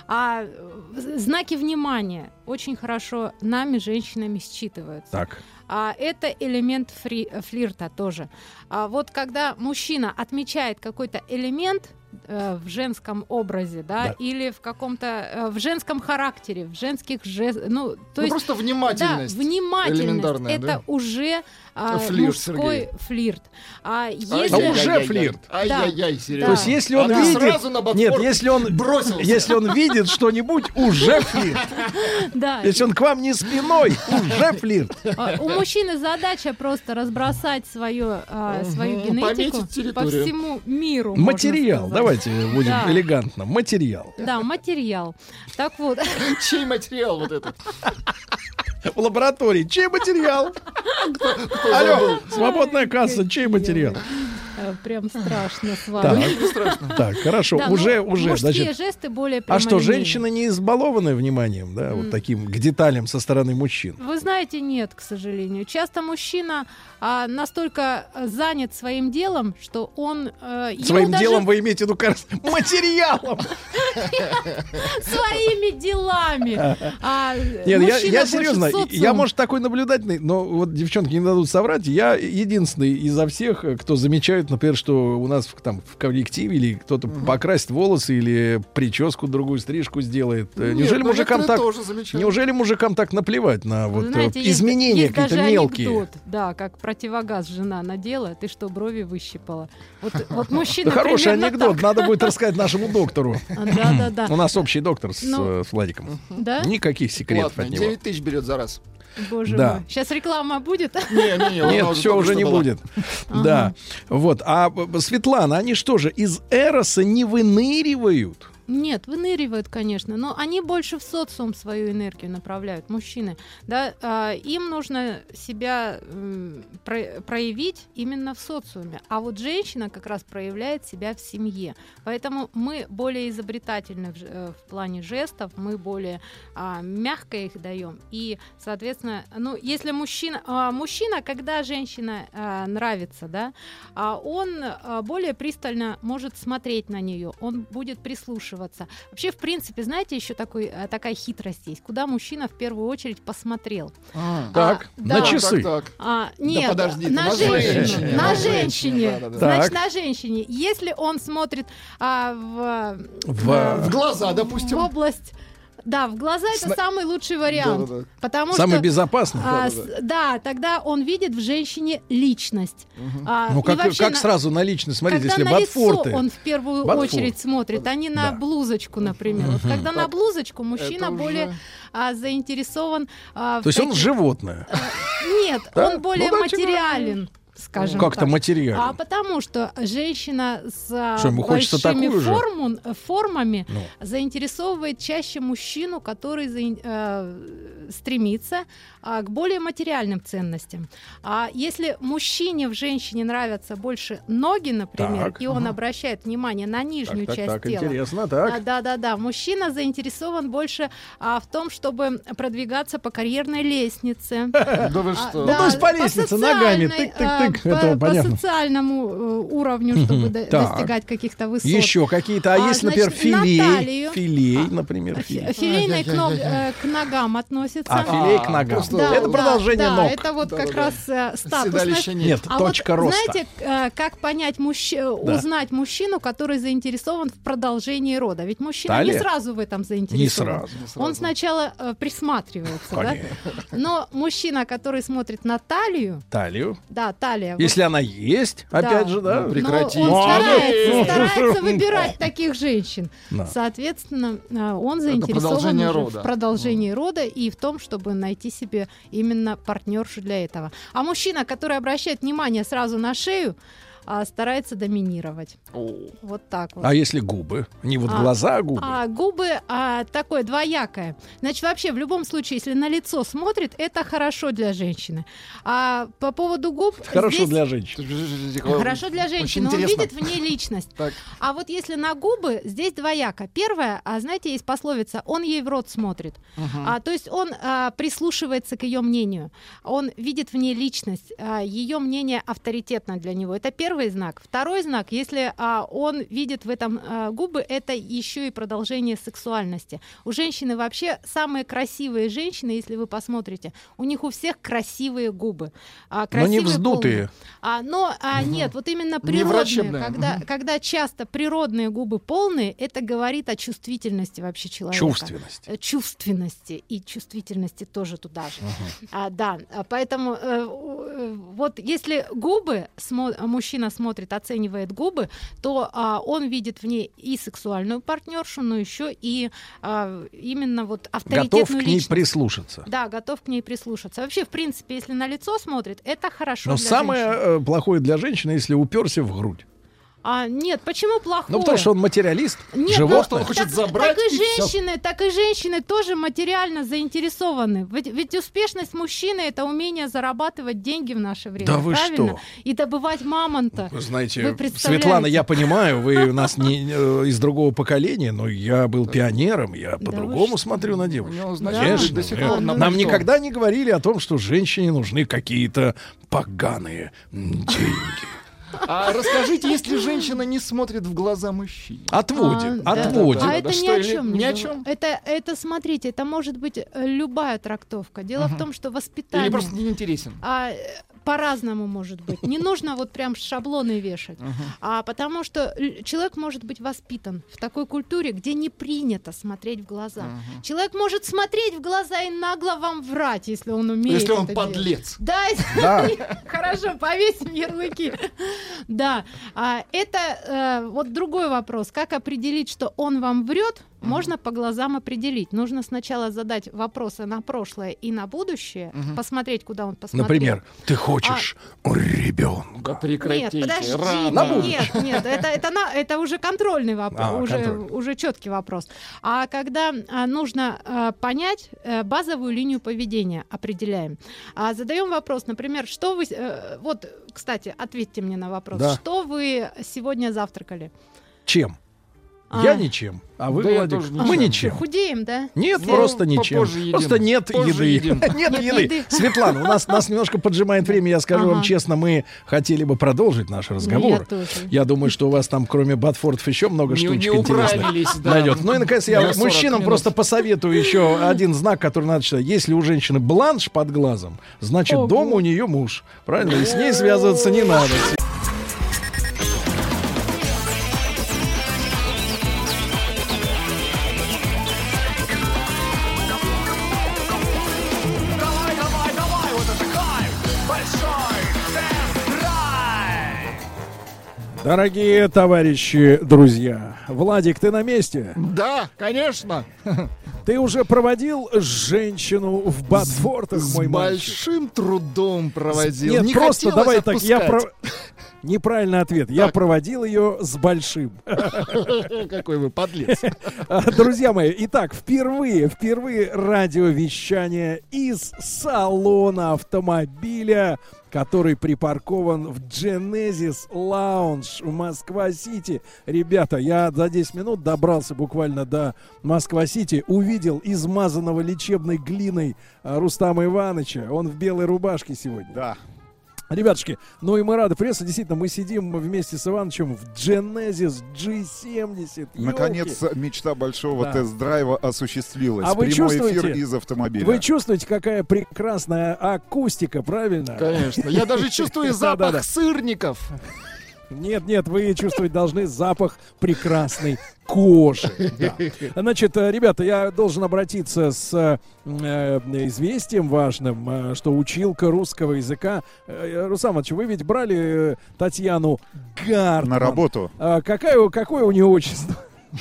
А э, знаки внимания очень хорошо нами, женщинами, считываются. Так. А это элемент фри- флирта тоже. А вот когда мужчина отмечает какой-то элемент э, в женском образе, да, Да. или в каком-то э, в женском характере, в женских жестах, ну, то Ну, есть просто внимательность Да, внимательность. это да? уже а, Флирт, мужской Сергей. флирт. А если А уже флирт. Ай-яй-яй, Сережа. То есть, если он А ты видит... сразу на Нет, если он... бросился. Если он видит что-нибудь, уже флирт. да, Если он к вам не спиной, уже флирт. А, У мужчины задача просто разбросать свою, а, свою генетику по всему миру. Материал. Давайте будем элегантно. Материал. Да, материал. Так вот, Чей материал вот этот? В лаборатории. Чей материал? Алло, свободная касса. Чей материал? Прям страшно с Так, вами. так, хорошо. Да, ну, Уже, уже. Мужские Значит, жесты более а что, женщины не избалованы вниманием, да, вот таким к деталям со стороны мужчин? Вы знаете, нет, к сожалению. Часто мужчина а, настолько занят своим делом, что он... ему Своим даже делом вы имеете в виду, кажется, материалом. своими делами. А, Нет, я, серьезно, я, может, такой наблюдательный, но вот девчонки не дадут соврать. Я единственный изо всех, э, кто замечает, например, что у нас в, там в коллективе или кто-то покрасит волосы или прическу другую, стрижку сделает. Э, Нет, Неужели ну, мужикам так... Неужели мужикам так наплевать на вот э, Знаете, есть- изменения есть какие-то даже мелкие? анекдот, да, как противогаз жена надела, ты что, брови выщипала? Вот, вот мужчина хороший анекдот, так. надо будет рассказать нашему доктору. Да, да, да. У нас общий доктор с, Ну, э, с Владиком. Да? Никаких секретов Ладно, от него. 9 тысяч берет за раз. Боже Да. мой. Сейчас реклама будет? Не-не-не, она Нет, уже все уже не была. будет. Да. Вот. А Светлана, они что же, из Эроса не выныривают? Нет, выныривают, конечно, но они больше в социум свою энергию направляют, мужчины. Да, а, им нужно себя м, про- проявить именно в социуме, а вот женщина как раз проявляет себя в семье. Поэтому мы более изобретательны в, э, в плане жестов, мы более а, мягко их даем. И, соответственно, ну, если мужчина, а, мужчина, когда женщина а, нравится, да, а он а, более пристально может смотреть на нее, он будет прислушиваться. Вообще, в принципе, знаете, еще такой, а, такая хитрость есть, куда мужчина в первую очередь посмотрел. А, Так, да. на часы. Так, так. А, Да нет, подожди, ты на, на женщине. женщине, На женщине. женщине, да-да-да. Значит, Так. на женщине. Если он смотрит а, в, В- В глаза, допустим. в область. Да, в глаза это Сна- самый лучший вариант. Да-да-да. Потому Самый что безопасный. а, Да-да-да. с- да, тогда он видит в женщине личность. А, Ну как, вообще как на- сразу на личность смотреть, когда если на лицо он в первую Ботфорд. очередь смотрит, а не на Да. блузочку, например. Вот когда на блузочку мужчина уже- более а, заинтересован. а, То есть он животное. Нет, Да? он более Ну, материален. Скажем Как-то так. материально. А потому что женщина с а, Что, большими форму- формами Ну. заинтересовывает чаще мужчину, который заин- э, стремится а, к более материальным ценностям. А если мужчине в женщине нравятся больше ноги, например, Так. и он обращает внимание на нижнюю Так, так, часть так, тела, интересно, а, так. да, да, да. Мужчина заинтересован больше а, в том, чтобы продвигаться по карьерной лестнице. Да вы А, что? да, то есть по лестнице, ногами, тык-тык-тык, а, это по, понятно. по социальному э, уровню, чтобы до- Так. достигать каких-то высот. Еще какие-то, а, А, есть, например, филей, филей, например, Фи- филей. Филейной э, к ногам относится. А, филей к ногам. просто- это продолжение да, ног. это вот как Да-да-да. раз э, статусность. Седалища нет. Нет, А точка вот, роста. знаете, э, как понять мужч... э, Да. узнать мужчину, который заинтересован в продолжении рода? Ведь мужчина Талия? не сразу в этом заинтересован. Не сразу. Не Он сразу. сначала э, присматривается, да? Но мужчина, который смотрит на талию, Талию. да, талия. вот Если она есть, опять же, да. Но прекрати. он старается, старается выбирать таких женщин. Да. Соответственно, он заинтересован в продолжении рода и в том, чтобы найти себе именно партнершу для этого. А мужчина, который обращает внимание сразу на шею, а, старается доминировать. Вот так вот. А если губы? Не вот А, глаза, а губы. А губы а, такое двоякое. Значит, вообще, в любом случае, если на лицо смотрит, это хорошо для женщины. А по поводу губ... Хорошо здесь- для женщин. Хорошо для женщины, он видит в ней личность. Так. А вот если на губы, здесь двояко. Первое, а знаете, есть пословица, он ей в рот смотрит. А, то есть он а, прислушивается к ее мнению. Он видит в ней личность. А, ее мнение авторитетно для него. Это первое первый знак. Второй знак, если а, он видит в этом а, губы, это еще и продолжение сексуальности. У женщины вообще самые красивые женщины, если вы посмотрите, у них у всех красивые губы. А, Но не красивые, вздутые. полные. А, но а, нет, вот именно природные, когда, Мгм. когда часто природные губы полные, это говорит о чувствительности вообще человека. Чувственность. Э, Чувственности и чувствительности тоже туда же. А, да, а, поэтому э, э, вот если губы смо- мужчина смотрит, оценивает губы, то а, он видит в ней и сексуальную партнершу, но еще и а, именно вот авторитетную Готов к ней личность. прислушаться. Да, готов к ней прислушаться. Вообще, в принципе, если на лицо смотрит, это хорошо. Но самое женщины. э, плохое для женщины, если уперся в грудь. А, нет, почему плохое? Ну, потому что он материалист, Нет, животное. ну, так, так и женщины, так и женщины тоже материально заинтересованы. Ведь, ведь успешность мужчины это умение зарабатывать деньги в наше время, Да вы правильно? что? И добывать мамонта. Вы знаете, Вы представляете? Светлана, я понимаю, вы у нас не э, из другого поколения, но я был пионером, я по-другому смотрю на девушек. Ну, Конечно. Нам никогда не говорили о том, что женщине нужны какие-то поганые деньги. А расскажите, если женщина не смотрит в глаза мужчине? Отводит, А, да. отводит. А это Да ни что, о чем. ни о чем? Это, это, смотрите, это может быть э, любая трактовка. Дело в Мгм. том, что воспитание... Или просто не интересен? А, по-разному может быть. Не нужно вот прям шаблоны вешать. А потому что человек может быть воспитан в такой культуре, где не принято смотреть в глаза. Человек может смотреть в глаза и нагло вам врать, если он умеет. Если он делать. подлец. Да, Да. хорошо, повесим ярлыки. Да, а, это э, вот другой вопрос. Как определить, что он вам врет? Можно по глазам определить. Нужно сначала задать вопросы на прошлое и на будущее, Мгм. посмотреть, куда он посмотрел. Например, ты хочешь ребенка. Да Нет, прекратите. подожди, рано. На будущее. нет, нет, это, это, на- это уже контрольный вопрос, А, уже, контрольный. уже четкий вопрос. А когда а, нужно а, понять э, базовую линию поведения, определяем. А, задаем вопрос, например, что вы, э, вот, кстати, ответьте мне на вопрос, Да. что вы сегодня завтракали? Чем? А. Я ничем. А вы, Да Владик? Мы ничем. Худеем, да? Нет, Ну, просто ничем. Просто нет Позже еды. Нет, Нет еды. еды. Светлана, у нас, нас немножко поджимает время. Я скажу вам честно, мы хотели бы продолжить наш разговор. Я думаю, что у вас там, кроме Батфордов, еще много Не- штучек не интересных да. найдет. Ну и, наконец, я 40 мужчинам минут. просто посоветую еще один знак, который надо читать. Если у женщины бланш под глазом, значит, Ого. дома у нее муж. Правильно? И с ней связываться не надо. Дорогие товарищи, друзья, Владик, ты на месте? Да, конечно. Ты уже проводил женщину в Батфортах, С мой мальчик? большим трудом проводил. Нет, Не просто давай так, я отпускать. про... Неправильный ответ. Я проводил ее с большим. Какой вы подлец. А, Друзья мои, итак, впервые, впервые радиовещание из салона автомобиля, который припаркован в Genesis Lounge в Москва-Сити. Ребята, я за 10 минут добрался буквально до Москва-Сити, увидел измазанного лечебной глиной а, Рустама Ивановича. Он в белой рубашке сегодня. Да. Ребятушки, ну и мы рады пресса. Действительно, мы сидим вместе с Ивановичем в Genesis G70. Наконец, Ёлки. мечта большого Да. тест-драйва осуществилась. А вы Прямой чувствуете? эфир из автомобиля. Вы чувствуете, какая прекрасная акустика, правильно? Конечно. Я даже чувствую запах сырников. Нет, нет, вы чувствовать должны запах прекрасной кожи. Да. Значит, э, ребята, я должен обратиться с э, известием важным, э, что училка русского языка. Э, Руслан Иванович, вы ведь брали э, Татьяну Гартман. На работу. А какая, какое у нее отчество?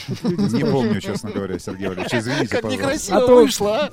Не помню, честно говоря, Сергей Валерьевич. Извините, Как пожалуйста. некрасиво А то- вышло, а?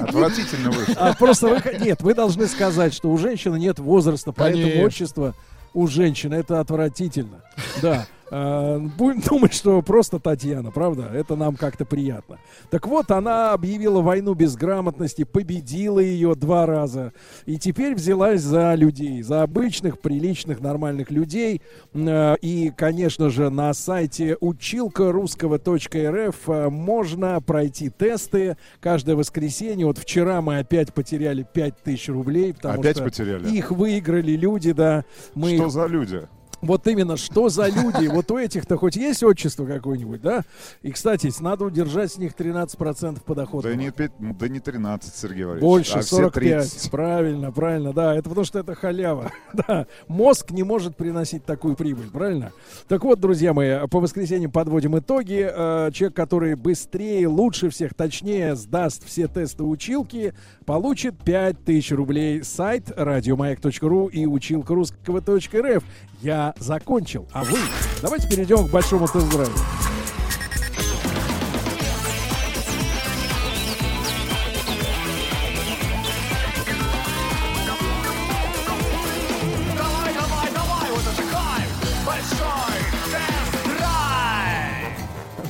Отвратительно вышло. А просто вы, нет, вы должны сказать, что у женщины нет возраста, поэтому Конечно. отчество у женщины это отвратительно. Да. Э, Будем думать, что просто Татьяна, правда? Это нам как-то приятно. Так вот, она объявила войну безграмотности, победила ее два раза. И теперь взялась за людей, за обычных, приличных, нормальных людей. Э, И, конечно же, на сайте училка русского.рф э, можно пройти тесты каждое воскресенье. Вот вчера мы опять потеряли 5000 рублей. Потому Опять что потеряли? Их выиграли люди, да. Мы Что их за люди? Вот именно, что за люди? Вот у этих-то хоть есть отчество какое-нибудь, да? И, кстати, надо удержать с них 13% подохода. Да не, пять- да не 13, Сергей Валерьевич. Больше, а все 45. 30. Правильно, правильно, да. Это потому что это халява. да. Мозг не может приносить такую прибыль, правильно? Так вот, друзья мои, по воскресеньям подводим итоги. Э, Человек, который быстрее, лучше всех, точнее сдаст все тесты училки, получит 5000 рублей. Сайт радиомаяк.ру и училка русского.рф. Я закончил. А вы? Давайте перейдем к большому тест-драйву.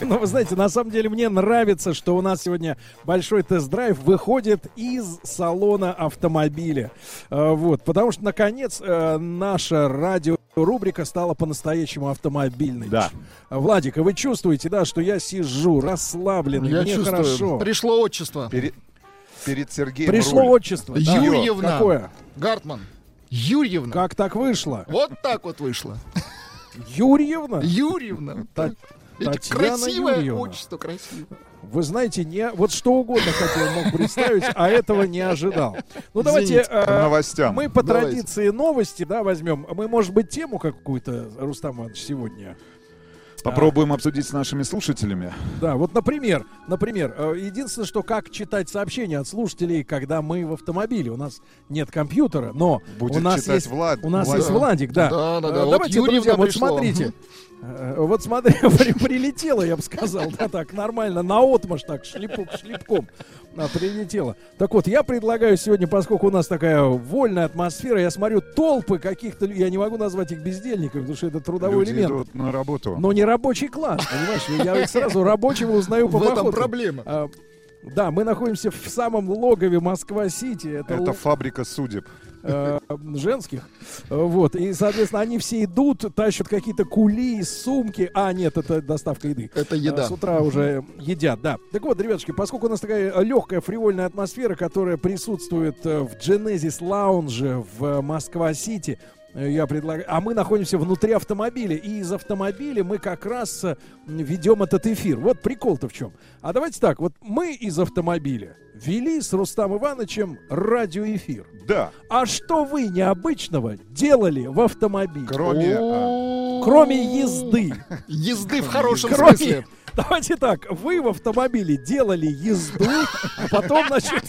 Тест-драйв! Ну, вы знаете, на самом деле мне нравится, что у нас сегодня большой тест-драйв выходит из салона автомобиля. Э, Вот, потому что, наконец, э, наша радиорубрика стала по-настоящему автомобильной. Да. Владик, а вы чувствуете, да, что я сижу расслабленный, Я мне чувствую. хорошо. Пришло отчество. Перед, перед Сергеем Пришло руль. отчество. да. Юрьевна. Какое? Гартман. Юрьевна. Как так вышло? Вот так вот вышло. Юрьевна? Юрьевна. Та- Видите, Татьяна красивое Юрьевна. отчество, красивое. Вы знаете, не вот что угодно хотел мог представить, а этого не ожидал. Ну давайте Извините, к новостям. мы по Давайте. традиции новости, да, возьмем. Мы, может быть, тему какую-то, Рустам Иванович, сегодня. Попробуем обсудить с нашими слушателями. Да, вот, например, например, э, единственное, что как читать сообщения от слушателей, когда мы в автомобиле. У нас нет компьютера, но Будет у нас читать есть Влад- у нас Влад. есть Владик, да. Да, да, да. Э, Вот Давайте, Юрьевна друзья, вот пришло. смотрите. Э, Вот смотри, при- прилетело, я бы сказал, да, так нормально, на отмаш так, шлепок шлепком а, прилетело. Так вот, я предлагаю сегодня, поскольку у нас такая вольная атмосфера, я смотрю толпы каких-то, я не могу назвать их бездельниками, потому что это трудовой Люди элемент. идут на работу. Но не рабочий класс, понимаешь? Я их сразу рабочего узнаю по В этом походке. проблема. А, Да, мы находимся в самом логове Москва-Сити. Это, Это л- фабрика судеб. Э, женских. Вот. И, соответственно, они все идут, тащат какие-то кули, сумки. А, нет, это доставка еды. Это еда. Э, С утра уже едят, да. Так вот, ребятушки, поскольку у нас такая легкая фривольная атмосфера, которая присутствует э, в Genesis Lounge в Москва-Сити, я предлагаю... А мы находимся внутри автомобиля, и из автомобиля мы как раз э, ведем этот эфир. Вот прикол-то в чем. А давайте так, вот мы из автомобиля вели с Рустам Ивановичем радиоэфир. Да. А что вы необычного делали в автомобиле? Кроме... а, Кроме езды. Езды в хорошем смысле. Давайте так, вы в автомобиле делали езду, а потом, значит,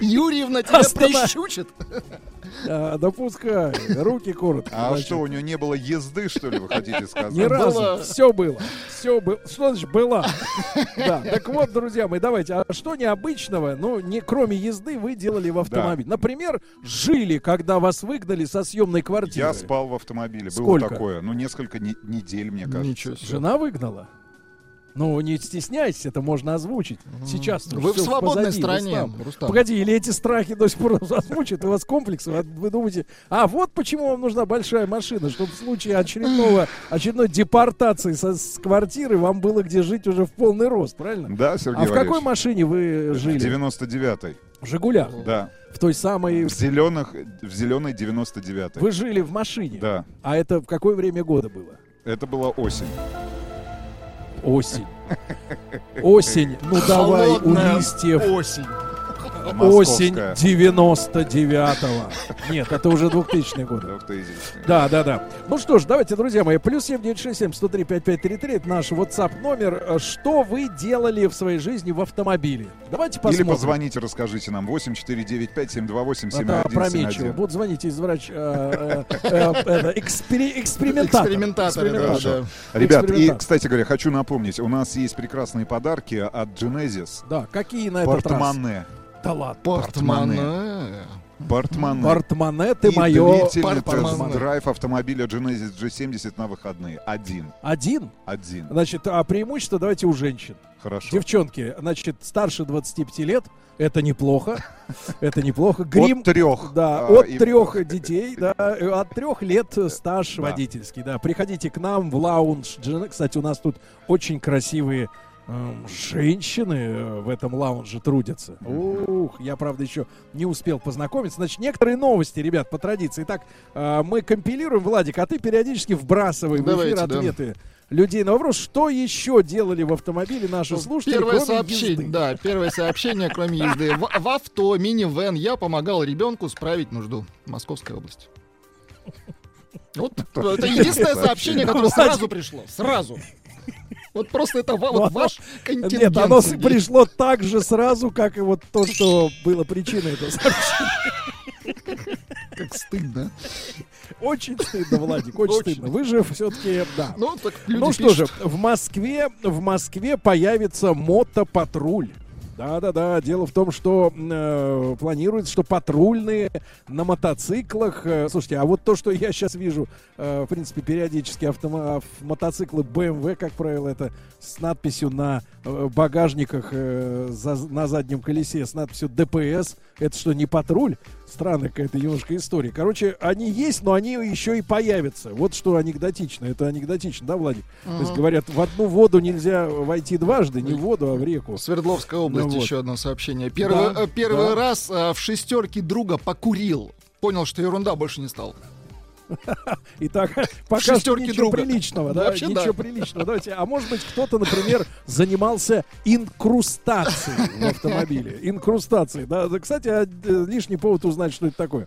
Юрьевна тебя Останов- прищучит. а, да пускай, руки коротко. А значит. что, у него не было езды, что ли, вы хотите сказать? Ни разу. Было. Все было. Все было. Что значит была? Да. Так вот, друзья мои, давайте. А что необычного, ну, не кроме езды, вы делали в автомобиле? Например, жили, когда вас выгнали со съемной квартиры. Я спал в автомобиле. Было Сколько? такое. Ну, несколько не- недель, мне кажется. Ничего себе. Жена выгнала? Ну, не стесняйтесь, это можно озвучить. Сейчас Вы в свободной стране, Рустам. Рустам. Погоди, или эти страхи до сих пор озвучат, у вас комплексы, вы- вы думаете, а вот почему вам нужна большая машина, чтобы в случае очередного, очередной депортации со- с квартиры вам было где жить уже в полный рост, правильно? Да, Сергей а в какой Валерьевич? машине вы В жили? 99-й. В Жигулях? Да. В той самой... В зеленых, в зеленой 99-й. Вы жили в машине? Да. А это в какое время года было? Это была осень. Осень. Осень, ну давай у листьев. Осень. Осень Московская. 99-го. Нет, это уже 2000 год. 2000-й. Да, да, да. Ну что ж, давайте, друзья мои, плюс 7967 103 5533, это наш WhatsApp номер. Э, Что вы делали в своей жизни в автомобиле? Давайте Или посмотрим. позвоните, расскажите нам. 8495 728 Это опрометчиво. 7171. Будут звонить из врач... э, э, экспериментатор. Экспериментатор. Ребят, и, кстати говоря, хочу напомнить, у нас есть прекрасные подарки от Genesis. Да, какие на этот раз? Портмоне. Да ладно. Портмоне. Портмоне. Портмоне ты И мое. Портмоне. тест-драйв автомобиля Genesis G70 на выходные. Один. Один? Один. Значит, а преимущество давайте у женщин. Хорошо. Девчонки, значит, старше 25 лет, это неплохо. Это неплохо. Грим. От трех. Да, А, от и- трех детей, да, от трех лет стаж Да. водительский, да. Приходите к нам в лаунж. Кстати, у нас тут очень красивые женщины э, в этом лаунже трудятся. Ух, я, правда, еще не успел познакомиться. Значит, некоторые новости, ребят, по традиции. Итак, э, мы компилируем, Владик, а ты периодически вбрасывай в Давайте, эфир да. ответы людей на вопрос, что еще делали в автомобиле наши слушатели, Ну, Первое кроме сообщение, езды? да, первое сообщение, кроме езды. В, в авто, минивэн я помогал ребенку справить нужду. Московская область. Вот это единственное сообщение, которое сразу пришло. Сразу. Вот просто это вот ваш контингент. Нет, оно пришло так же сразу, как и вот то, что было причиной этого сообщения. Как стыдно. Очень стыдно, Владик, очень, Очень. стыдно. Вы же все-таки, да. Ну, так люди ну что же, пишут. в Москве, в Москве появится мотопатруль. Да-да-да, дело в том, что э, планируется, что патрульные на мотоциклах... э, слушайте, а вот то, что я сейчас вижу, э, в принципе, периодически автомо- ав- мотоциклы BMW, как правило, это с надписью на э, багажниках э, за- на заднем колесе, с надписью ДПС. Это что, не патруль? Странная какая-то немножко история. Короче, они есть, но они еще и появятся. Вот что анекдотично. Это анекдотично, да, Владик? То есть, говорят, в одну воду нельзя войти дважды, не в воду, а в реку. Свердловская область, Ну вот. еще одно сообщение. Первый, Да, э, первый да. раз э, в шестерке друга покурил. Понял, что ерунда больше не стал. Итак, пока что шестерке ничего друга. приличного, да? Вообще ничего да. приличного. Давайте, а может быть, кто-то, например, занимался инкрустацией в автомобиле. Инкрустацией, да. Да, Кстати, а, э, лишний повод узнать, что это такое.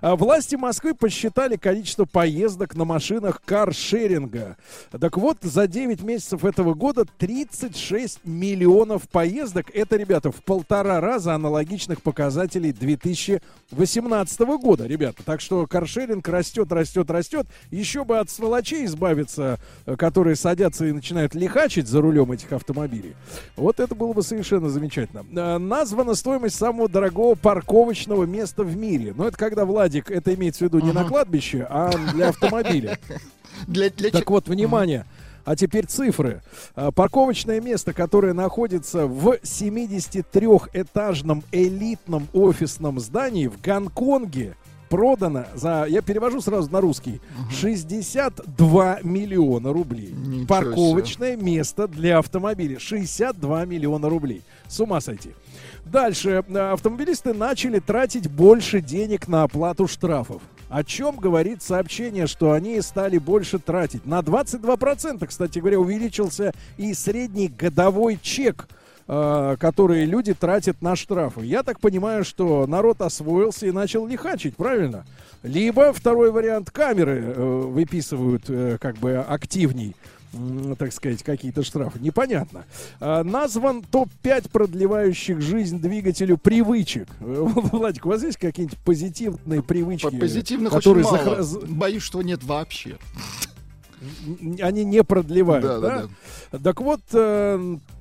А, Власти Москвы посчитали количество поездок на машинах каршеринга. Так вот, за 9 месяцев этого года 36 миллионов поездок. Это, ребята, в полтора раза аналогичных показателей 2018 года, ребята. Так что каршеринг растет, растет, растет. Еще бы от сволочей избавиться, э, которые садятся и начинают лихачить за рулем этих автомобилей. Вот это было бы совершенно замечательно. Э, Названа стоимость самого дорогого парковочного места в мире. Но это когда, Владик, это имеется в виду не на кладбище, а для автомобиля. Для, для Так вот, внимание. А теперь цифры. А, Парковочное место, которое находится в 73-этажном элитном офисном здании в Гонконге, продано за, я перевожу сразу на русский, 62 миллиона рублей. Ничего Парковочное место для автомобиля. 62 миллиона рублей. С ума сойти. Дальше. А, Автомобилисты начали тратить больше денег на оплату штрафов. О чем говорит сообщение, что они стали больше тратить? На 22%, кстати говоря, увеличился и средний годовой чек, э, который люди тратят на штрафы. Я так понимаю, что народ освоился и начал лихачить, правильно? Либо второй вариант камеры э, выписывают э, как бы активней так сказать, какие-то штрафы. Непонятно. А, назван топ-5 продлевающих жизнь двигателю привычек. Владик, у вас есть какие-нибудь позитивные привычки? Позитивных которые очень мало. захра- з- Боюсь, что нет вообще. они не продлевают, Да, да? да, Так вот,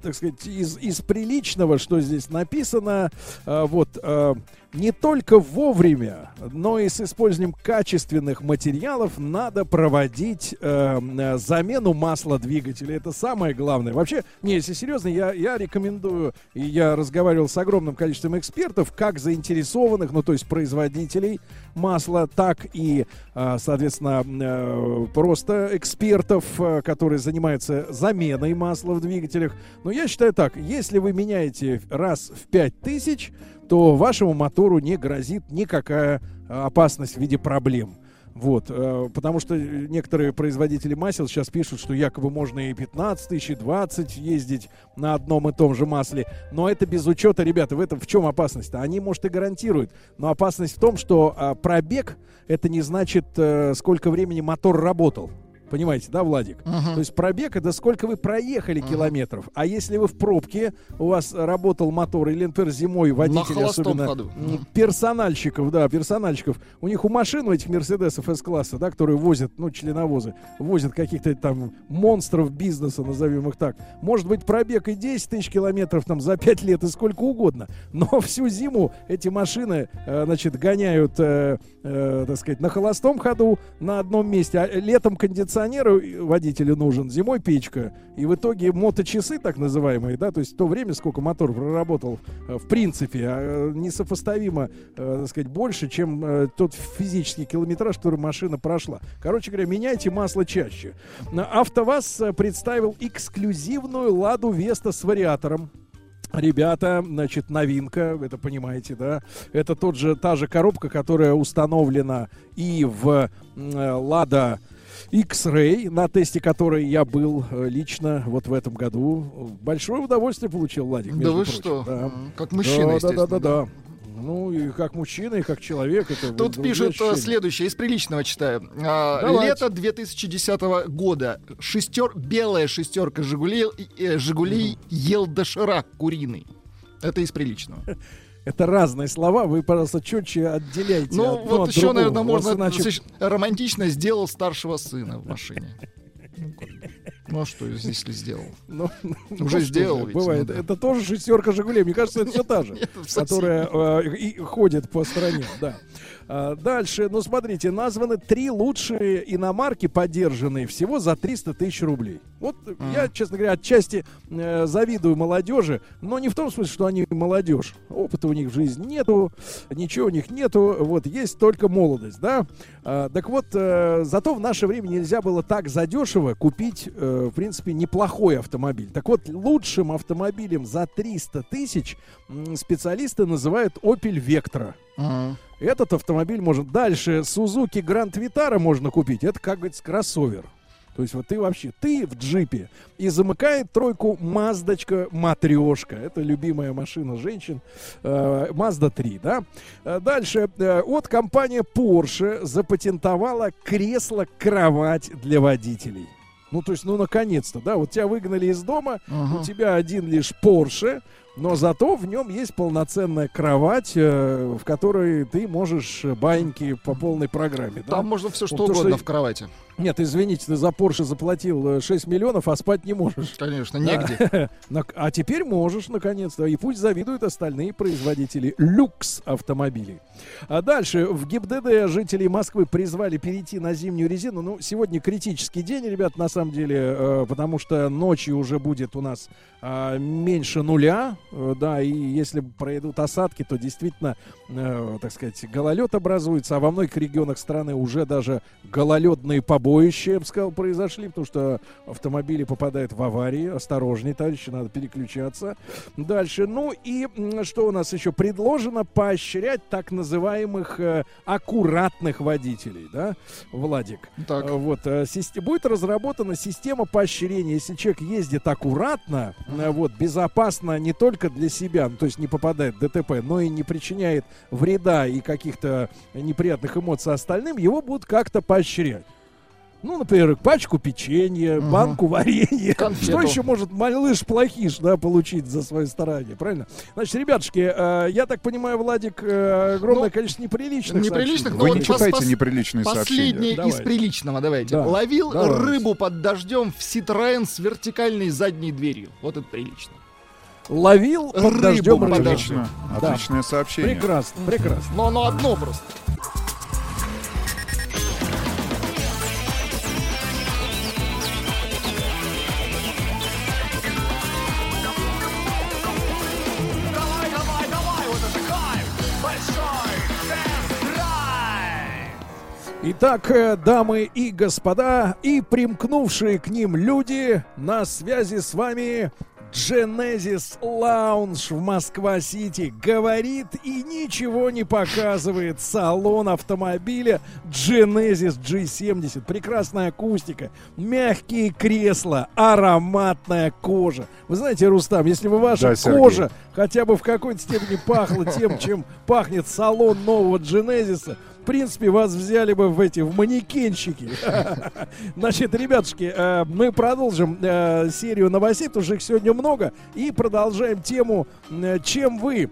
так сказать, из, из приличного, что здесь написано, э, вот, э, не только вовремя, но и с использованием качественных материалов надо проводить э, замену масла двигателя. Это самое главное. Вообще, не, если серьезно, я, я рекомендую, и я разговаривал с огромным количеством экспертов, как заинтересованных, ну, то есть производителей масла, так и, соответственно, э, просто экспертов, э, которые занимаются заменой масла в двигателях. Я считаю так, если вы меняете раз в 5000, то вашему мотору не грозит никакая э, опасность в виде проблем. Вот, э, потому что некоторые производители масел сейчас пишут, что якобы можно и 15 тысяч, и 20 ездить на одном и том же масле. Но это без учета, ребята, в этом в чем опасность-то? Они, может, и гарантируют. Но опасность в том, что а, пробег это не значит, э, сколько времени мотор работал. Понимаете, да, Владик? Мгм. То есть пробег это сколько вы проехали километров. А если вы в пробке, у вас работал мотор, или, например, зимой холостом особенно ходу. персональщиков, да, персональщиков, у них у машин, у этих Мерседесов С-класса, да, которые возят, ну, членовозы, возят каких-то там монстров бизнеса, назовем их так. Может быть, пробег и 10 тысяч километров там за 5 лет и сколько угодно. Но всю зиму эти машины, э, значит, гоняют, э, э, так сказать, на холостом ходу на одном месте. А летом кондиционер водителю нужен, зимой печка. И в итоге моточасы, так называемые, да, то есть то время, сколько мотор проработал, э, в принципе, а, э, несопоставимо, э, так сказать, больше, чем тот физический километраж, который машина прошла. Короче говоря, меняйте масло чаще. АвтоВАЗ представил эксклюзивную «Ладу Веста» с вариатором. Ребята, значит, новинка, это понимаете, да? Это тот же, та же коробка, которая установлена и в э, Лада X-Ray, на тесте которой я был э, лично вот в этом году. Большое удовольствие получил, Владик. Да вы прочим, что? да. Как мужчина, да, да, естественно, да, да, да. Ну, и как мужчина, и как человек. Это Тут пишут э, ощущения. следующее, из приличного читаю. А, Давайте. лето 2010 года. Шестер, белая шестерка Жигулей, э, Жигулей ел доширак куриный. Это из приличного. Это разные слова, вы, пожалуйста, четче отделяйте. Ну, одно вот от еще, другого. наверное, можно иначе- романтично сделал старшего сына в машине. Ну, а что, если сделал? Ну, Уже ну, сделал что же, ведь, Бывает. ну да. Это тоже шестерка Жигулей. Мне кажется, это все та же, которая э, и ходит по стране. Да. А, Дальше, ну смотрите, названы три лучшие иномарки поддержанные всего за 300 тысяч рублей. Вот я, честно говоря, отчасти э, завидую молодежи, но не в том смысле, что они молодежь. Опыта у них в жизни нету, ничего у них нету, вот есть только молодость, да. А, так вот, э, зато в наше время нельзя было так задешево купить, э, в принципе, неплохой автомобиль. Так вот, лучшим автомобилем за 300 тысяч специалисты называют Opel Vectra. Этот автомобиль может дальше Suzuki Grand Vitara можно купить. Это, как говорится, кроссовер. То есть вот ты вообще, ты в джипе. И замыкает тройку Маздочка Матрешка. Это любимая машина женщин. Э, Mazda 3, да? Э, Дальше. э, Вот компания Porsche запатентовала кресло-кровать для водителей. Ну, то есть, ну, наконец-то, да, вот тебя выгнали из дома, Ага. у тебя один лишь Porsche, но зато в нем есть полноценная кровать, э, в которой ты можешь э, баиньки по полной программе. да? Там можно все что то, угодно в кровати. Нет, извините, ты за Porsche заплатил э, 6 миллионов, а спать не можешь. Конечно, Да. негде. Нак- А теперь можешь, наконец-то. И пусть завидуют остальные производители люкс автомобилей. А дальше в ГИБДД жители Москвы призвали перейти на зимнюю резину. Ну, сегодня критический день, ребят, на самом деле, э, потому что ночью уже будет у нас а, меньше нуля, э, да, и если пройдут осадки, то действительно, э, так сказать, гололед образуется, а во многих регионах страны уже даже гололедные побоища, я бы сказал, произошли, потому что автомобили попадают в аварии. Осторожней, товарищи, надо переключаться. Дальше. Ну и что у нас еще предложено? Поощрять так называемых э, аккуратных водителей, да, Владик? Так. Э, Вот, э, будет разработана система поощрения. Если человек ездит аккуратно, э, вот, безопасно не только для себя, ну, то есть не попадает в ДТП, но и не причиняет вреда и каких-то неприятных эмоций остальным, его будут как-то поощрять. Ну, например, пачку печенья, банку варенья. Конфету. Что еще может малыш плохиш, да, получить за свое старание, правильно? Значит, ребятушки, э, я так понимаю, Владик, э, огромное количество неприличных Неприличных, но Вы не читайте пос- неприличные Последнее сообщения. из Давайте. приличного, давайте. Да. Ловил Давайте. рыбу под дождем в Citroёn с вертикальной задней дверью. Вот это прилично. Ловил под Рыбу дождем под рыбу. дождем. Отлично. Да. Отличное сообщение. Прекрасно, прекрасно. Но оно одно просто. Итак, э, дамы и господа, и примкнувшие к ним люди, на связи с вами Genesis Lounge в Москва-Сити говорит и ничего не показывает. Салон автомобиля Genesis G70. Прекрасная акустика, мягкие кресла, ароматная кожа. Вы знаете, Рустам, если бы ваша Да, Сергей. кожа хотя бы в какой-то степени пахла тем, чем пахнет салон нового Genesis, принципе, вас взяли бы в эти, в манекенщики. Значит, ребятушки, э, мы продолжим э, серию новостей, потому что их сегодня много, и продолжаем тему, э, чем вы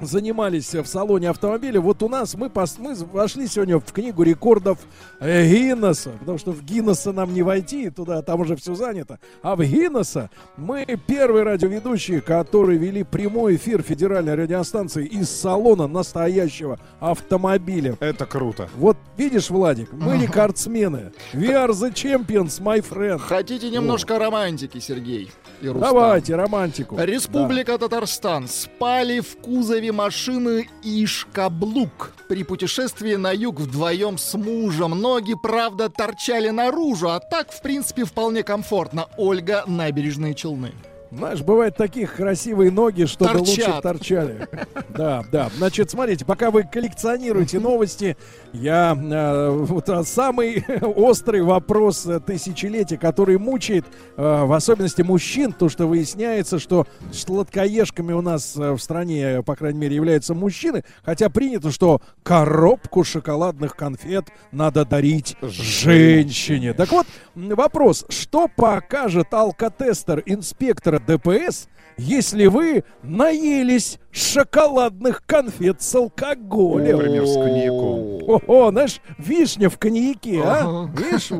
занимались в салоне автомобиля. Вот у нас мы, пос, мы вошли сегодня в книгу рекордов э, Гиннесса, потому что в Гиннесса нам не войти, туда там уже все занято. А в Гиннесса мы первые радиоведущие, которые вели прямой эфир федеральной радиостанции из салона настоящего автомобиля. Это круто. Вот видишь, Владик, мы рекордсмены. We are the champions, my friend. Хотите немножко романтики, Сергей? И Рустам? Давайте романтику. Республика Татарстан. Спали в кузове машины Ишкаблук. При путешествии на юг вдвоем с мужем. Ноги, правда, торчали наружу, а так, в принципе, вполне комфортно. Ольга, набережные Челны. Знаешь, бывают такие красивые ноги, чтобы Торчат. лучше торчали. Да, да. Значит, смотрите, пока вы коллекционируете новости, я э, вот а, самый острый вопрос э, тысячелетия, который мучает, э, в особенности мужчин, то что выясняется, что сладкоежками у нас э, в стране, по крайней мере, являются мужчины, хотя принято, что коробку шоколадных конфет надо дарить женщине. Так вот, вопрос, что покажет алкотестер инспектора ДПС, если вы наелись шоколадных конфет с алкоголем? Например, с коньяком. О, знаешь, вишня в коньяке, а? Видишь?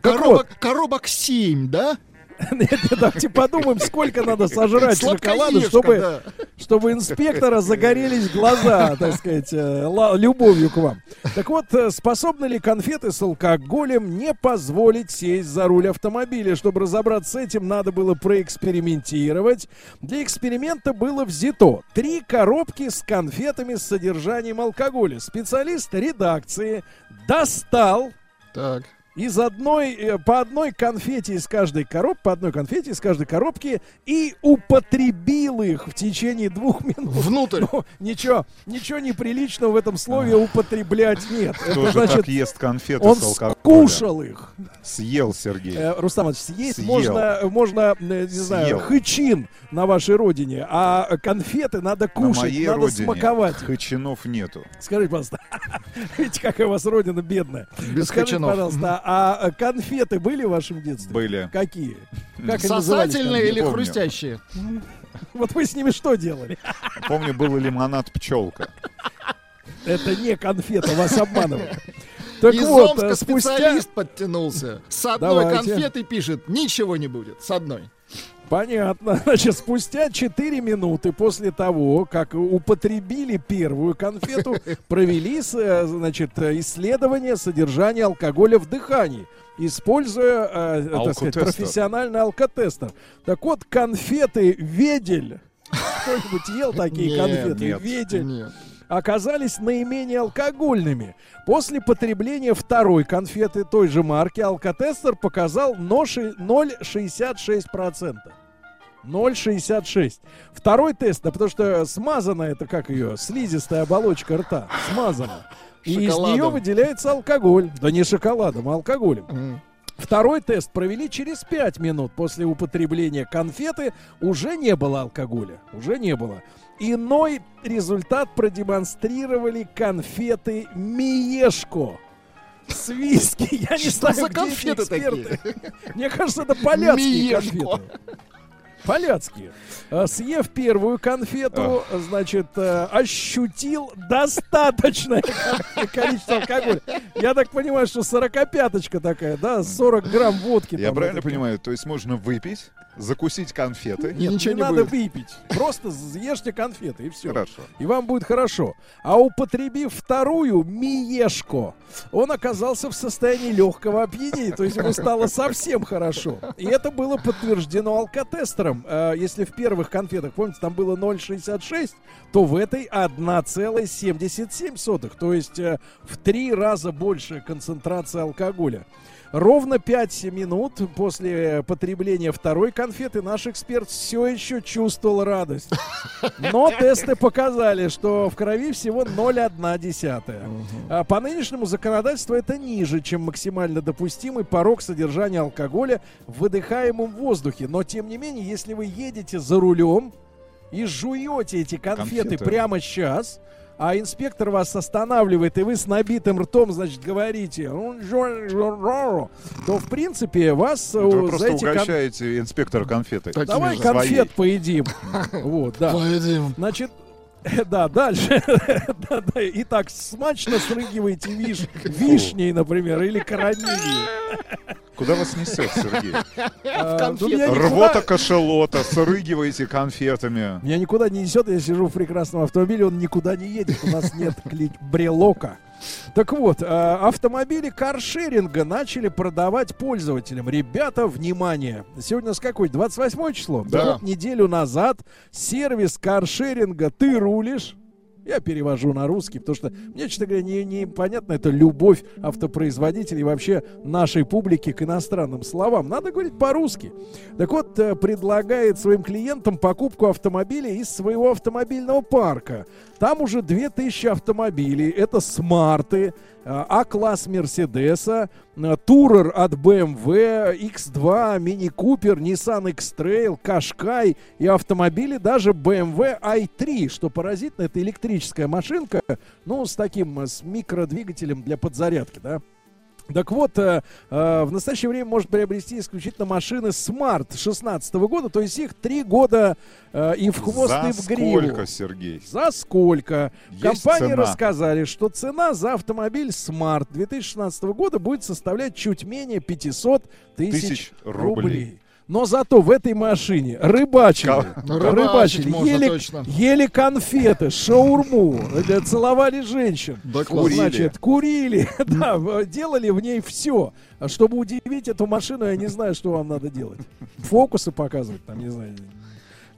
коробок 7, да? Давайте подумаем, сколько надо сожрать шоколада, чтобы, чтобы инспектора загорелись глаза, так сказать, э, любовью к вам. Так вот, э, способны ли конфеты с алкоголем не позволить сесть за руль автомобиля? Чтобы разобраться с этим, надо было проэкспериментировать. Для эксперимента было взято три коробки с конфетами с содержанием алкоголя. Специалист редакции достал Так. Из одной, э, по одной конфете из каждой коробки, по одной конфете из каждой коробки и употребил их в течение двух минут. Внутрь. Ну, ничего, ничего неприличного в этом слове употреблять нет. Кто Это же значит, так ест конфеты он с алкоголем? скушал их. Съел, Сергей. Э, Рустам Иванович, съесть Съел. можно, можно, э, не знаю, Съел. хычин на вашей родине, а конфеты надо На кушать, моей надо родине смаковать. хычинов нету. Скажите, пожалуйста, видите, какая у вас родина бедная. Без Скажите, хачинов. пожалуйста, а конфеты были в вашем детстве? Были. Какие? Как Сосательные или помню. хрустящие? Вот вы с ними что делали? Помню, был лимонад пчелка. Это не конфета, вас обманывают. Так Из вот, Омска э, спустя... специалист подтянулся. С одной Давайте. конфеты пишет, ничего не будет. С одной. Понятно. Значит, спустя 4 минуты после того, как употребили первую конфету, провели, э, значит, э, исследование содержания алкоголя в дыхании, используя, э, так сказать, профессиональный алкотестер. Так вот, конфеты «Ведель». Кто-нибудь ел такие конфеты? нет, «Ведель» Нет. оказались наименее алкогольными. После потребления второй конфеты той же марки алкотестер показал ноши- 0,66%. 0,66. Второй тест, да потому что смазана это, как ее, слизистая оболочка рта. Смазана. И из нее выделяется алкоголь. Да не шоколадом, а алкоголем. Второй тест провели через 5 минут после употребления конфеты. Уже не было алкоголя. Уже не было. Иной результат продемонстрировали конфеты Миешко. С виски. Я не Что знаю, за где эти конфеты эксперты. Мне кажется, это поляцкие Миешко. конфеты. Поляцкие. А, Съев первую конфету, значит, э, ощутил достаточное ко- количество алкоголя. Я так понимаю, что 45-очка такая, да, 40 грамм водки. Я правильно понимаю? То есть можно выпить, закусить конфеты. Нет, Ничего не, не надо будет. выпить. Просто съешьте конфеты и все. Хорошо. И вам будет хорошо. А употребив вторую миешко, он оказался в состоянии легкого опьянения. То есть ему стало совсем хорошо. И это было подтверждено алкотестером. Э, Если в первых конфетах, помните, там было 0,66, то в этой 1,77. То есть э, в три раза больше концентрация алкоголя. Ровно 5 минут после потребления второй конфеты наш эксперт все еще чувствовал радость. Но тесты показали, что в крови всего 0,1. А по нынешнему законодательству это ниже, чем максимально допустимый порог содержания алкоголя в выдыхаемом воздухе. Но тем не менее, если вы едете за рулем и жуете эти конфеты, Конфеты. прямо сейчас, а инспектор вас останавливает, и вы с набитым ртом, значит, говорите, «Ну, то, в принципе, вас э, Вы за просто эти кон- угощаете инспектора конфетой. Давай Своей. конфет поедим. Вот, да. Значит, да, дальше. Да, да. Итак, смачно срыгиваете виш, вишней, например, или карамелью. Куда вас несет, Сергей? А, Рвота кашелота, срыгиваете конфетами. Меня никуда не несет, я сижу в прекрасном автомобиле, он никуда не едет, у нас нет брелока. Так вот, а, автомобили каршеринга начали продавать пользователям. Ребята, внимание! Сегодня с какой? 28 число? Да. Вот, неделю назад сервис каршеринга «Ты рулишь» Я перевожу на русский, потому что мне, честно говоря, не, непонятно это любовь автопроизводителей вообще нашей публики к иностранным словам. Надо говорить по-русски. Так вот, э, предлагает своим клиентам покупку автомобиля из своего автомобильного парка. Там уже 2000 автомобилей. Это смарты, А-класс Мерседеса, э, Турер от BMW, X2, Мини Купер, Nissan X-Trail, Кашкай и автомобили даже BMW i3, что поразительно, это электрическая машинка, ну, с таким, э, с микродвигателем для подзарядки, да. Так вот, э, э, в настоящее время может приобрести исключительно машины Smart 16 года, то есть их три года э, и в хвост, За и в гриву. сколько, Сергей? За сколько? Есть Компании цена? рассказали, что цена за автомобиль Smart 2016 года будет составлять чуть менее 500 тысяч Тысяч рублей. рублей. Но зато в этой машине рыбачили, Ну, рыбачили, можно ели, точно. ели конфеты, шаурму, э, целовали женщин, Да класс. значит, курили, да, в- делали в ней все. А чтобы удивить эту машину, я не знаю, что вам надо делать. Фокусы показывать, там, не знаю,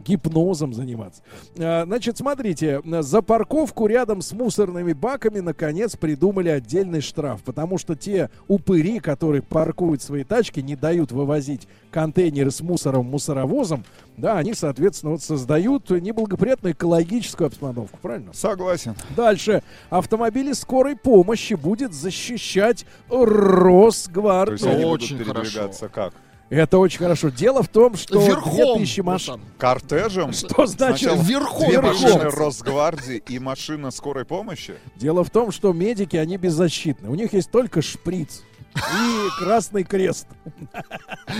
гипнозом заниматься. А, Значит, смотрите, за парковку рядом с мусорными баками наконец придумали отдельный штраф, потому что те упыри, которые паркуют свои тачки, не дают вывозить контейнеры с мусором мусоровозом, да, они, соответственно, вот создают неблагоприятную экологическую обстановку, правильно? Согласен. Дальше. Автомобили скорой помощи будет защищать Росгвардия. То есть они Очень будут передвигаться как? Это очень хорошо. Дело в том, что Верхом, 2000 машин... Кортежем? Что значит Сначала верхом? Две Верхом. машины Росгвардии и машина скорой помощи? Дело в том, что медики, они беззащитны. У них есть только шприц и красный крест.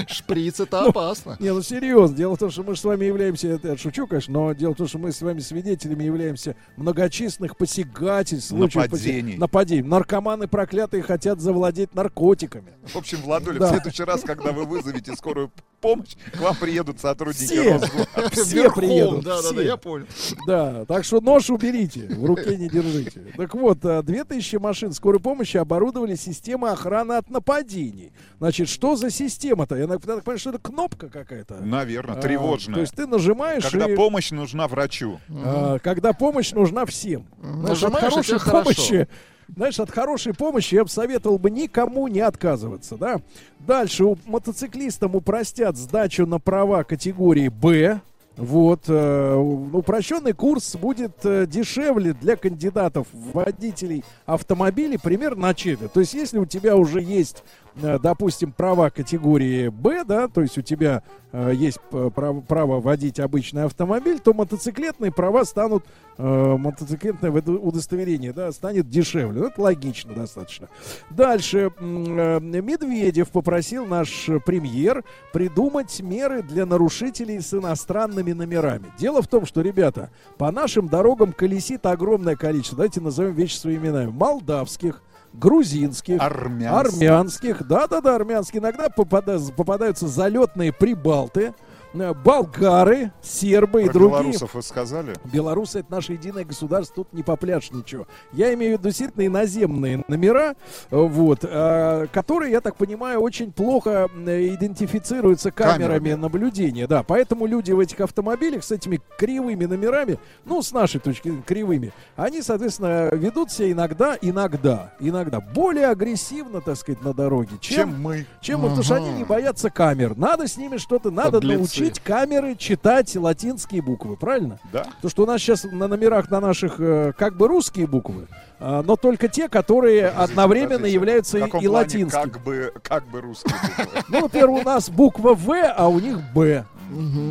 Шприц это опасно. Не, ну серьезно. Дело в том, что мы же с вами являемся, это я шучу, конечно, но дело в том, что мы с вами свидетелями являемся многочисленных посягательств, случаев Нападений. нападений. Наркоманы проклятые хотят завладеть наркотиками. В общем, Владуля, Да. в следующий раз, когда вы вызовете скорую помощь, к вам приедут сотрудники Все. Росгвардии. Все Верхом, приедут. да, да, все. да, я понял. Да, так что нож уберите, в руке не держите. Так вот, а, 2000 машин скорой помощи оборудовали системой охраны от нападений. Значит, что за система-то? Я так понимаю, что это кнопка какая-то. Наверное, А, тревожная. То есть ты нажимаешь, Когда и, помощь нужна врачу. а, когда помощь нужна всем. От Нажимаешь, и хорошей тебе хорошо. помощи, знаешь, от хорошей помощи я бы советовал бы никому не отказываться, да. Дальше у мотоциклистам упростят сдачу на права категории Б. Вот, э, упрощенный курс будет э, дешевле для кандидатов в водителей автомобилей примерно на четверть. То есть, если у тебя уже есть, допустим, права категории Б, да, то есть у тебя э, есть право, право водить обычный автомобиль, то мотоциклетные права станут, э, мотоциклетное удо- удостоверение, да, станет дешевле. Ну, Это логично достаточно. Дальше э, Медведев попросил наш э, премьер придумать меры для нарушителей с иностранными номерами. Дело в том, что, ребята, по нашим дорогам колесит огромное количество, давайте назовем вещи своими именами, молдавских, грузинских, Армянских. армянских, да-да-да, армянские. Иногда попада- попадаются залетные прибалты, болгары, сербы и Про другие. белорусов вы сказали? Белорусы это наше единое государство, тут не попляшь ничего. Я имею в виду действительно иноземные номера, э, вот, э, которые, я так понимаю, очень плохо э, идентифицируются камерами, Камерами. наблюдения. Да, поэтому люди в этих автомобилях с этими кривыми номерами, ну, с нашей точки зрения, кривыми, они, соответственно, ведут себя иногда, иногда, иногда более агрессивно, так сказать, на дороге, чем, Чем мы. чем потому что они не боятся камер. Надо с ними что-то, надо Подлецы. Научить камеры читать латинские буквы, правильно? Да. То, что у нас сейчас на номерах на наших э, как бы русские буквы, а, но только те, которые одновременно Подождите, являются и, плане латинскими. Как бы, как бы русские буквы? Ну, например, у нас буква В, а у них Б.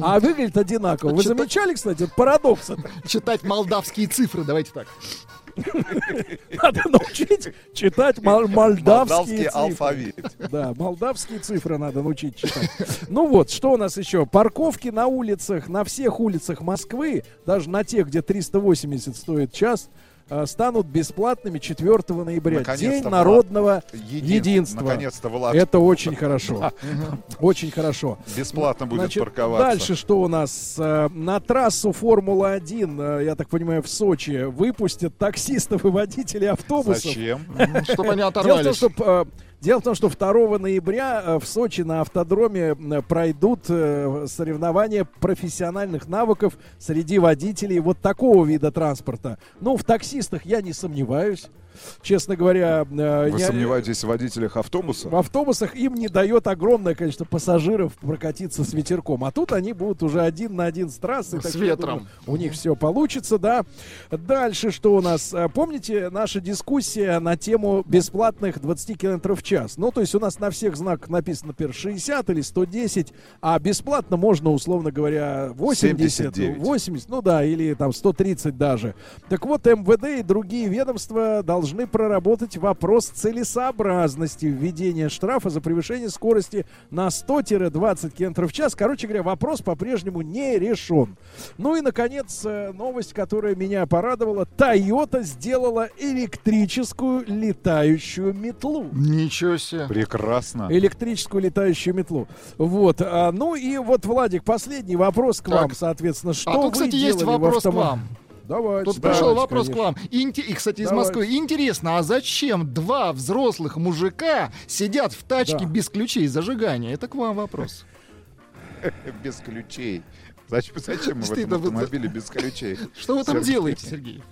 А выглядит одинаково. Вы Чита- замечали, кстати, парадокс это? Читать молдавские цифры, давайте так. Надо научить читать Молдавский цифры. алфавит. Да, молдавские цифры надо научить читать. Ну вот, что у нас еще? Парковки на улицах, на всех улицах Москвы, даже на тех, где 380 стоит час, станут бесплатными 4 ноября. Наконец-то, День Влад. народного Един- единства. наконец-то, Влад. Это очень хорошо. Очень хорошо. Бесплатно будет Значит, парковаться. Дальше что у нас? Э, На трассу Формула-1, э, я так понимаю, в Сочи, выпустят таксистов и водителей автобусов. Зачем? Чтобы они Дело в том, оторвались. что э, Дело в том, что 2 ноября э, в Сочи на автодроме пройдут э, соревнования профессиональных навыков среди водителей вот такого вида транспорта. Ну, в таксистах я не сомневаюсь. Честно говоря, э, Вы я- сомневаетесь в водителях автобуса? в автобусах им не дает огромное количество пассажиров прокатиться с ветерком. А тут они будут уже один на один с трассой. С ветром. думаю, у них все получится, да. Дальше что у нас? Э, Помните наша дискуссия на тему бесплатных 20 км в час? Ну, то есть у нас на всех знаках написано, например, 60 или 110, а бесплатно можно, условно говоря, 80, 79. 80, ну да, или там 130 даже. Так вот, МВД и другие ведомства должны проработать вопрос целесообразности введения штрафа за превышение скорости на 100-20 км в час. Короче говоря, вопрос по-прежнему не решен. Ну и, наконец, э, новость, которая меня порадовала. Toyota сделала электрическую летающую метлу. Ничего себе. Прекрасно. Электрическую летающую метлу. Вот. а, ну и вот, Владик, последний вопрос к Так. вам, соответственно. Что а тут, вы кстати, есть делали в вопрос к вам. Давайте. Тут давайте, пришел вопрос конечно. к вам. Инте- и, кстати, из Давайте. Москвы. Интересно, а зачем два взрослых мужика сидят в тачке Да. без ключей зажигания? Это к вам вопрос. Без ключей. Зачем, зачем мы в Стыдно этом было. автомобиле без ключей? Что вы там Сергей. делаете, Сергей?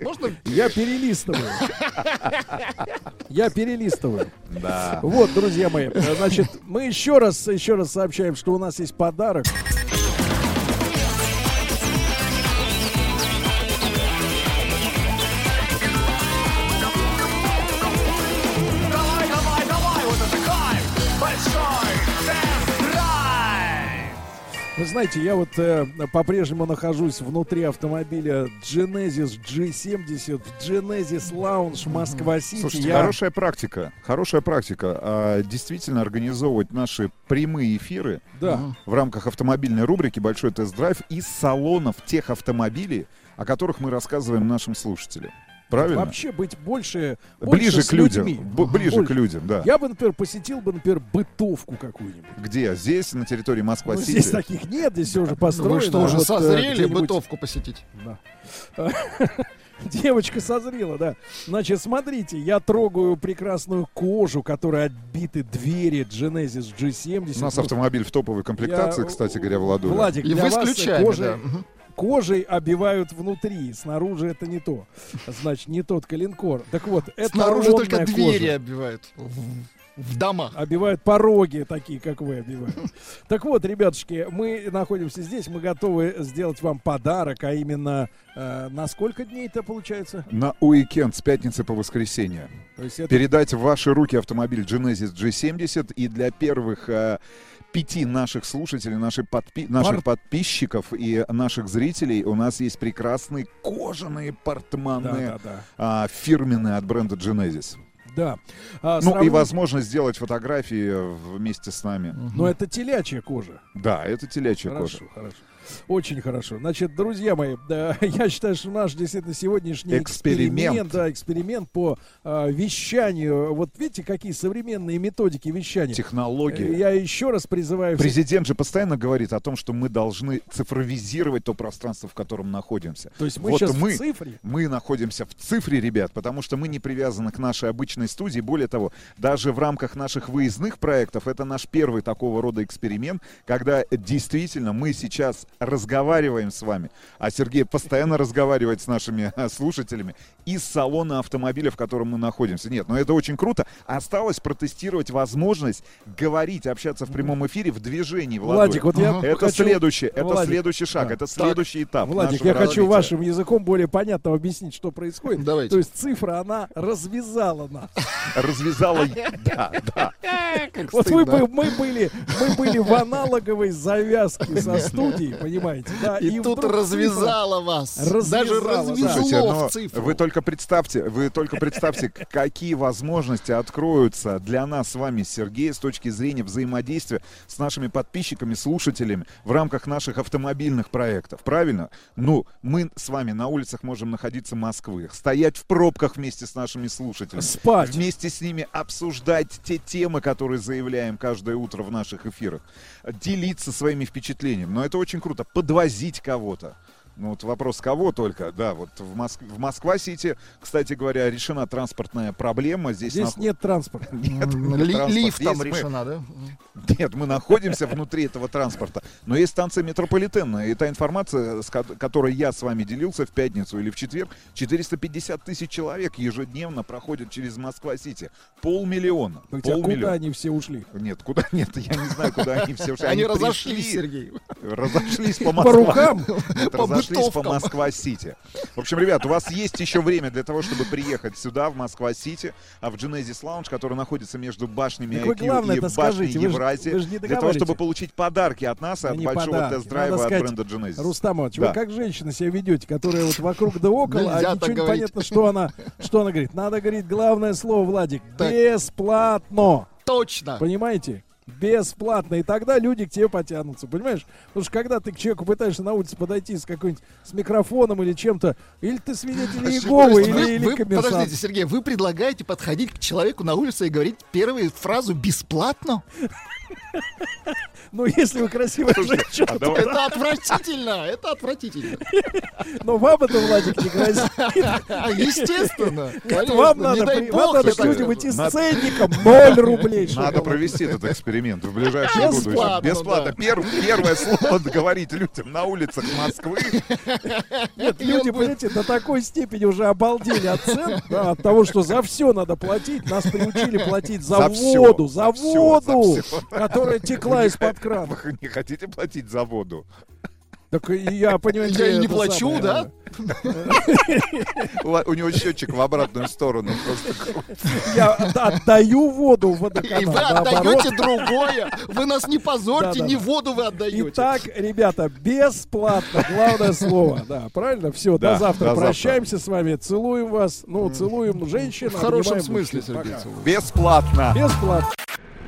Можно? Я перелистываю. Я перелистываю. Да. Вот, друзья мои, значит, мы еще раз, еще раз сообщаем, что у нас есть подарок. Вы знаете, я вот э, по-прежнему нахожусь внутри автомобиля Genesis G70 в Genesis Lounge Москва-Сити. Слушайте, Я- хорошая практика. Хорошая практика. А, действительно организовывать наши прямые эфиры Да. в рамках автомобильной рубрики «Большой тест-драйв» из салонов тех автомобилей, о которых мы рассказываем нашим слушателям. Правильно? Вообще быть больше, Ближе больше к с людям. людьми. Б- ближе к людям, да. Я бы, например, посетил бы, например, бытовку какую-нибудь. Где? Здесь, на территории Ну, Москва-Сити? здесь таких нет, здесь все уже построено. Вы что, уже Вот, э, созрели бытовку посетить? Да. Девочка созрела, да. Значит, смотрите, я трогаю прекрасную кожу, которой отбиты двери Genesis G70. У нас Ну, автомобиль в топовой комплектации, Я- кстати говоря, Владуля. Владик, И для вы вас кожей, да. Кожей обивают внутри, снаружи это не то. Значит, не тот калинкор. Так вот, это Снаружи только лонная двери кожа. оббивают. В, в домах. Обивают пороги такие, как вы обиваете. Так вот, ребятушки, мы находимся здесь, мы готовы сделать вам подарок, а именно э, на сколько дней это получается? На уикенд с пятницы по воскресенье. То есть это- Передать в ваши руки автомобиль Genesis G70 и для первых э, пяти наших слушателей, наших, подпи- наших Пар- подписчиков и наших зрителей у нас есть прекрасные кожаные портманы Да-да-да. а, фирменные от бренда Genesis. Да. А, ну и сравнить- возможность сделать фотографии вместе с нами. Но это телячья кожа. Да, это телячья Хорошо, кожа. хорошо. Очень хорошо. Значит, друзья мои, да, я считаю, что наш действительно сегодняшний Эксперимент. эксперимент, да, эксперимент по а, вещанию. Вот видите, какие современные методики вещания. Технологии. Э, Я еще раз призываю всех- Президент же постоянно говорит о том, что мы должны цифровизировать то пространство, в котором находимся. То есть мы вот сейчас в мы, цифре? Мы находимся в цифре, ребят, потому что мы не привязаны к нашей обычной студии. Более того, даже в рамках наших выездных проектов это наш первый такого рода эксперимент, когда действительно мы сейчас разговариваем с вами, а Сергей постоянно разговаривает с нашими а, слушателями из салона автомобиля, в котором мы находимся. Нет, но это очень круто. Осталось протестировать возможность говорить, общаться в прямом эфире в движении. Владуль. Владик, вот я это хочу- следующий, это Владик, следующий шаг, да. это следующий этап. Владик, я хочу развития. вашим языком более понятно объяснить, что происходит. Давайте. То есть цифра, она развязала нас. развязала, да, да. Вот мы были, мы были в аналоговой завязке со студией, понимаете? Да, И тут вдруг развязала цифра вас. развязала, Даже да. развязала Слушайте, в вы только представьте, вы только представьте, какие возможности откроются для нас с вами, Сергей, с точки зрения взаимодействия с нашими подписчиками, слушателями в рамках наших автомобильных проектов. Правильно? Ну, мы с вами на улицах можем находиться Москвы, стоять в пробках вместе с нашими слушателями, Спать. вместе с ними обсуждать те темы, которые заявляем каждое утро в наших эфирах, делиться своими впечатлениями. Но это очень круто. Подвозить кого-то. Ну вот вопрос кого только, да, вот в, Моск... в Москва-Сити, кстати говоря, решена транспортная проблема. Здесь, Здесь нах- нет транспорта. Нет, М, нет ли- транспорта. Лифтом Здесь мы- решена, да? Нет, мы находимся внутри этого транспорта. Но есть станция метрополитенная. И та информация, с ко- которой я с вами делился в пятницу или в четверг, 450 тысяч человек ежедневно проходят через Москва-Сити. Полмиллиона. Хотя куда Полмиллиона. они все ушли? Нет, куда нет, я не знаю, куда они все ушли. Они разошлись, Сергей. Разошлись по По Москве. рукам? По разошлись по. Москва-Сити. В общем, ребят, у вас есть еще время для того, чтобы приехать сюда, в Москва-Сити, а в Genesis Lounge, который находится между башнями IQ и башней скажите, вы ж- Евразии, вы ж для того, чтобы получить подарки от нас и от не большого подарки. тест-драйва от бренда Genesis. Рустам Иванович, Да. вы как женщина себя ведете, которая вот вокруг да около, а ничего не понятно, что она, что она говорит. Надо говорить главное слово, Владик, Так. бесплатно. Точно. Понимаете? Бесплатно. И тогда люди к тебе потянутся, понимаешь? Потому что когда ты к человеку пытаешься на улице подойти с какой-нибудь с микрофоном или чем-то, или ты свидетель Иеговы, Вы- или, или вы- коммерсант. Подождите, Сергей, вы предлагаете подходить к человеку на улице и говорить первую фразу бесплатно? Ну, если вы красивая женщина, а давай- Это отвратительно, это отвратительно. но вам это, Владик, не грозит. Естественно, вам надо, к людям идти с ценником 0 рублей. Надо провести этот эксперимент в ближайшее будущее. Бесплатно, первое слово говорить людям на улицах Москвы. Нет, люди, понимаете, до такой степени уже обалдели от цен, да, от того, что за все надо платить. Нас приучили платить за, воду, за, воду, которая текла из-под крана. Вы не хотите платить за воду? Так и я, понимаете, Я и не плачу, самое, да? У него счетчик в обратную сторону. Я от- отдаю воду в И водоканал. вы отдаете другое. Вы нас не позорьте, не воду вы отдаете. Итак, ребята, бесплатно. Главное слово. Да, правильно? Все, до завтра. Прощаемся с вами. Целуем вас. Ну, целуем женщин. В хорошем смысле. Сергей. Бесплатно. Бесплатно.